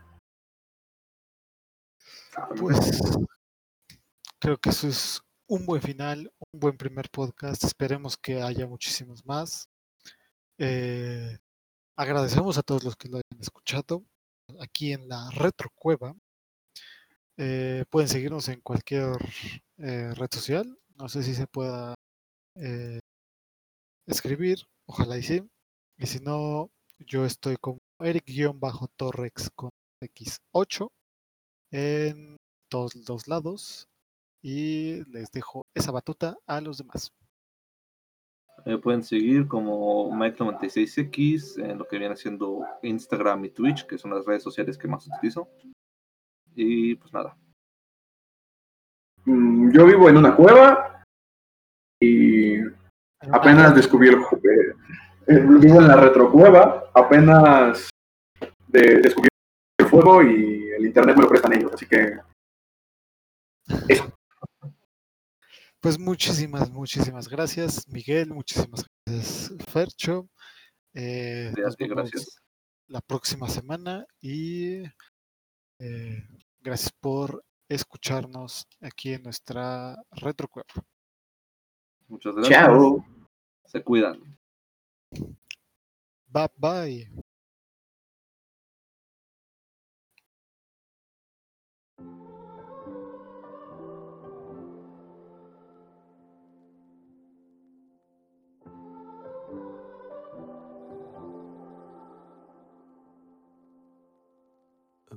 Pues creo que eso es un buen final, un buen primer podcast. Esperemos que haya muchísimos más. Eh, agradecemos a todos los que lo hayan escuchado aquí en la Retrocueva. Eh, pueden seguirnos en cualquier eh, red social. No sé si se pueda eh, escribir, ojalá y sí. Y si no, yo estoy como Eric-Torrex con X8 en todos los lados y les dejo esa batuta a los demás. Me pueden seguir como Mike96X en lo que viene siendo Instagram y Twitch, que son las redes sociales que más utilizo. Y pues nada. Mm, Yo vivo en una cueva y apenas descubrí el ju- eh, eh, vivo en la retrocueva, apenas de- descubrí el fuego y el internet me lo prestan ellos, así que Pues muchísimas, muchísimas gracias, Miguel. Muchísimas gracias, Fercho. Eh, nos vemos gracias. la próxima semana y eh, gracias por escucharnos aquí en nuestra retrocueva. Muchas gracias. chao. Se cuidan. Bye bye.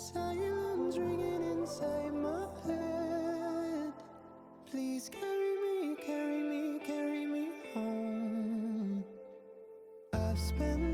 Silence ringing inside my head. Please carry me, carry me, carry me home. I've spent